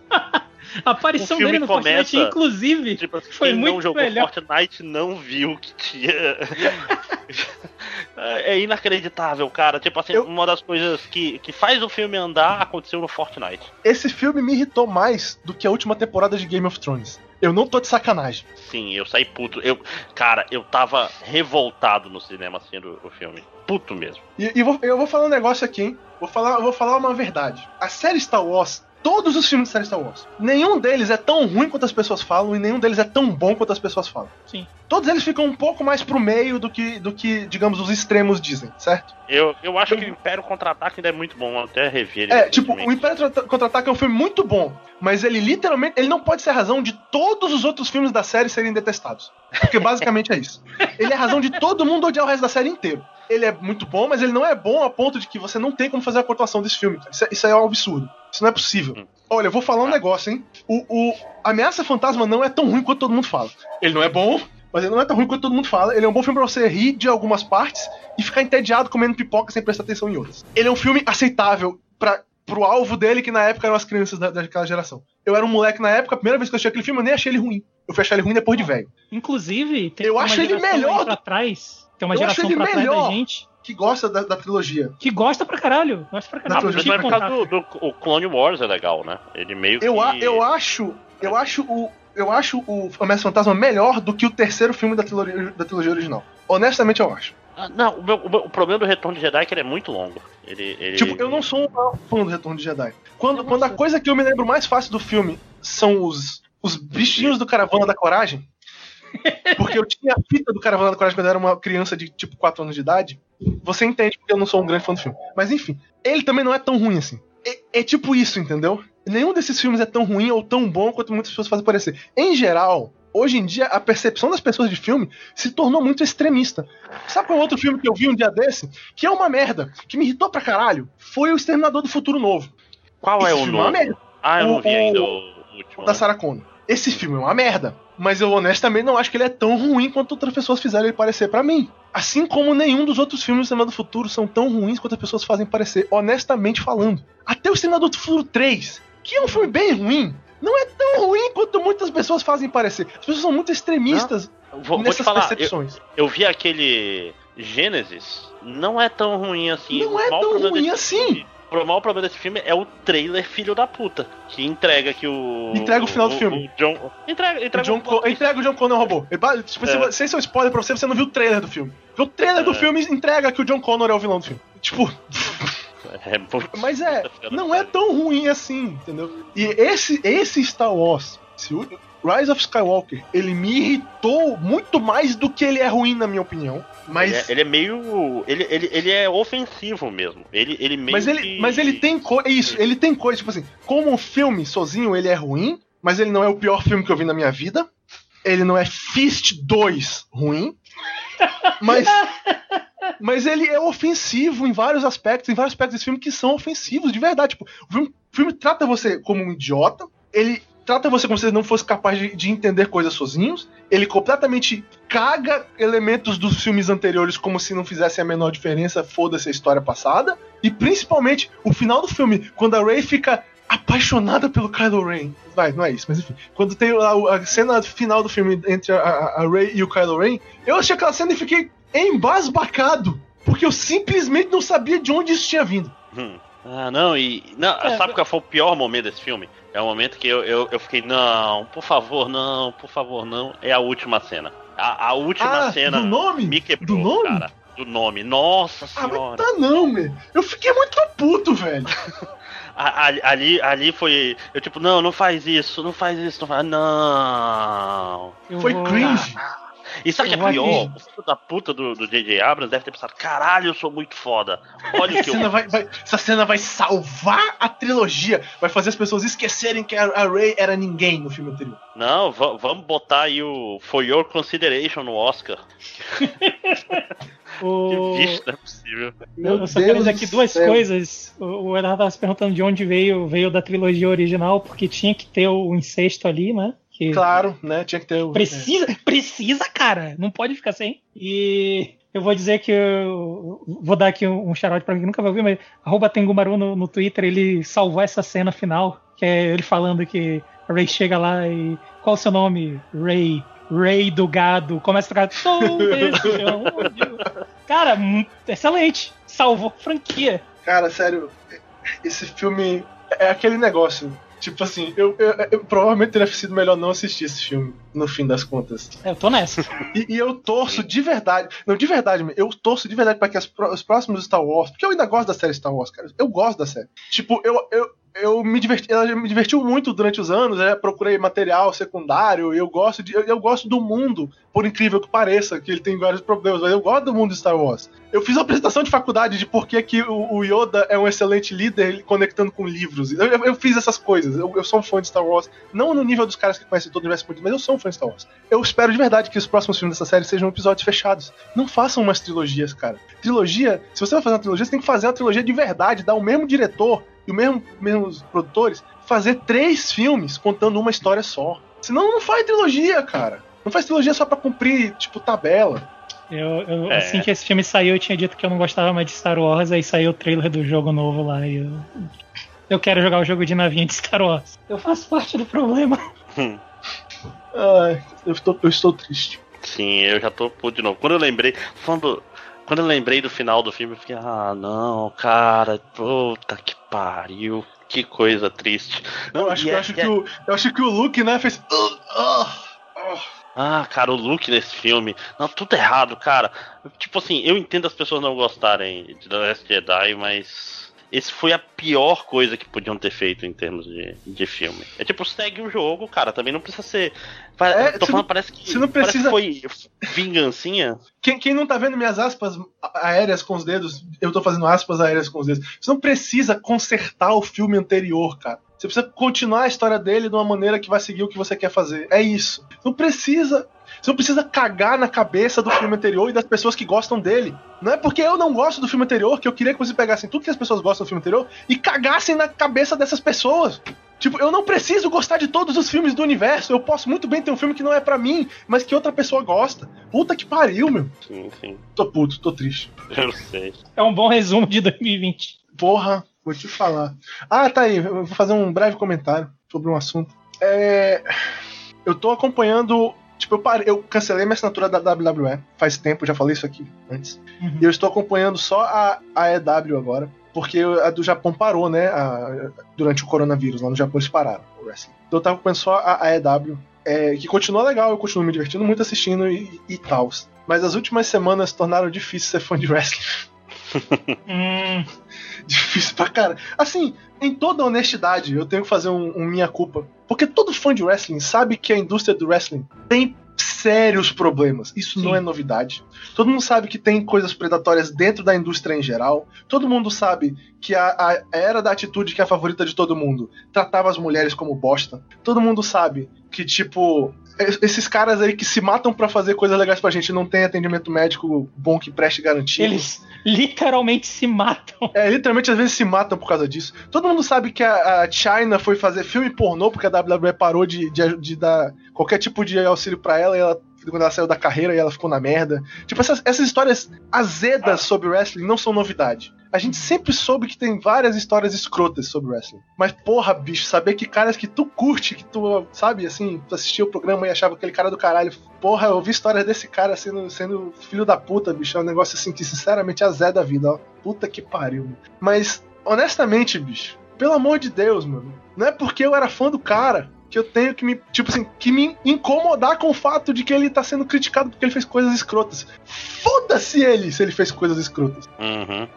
a aparição dele no Fortnite, começa- inclusive, Tipo, Foi quem não muito jogou melhor. Fortnite não viu que tinha. é inacreditável, cara. Tipo assim, Eu- uma das coisas que, que faz o filme andar aconteceu no Fortnite. Esse filme me irritou mais do que a última temporada de Game of Thrones. Eu não tô de sacanagem. Sim, eu saí puto. Eu, cara, eu tava revoltado no cinema assistindo o filme. Puto mesmo. E, e vou- eu vou falar um negócio aqui, hein? Vou falar, eu vou falar uma verdade. A série Star Wars, todos os filmes da série Star Wars, nenhum deles é tão ruim quanto as pessoas falam e nenhum deles é tão bom quanto as pessoas falam. sim. Todos eles ficam um pouco mais pro meio do que, do que digamos, os extremos dizem, certo? Eu, eu acho que o Império Contra-Ataque ainda é muito bom, até rever ele. É, tipo, o. Império Contra- Contra-Ataca é um filme muito bom, mas ele literalmente, ele não pode ser a razão de todos os outros filmes da série serem detestados. Porque basicamente é isso. Ele é a razão de todo mundo odiar o resto da série inteiro. Ele é muito bom, mas ele não é bom a ponto de que você não tem como fazer a continuação desse filme. Isso é, isso é um absurdo. Isso não é possível. Hum. Olha, eu vou falar um Ah. negócio, hein? O, o Ameaça Fantasma não é tão ruim quanto todo mundo fala. Ele não é bom, mas ele não é tão ruim quanto todo mundo fala. Ele é um bom filme pra você rir de algumas partes e ficar entediado comendo pipoca sem prestar atenção em outras. Ele é um filme aceitável pra, pro alvo dele, que na época eram as crianças da, daquela geração. Eu era um moleque na época, a primeira vez que eu assisti aquele filme, eu nem achei ele ruim. Eu fui achar ele ruim depois de velho. Inclusive, tem Eu uma acho ele melhor pra trás. Tem uma Eu acho geração ele pra trás da melhor. gente Que gosta da, da trilogia. que gosta pra caralho. Gosta pra caralho. mas por causa do, do- o Clone Wars é legal, né? Ele meio Eu, a- que. eu acho. Eu acho o. Eu acho o Ameaça Fantasma melhor do que o terceiro filme da trilogia, da trilogia original. Honestamente, eu acho. Ah, Não, o, meu- o meu- o problema do Retorno de Jedi é que ele é muito longo. Ele, ele- Tipo, eu não sou um fã do Retorno de Jedi. Quando, quando a coisa que eu me lembro mais fácil do filme são os, os bichinhos do Caravana da Coragem. Porque eu tinha a fita do Caravana da Coragem quando eu era uma criança de tipo 4 anos de idade. Você entende porque eu não sou um grande fã do filme. Mas enfim, ele também não é tão ruim assim. É, é tipo isso, entendeu? Nenhum desses filmes é tão ruim ou tão bom quanto muitas pessoas fazem parecer. Em geral, hoje em dia, a percepção das pessoas de filme se tornou muito extremista. Sabe qual é outro filme que eu vi um dia desse? Que é uma merda, que me irritou pra caralho? Foi o Exterminador do Futuro Novo. Qual é Esse o filme é uma novo? merda. Ah, eu não O- vi ainda o último. O da né? Sarah Connor. Esse filme é uma merda. Mas eu honestamente não acho que ele é tão ruim quanto outras pessoas fizeram ele parecer pra mim. Assim como nenhum dos outros filmes do Cinema do Futuro são tão ruins quanto as pessoas fazem parecer, honestamente falando. Até o Exterminador do Futuro 3, que é um filme bem ruim, não é tão ruim quanto muitas pessoas fazem parecer. As pessoas são muito extremistas Vou, vou nessas falar, eu, percepções. eu vi aquele Gênesis, não é tão ruim assim. Não é tão ruim assim. filme- O maior problema desse filme é o trailer filho da puta. Que entrega que o. Entrega o final do filme. O John, entrega, O entrega John o Co- entrega o John Connor é robô. Ele Tipo, se É. sem seu spoiler pra você, você não viu o trailer do filme. Porque o trailer do É. filme entrega que o John Connor é o vilão do filme. Tipo, É muito- Mas é, não é tão ruim assim, entendeu? E esse, esse Star Wars, esse Rise of Skywalker, ele me irritou muito mais do que ele é ruim, na minha opinião. Mas, Ele, é, ele é meio. Ele, ele, ele é ofensivo mesmo. Ele, ele meio mas, ele, que- mas ele tem coisa. Isso, ele tem coisa, tipo assim, como um filme sozinho, ele é ruim, mas ele não é o pior filme que eu vi na minha vida. Ele não é Fist 2 ruim. Mas. Mas ele é ofensivo em vários aspectos, em vários aspectos desse filme que são ofensivos, de verdade. Tipo, o filme, o filme trata você como um idiota, ele trata você como se você não fosse capaz de, de entender coisas sozinhos, ele completamente caga elementos dos filmes anteriores como se não fizesse a menor diferença, foda-se a história passada, e principalmente o final do filme, quando a Rey fica apaixonada pelo Kylo Ren. Vai, não é isso, mas enfim. Quando tem a, a cena final do filme entre a, a, a Rey e o Kylo Ren, eu achei aquela cena e fiquei embasbacado. Porque eu simplesmente não sabia de onde isso tinha vindo. Hum. Ah, não, e. Não, É, sabe qual foi o pior momento desse filme? É o momento que eu, eu, eu fiquei, não, por favor, não, por favor, não. É a última cena. A, a última Ah, cena do nome? me quebrou, Do nome? cara. Do nome. Nossa Ah, mas senhora. tá não, meu. Eu fiquei muito puto, velho. Ali, ali, foi. Eu tipo, não, não faz isso, não faz isso, não faz. Não. Foi cringe. E sabe o que é pior? O filho da puta do, do J.J. Abrams deve ter pensado: caralho, eu sou muito foda. Olha o Essa que eu. cena vai, vai- essa cena vai salvar a trilogia. Vai fazer as pessoas esquecerem que a, a Ray era ninguém no filme anterior. Não, va- vamos botar aí o For Your Consideration no Oscar. O... Que bicho, não é possível. Eu, eu só quero dizer aqui duas coisas. O, Eduardo tava se perguntando de onde veio, veio da trilogia original, porque tinha que ter o incesto ali, né? Que Claro, né? Tinha que ter o. precisa, precisa, cara. Não pode ficar sem. E eu vou dizer que eu vou dar aqui um, um shout pra quem nunca vai ouvir, mas arroba Tengumaru no, no Twitter, ele salvou essa cena final, que é ele falando que a Ray chega lá e. Qual o seu nome? Ray. Ray do gado. Começa a tocar. Sou desse ódio." Cara, excelente. Salvou a franquia. Cara, sério, esse filme é aquele negócio. Tipo assim, eu, eu- eu provavelmente teria sido melhor não assistir esse filme, no fim das contas. Eu tô nessa. E, e eu torço de verdade, não, de verdade, eu torço de verdade para que as os próximos Star Wars, porque eu ainda gosto da série Star Wars, cara. Eu gosto da série. Tipo, eu, eu, eu me diverti, ela me divertiu muito durante os anos, né? procurei material secundário, eu gosto de, eu, eu gosto do mundo, por incrível que pareça, que ele tem vários problemas, mas eu gosto do mundo de Star Wars. Eu fiz uma apresentação de faculdade de por que, que o, o Yoda é um excelente líder conectando com livros. Eu, eu- eu fiz essas coisas. Eu, eu sou um fã de Star Wars. Não no nível dos caras que conhecem todo o universo mas eu sou um fã de Star Wars. Eu espero de verdade que os próximos filmes dessa série sejam episódios fechados. Não façam umas trilogias, cara. Trilogia, se você vai fazer uma trilogia, você tem que fazer uma trilogia de verdade, dar o mesmo diretor e o mesmo mesmos produtores fazer três filmes contando uma história só. Senão não faz trilogia, cara. Não faz trilogia só pra cumprir, tipo, tabela. Eu, eu- É. Assim que esse filme saiu, eu tinha dito que eu não gostava mais de Star Wars, aí saiu o trailer do jogo novo lá e eu. Eu quero jogar o jogo de navinha de Star Wars. Eu faço parte do problema. Ai, eu estou, eu estou triste. Sim, eu já tô puto de novo. Quando eu lembrei. Quando, quando eu lembrei do final do filme, eu fiquei, ah não, cara, puta que pariu. Que coisa triste. Não, Eu acho, e eu é- acho e que é- o, eu acho que o Luke, né, fez. "Ugh, ugh, ugh". Ah, cara, o look nesse filme. Não, tudo errado, cara. Tipo assim, eu entendo as pessoas não gostarem de The Last Jedi, mas. Esse foi a pior coisa que podiam ter feito em termos de, de filme. É tipo, segue o jogo, cara. Também não precisa ser. É, tô falando, não- parece que. você não precisa- foi vingancinha. Quem, quem não tá vendo minhas aspas aéreas com os dedos, eu tô fazendo aspas aéreas com os dedos. Você não precisa consertar o filme anterior, cara. Você precisa continuar a história dele de uma maneira que vai seguir o que você quer fazer. É isso. Não precisa. Você não precisa cagar na cabeça do filme anterior e das pessoas que gostam dele. Não é porque eu não gosto do filme anterior que eu queria que vocês pegassem tudo que as pessoas gostam do filme anterior e cagassem na cabeça dessas pessoas. Tipo, eu não preciso gostar de todos os filmes do universo. Eu posso muito bem ter um filme que não é pra mim, mas que outra pessoa gosta. Puta que pariu, meu. Sim, sim. Tô puto, tô triste. Eu sei. É um bom resumo de 2020. Porra, vou te falar. Ah, tá aí. Eu vou fazer um breve comentário sobre um assunto. É. Eu tô acompanhando. Tipo, eu, parei, eu cancelei minha assinatura da WWE faz tempo, já falei isso aqui antes. Uhum. E eu estou acompanhando só a, a EW agora. Porque a do Japão parou, né? a- durante o coronavírus. Lá no Japão eles pararam o wrestling. Então eu tava acompanhando só a, a EW. é, que continua legal, eu continuo me divertindo muito assistindo e, e tal. Mas as últimas semanas tornaram difícil ser fã de wrestling. Hum, Difícil pra cara. Assim, em toda honestidade, eu tenho que fazer um, um minha culpa. Porque todo fã de wrestling sabe que a indústria do wrestling tem sérios problemas. Isso não Sim. é novidade. Todo mundo sabe que tem coisas predatórias dentro da indústria em geral. Todo mundo sabe que a, a era da atitude que é a favorita de todo mundo tratava as mulheres como bosta. Todo mundo sabe que, tipo, esses caras aí que se matam pra fazer coisas legais pra gente não tem atendimento médico bom que preste garantia. eles literalmente se matam. É, literalmente às vezes se matam por causa disso. Todo mundo sabe que a, a China foi fazer filme pornô porque a WWE parou de, de, de dar qualquer tipo de auxílio pra ela e ela. Quando ela saiu da carreira e ela ficou na merda. Tipo, essas, essas histórias azedas sobre wrestling não são novidade. A gente sempre soube que tem várias histórias escrotas sobre wrestling. Mas, porra, bicho, saber que caras que tu curte, que tu, sabe, assim, tu assistia o programa e achava aquele cara do caralho. Porra, eu ouvi histórias desse cara sendo, sendo filho da puta, bicho. É um negócio assim que, sinceramente, azeda a vida, ó. Puta que pariu. Mano. Mas, honestamente, bicho, pelo amor de Deus, mano. Não é porque eu era fã do cara. Que eu tenho que me, tipo assim, que me incomodar com o fato de que ele tá sendo criticado porque ele fez coisas escrotas. Foda-se ele se ele fez coisas escrotas. Uhum.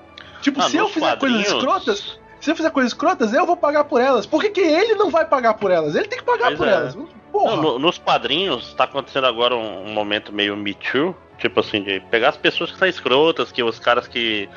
Tipo, Ah, se eu fizer coisas quadrinhos- escrotas, se eu fizer coisas escrotas, eu vou pagar por elas. Por que, que ele não vai pagar por elas? Ele tem que pagar Pois por é. elas. Porra. Não, no- nos quadrinhos tá acontecendo agora um, um momento meio Me Too, tipo assim, de pegar as pessoas que são escrotas, que os caras que,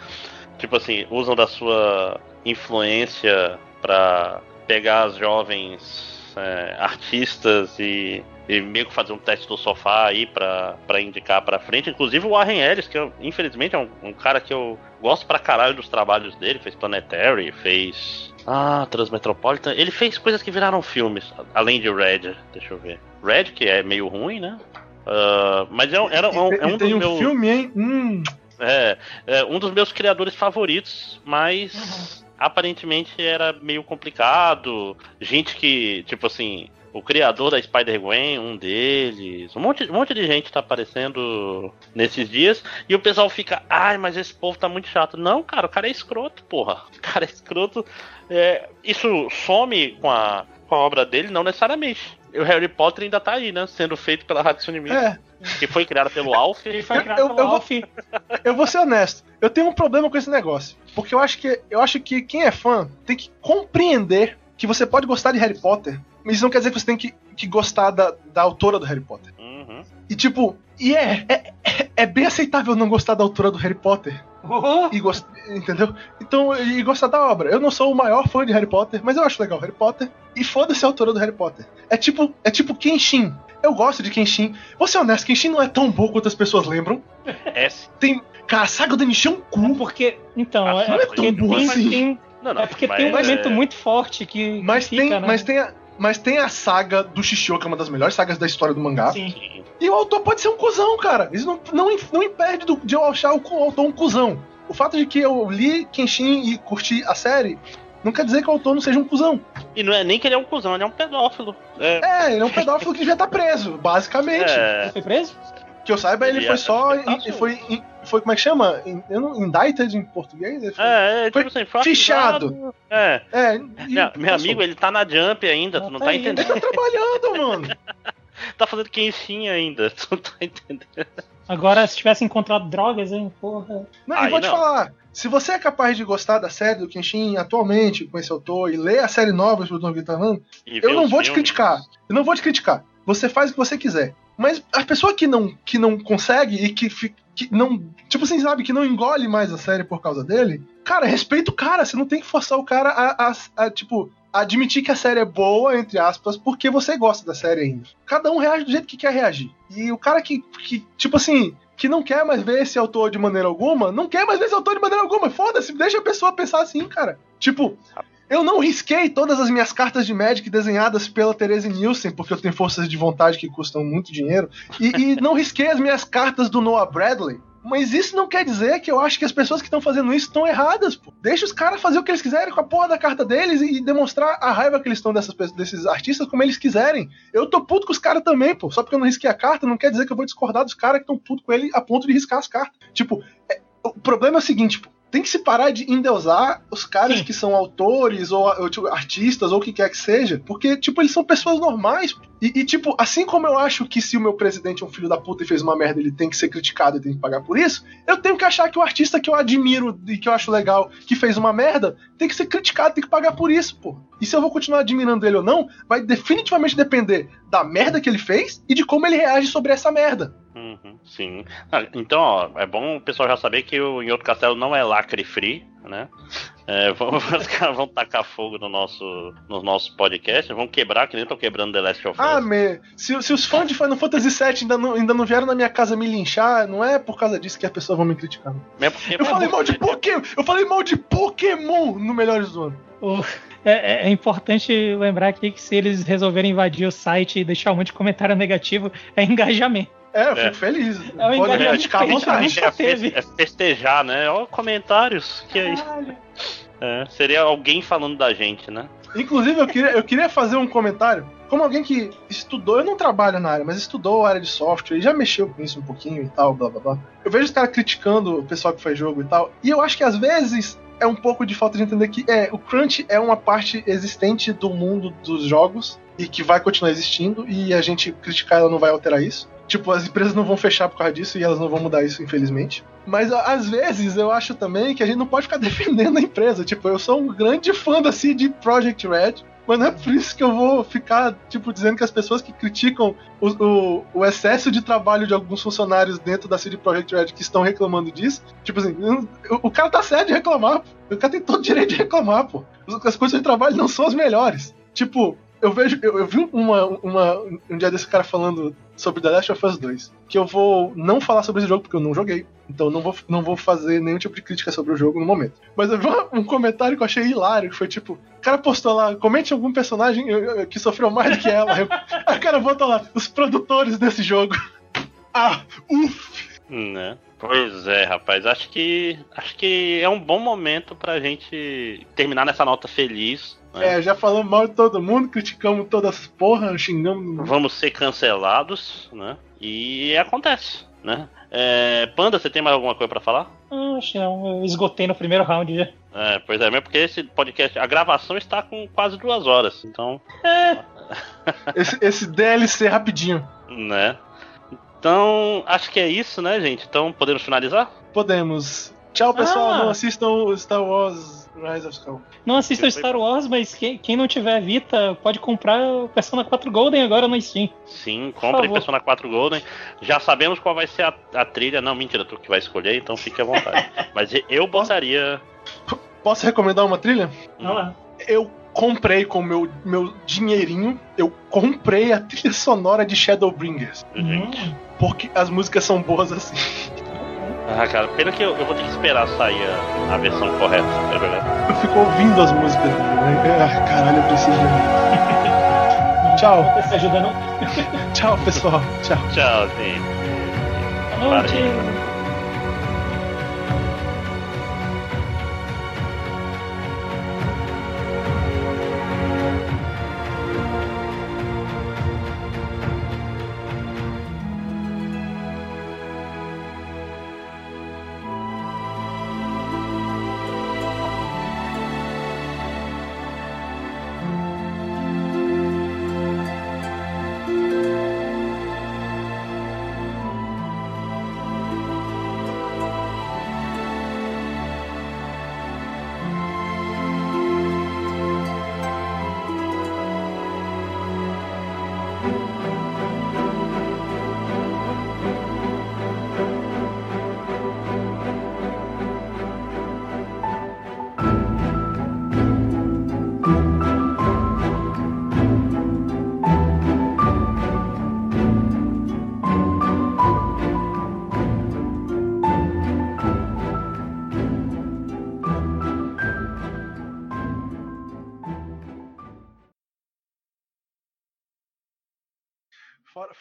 tipo assim, usam da sua influência pra pegar as jovens é, artistas e, e meio que fazer um teste do sofá aí pra, pra indicar pra frente. Inclusive o Warren Ellis, que eu, infelizmente é um, um cara que eu gosto pra caralho dos trabalhos dele, fez Planetary, fez. Ah, Transmetropolitan. Ele fez coisas que viraram filmes, além de Red, deixa eu ver. Red, que é meio ruim, né? Ah, mas é, um- era um, E- é um tem dos um meus. filme, hein? Hum. É, é um dos meus criadores favoritos, mas aparentemente era meio complicado. Gente que, tipo assim, o criador da Spider-Gwen, um deles, um monte, um monte de gente tá aparecendo nesses dias, e o pessoal fica, ai, mas esse povo tá muito chato. Não, cara, o cara é escroto, porra. O cara é escroto. É, isso some com a, com a obra dele? Não necessariamente. E o Harry Potter ainda tá aí, né? Sendo feito pela Hatsune Miku, É, que foi criada pelo Alf. Ele foi Eu- criado eu- pelo eu vou- Alf. eu vou ser honesto. Eu tenho um problema com esse negócio. Porque eu acho que eu acho que quem é fã tem que compreender que você pode gostar de Harry Potter, mas isso não quer dizer que você tem que, que gostar da, da autora do Harry Potter. Uhum. E tipo, e é, é, é- é bem aceitável não gostar da autora do Harry Potter. Oh, E gost... Entendeu? Então, e gostar da obra. Eu não sou o maior fã de Harry Potter, mas eu acho legal Harry Potter. E foda-se a autora do Harry Potter. É tipo, é tipo Kenshin. Eu gosto de Kenshin. Vou ser honesto, Kenshin não é tão bom quanto as pessoas lembram. S. Tem. Cara, a saga do Nishi é um cu. porque. Então, Ah, é, não é porque, tão bom tem, assim. tem- Não, não, é porque mas tem um é- elemento muito forte que. Mas que tem, fica, né? mas tem a, mas tem a saga do Shishio, que é uma das melhores sagas da história do mangá. Sim. E o autor pode ser um cuzão, cara. Isso não, não, não impede do- de eu achar o cu- autor um cuzão. O fato de que eu li Kenshin e curti a série não quer dizer que o autor não seja um cuzão. E não é nem que ele é um cuzão, ele é um pedófilo. É, É, ele é um pedófilo que devia estar preso, basicamente. é, Foi preso? Que eu saiba, ele Ele foi é- só. tá foi, foi. Como é que chama? In- Eu não, indicted em português? Ele foi- é, é, Foi tipo assim, foi fichado. É. É, e- Minha- meu amigo, ele tá na Jump ainda, tu não Tá tá aí. Ele entendendo. tá trabalhando, mano. Tá fazendo Kenshin ainda, tu não tá entendendo. Agora, se tivesse encontrado drogas, hein? Porra. Não, e Aí vou te não. falar. Se você é capaz de gostar da série do Kenshin atualmente, com esse autor, e ler a série nova que o Don tá falando, E ver eu não vou te filmes. criticar. Eu não vou te criticar. Você faz o que você quiser. Mas a pessoa que não, que não consegue e que, que não. Tipo assim, sabe, que não engole mais a série por causa dele, cara, respeita o cara. Você não tem que forçar o cara a, a- a, tipo, admitir que a série é boa, entre aspas, porque você gosta da série ainda. Cada um reage do jeito que quer reagir. E o cara que, que tipo assim. Que não quer mais ver esse autor de maneira alguma, não quer mais ver esse autor de maneira alguma. Foda-se, deixa a pessoa pensar assim, cara. Tipo, eu não risquei todas as minhas cartas de Magic desenhadas pela Therese Nielsen, porque eu tenho forças de vontade que custam muito dinheiro. E, e não risquei as minhas cartas do Noah Bradley. Mas isso não quer dizer que eu acho que as pessoas que estão fazendo isso estão erradas, pô. Deixa os caras fazer o que eles quiserem com a porra da carta deles e demonstrar a raiva que eles estão dessas, desses artistas como eles quiserem. Eu tô puto com os caras também, pô. Só porque eu não risquei a carta, não quer dizer que eu vou discordar dos caras que estão puto com ele a ponto de riscar as cartas. Tipo, é- o problema é o seguinte, pô tem que se parar de endeusar os caras Sim. que são autores ou, ou, tipo, artistas ou o que quer que seja, porque, tipo, eles são pessoas normais. E, e, tipo, assim como eu acho que se o meu presidente é um filho da puta e fez uma merda, ele tem que ser criticado e tem que pagar por isso, eu tenho que achar que o artista que eu admiro e que eu acho legal, que fez uma merda, tem que ser criticado, tem que pagar por isso, pô. E se eu vou continuar admirando ele ou não, vai definitivamente depender da merda que ele fez e de como ele reage sobre essa merda. Uhum, sim. Ah, então, ó, é bom o pessoal já saber que o Em Outro Castelo não é lacre free, né? É, vão- os caras vão tacar fogo no nosso, no nosso podcast, vão quebrar, que nem estão quebrando The Last of Us. Ah, me, se, se os fãs de Final Fantasy VII ainda não, ainda não vieram na minha casa me linchar, não é por causa disso que as pessoas vão me criticar. Porque- Eu falei mal de Pokémon, eu falei mal de Pokémon no Melhores do Ano. É, é- é importante lembrar aqui que se eles resolverem invadir o site e deixar um monte de comentário negativo, é engajamento. É, eu É. fico feliz. É um Pode engajamento criticar à que a gente vontade. nunca é, fe- teve. é festejar, né? Ó, comentários. Que é isso? É, seria alguém falando da gente, né? Inclusive, eu queria, eu queria fazer um comentário. Como alguém que estudou, eu não trabalho na área, mas estudou a área de software e já mexeu com isso um pouquinho e tal, blá blá blá. Eu vejo os caras criticando o pessoal que faz jogo e tal, e eu acho que às vezes é um pouco de falta de entender que é, o crunch é uma parte existente do mundo dos jogos e que vai continuar existindo e a gente criticar ela não vai alterar isso. Tipo, as empresas não vão fechar por causa disso e elas não vão mudar isso, infelizmente. Mas às vezes eu acho também que a gente não pode ficar defendendo a empresa. Tipo, eu sou um grande fã da CD Projekt Red, mas não é por isso que eu vou ficar, tipo, dizendo que as pessoas que criticam o, o, o excesso de trabalho de alguns funcionários dentro da CD Projekt Red que estão reclamando disso. Tipo assim, o, o cara tá certo de reclamar, pô. O cara tem todo o direito de reclamar, pô. As coisas de trabalho não são as melhores. Tipo, eu vejo, eu, eu, vi uma, uma, um dia desse cara falando sobre The Last of Us 2. Que eu vou não falar sobre esse jogo porque eu não joguei. Então não vou, não vou fazer nenhum tipo de crítica sobre o jogo no momento. Mas eu vi um comentário que eu achei hilário, que foi tipo, o cara postou lá, comente algum personagem que sofreu mais do que ela. O cara botou lá, os produtores desse jogo. Ah, uff! Né? Pois é, rapaz. Acho que acho que é um bom momento pra gente terminar nessa nota feliz. Né? É, já falamos mal de todo mundo, criticamos todas as porras, xingamos. Vamos ser cancelados, né? E acontece, né? É, Panda, você tem mais alguma coisa para falar? Não, acho que não. Eu esgotei no primeiro round já. É, pois é, mesmo porque esse podcast, a gravação está com quase duas horas, então. É. esse, esse DLC rapidinho. Né? Então, acho que é isso, né, gente? Então, podemos finalizar? Podemos. Tchau, pessoal. Ah. Não assistam Star Wars Rise of Skull. Não assistam Star Wars, mas quem, quem, não tiver Vita pode comprar o Persona 4 Golden agora no Steam. Sim, compre Persona 4 Golden. Já sabemos qual vai ser a, a, trilha. Não, mentira, tu que vai escolher, então fique à vontade. mas eu botaria. Posso recomendar uma trilha? Não lá. Eu comprei com meu meu dinheirinho, eu comprei a trilha sonora de Shadowbringers. Gente. Hum. Porque as músicas são boas assim. Ah, cara, pena que eu, eu vou ter que esperar sair a, a versão correta, é verdade. Eu fico ouvindo as músicas né? Ah, caralho, eu preciso. Tchau. Você ajuda, não? Tchau, pessoal. Tchau. Tchau, sim. Boa noite.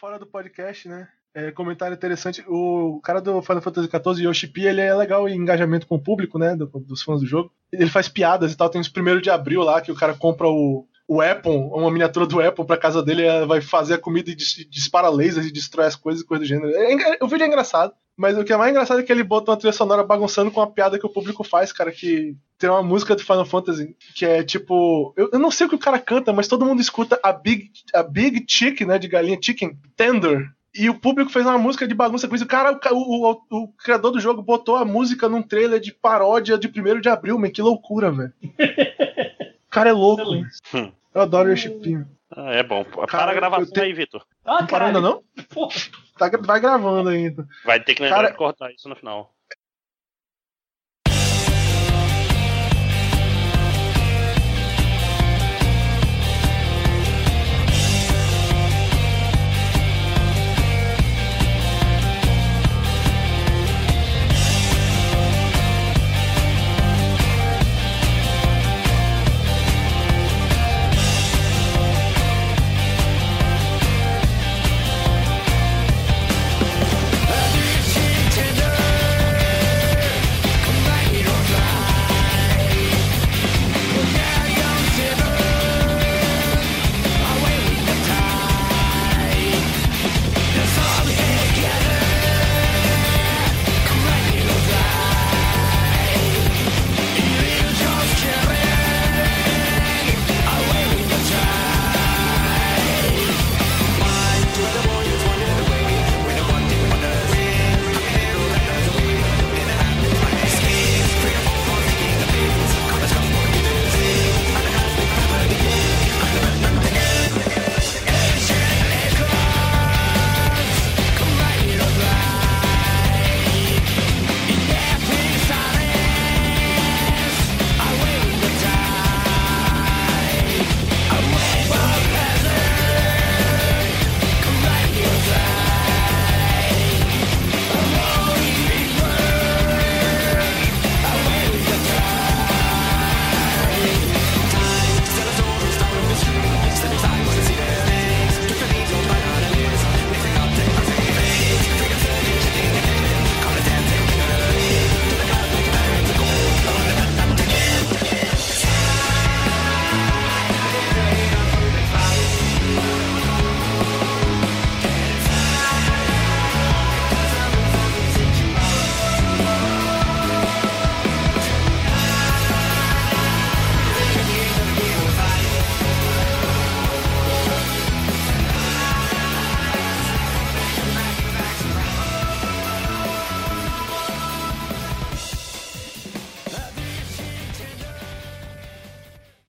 Fora do podcast, né? É, comentário interessante. O cara do Final Fantasy XIV, Yoshi P, ele é legal em engajamento com o público, né? Do, dos fãs do jogo. Ele faz piadas e tal. Tem os primeiros de abril lá que o cara compra o, o Apple, uma miniatura do Apple pra casa dele, vai fazer a comida e dispara lasers e destrói as coisas e coisa do gênero. É, o vídeo é engraçado. Mas o que é mais engraçado é que ele bota uma trilha sonora bagunçando com a piada que o público faz, cara, que tem uma música do Final Fantasy que é tipo. Eu, eu não sei o que o cara canta, mas todo mundo escuta a Big, a Big Chick, né, de galinha, Chicken, Tender. E o público fez uma música de bagunça com isso. O cara, o, o, o, criador do jogo botou a música num trailer de paródia de 1 de abril, man. Que loucura, velho. O cara é louco. Eu adoro o Chipinho. Ah, é bom. Para cara, a gravação te... aí, Vitor. Ah, não ainda não? Tá, vai gravando ainda. Vai ter que lembrar cara... de cortar isso no final.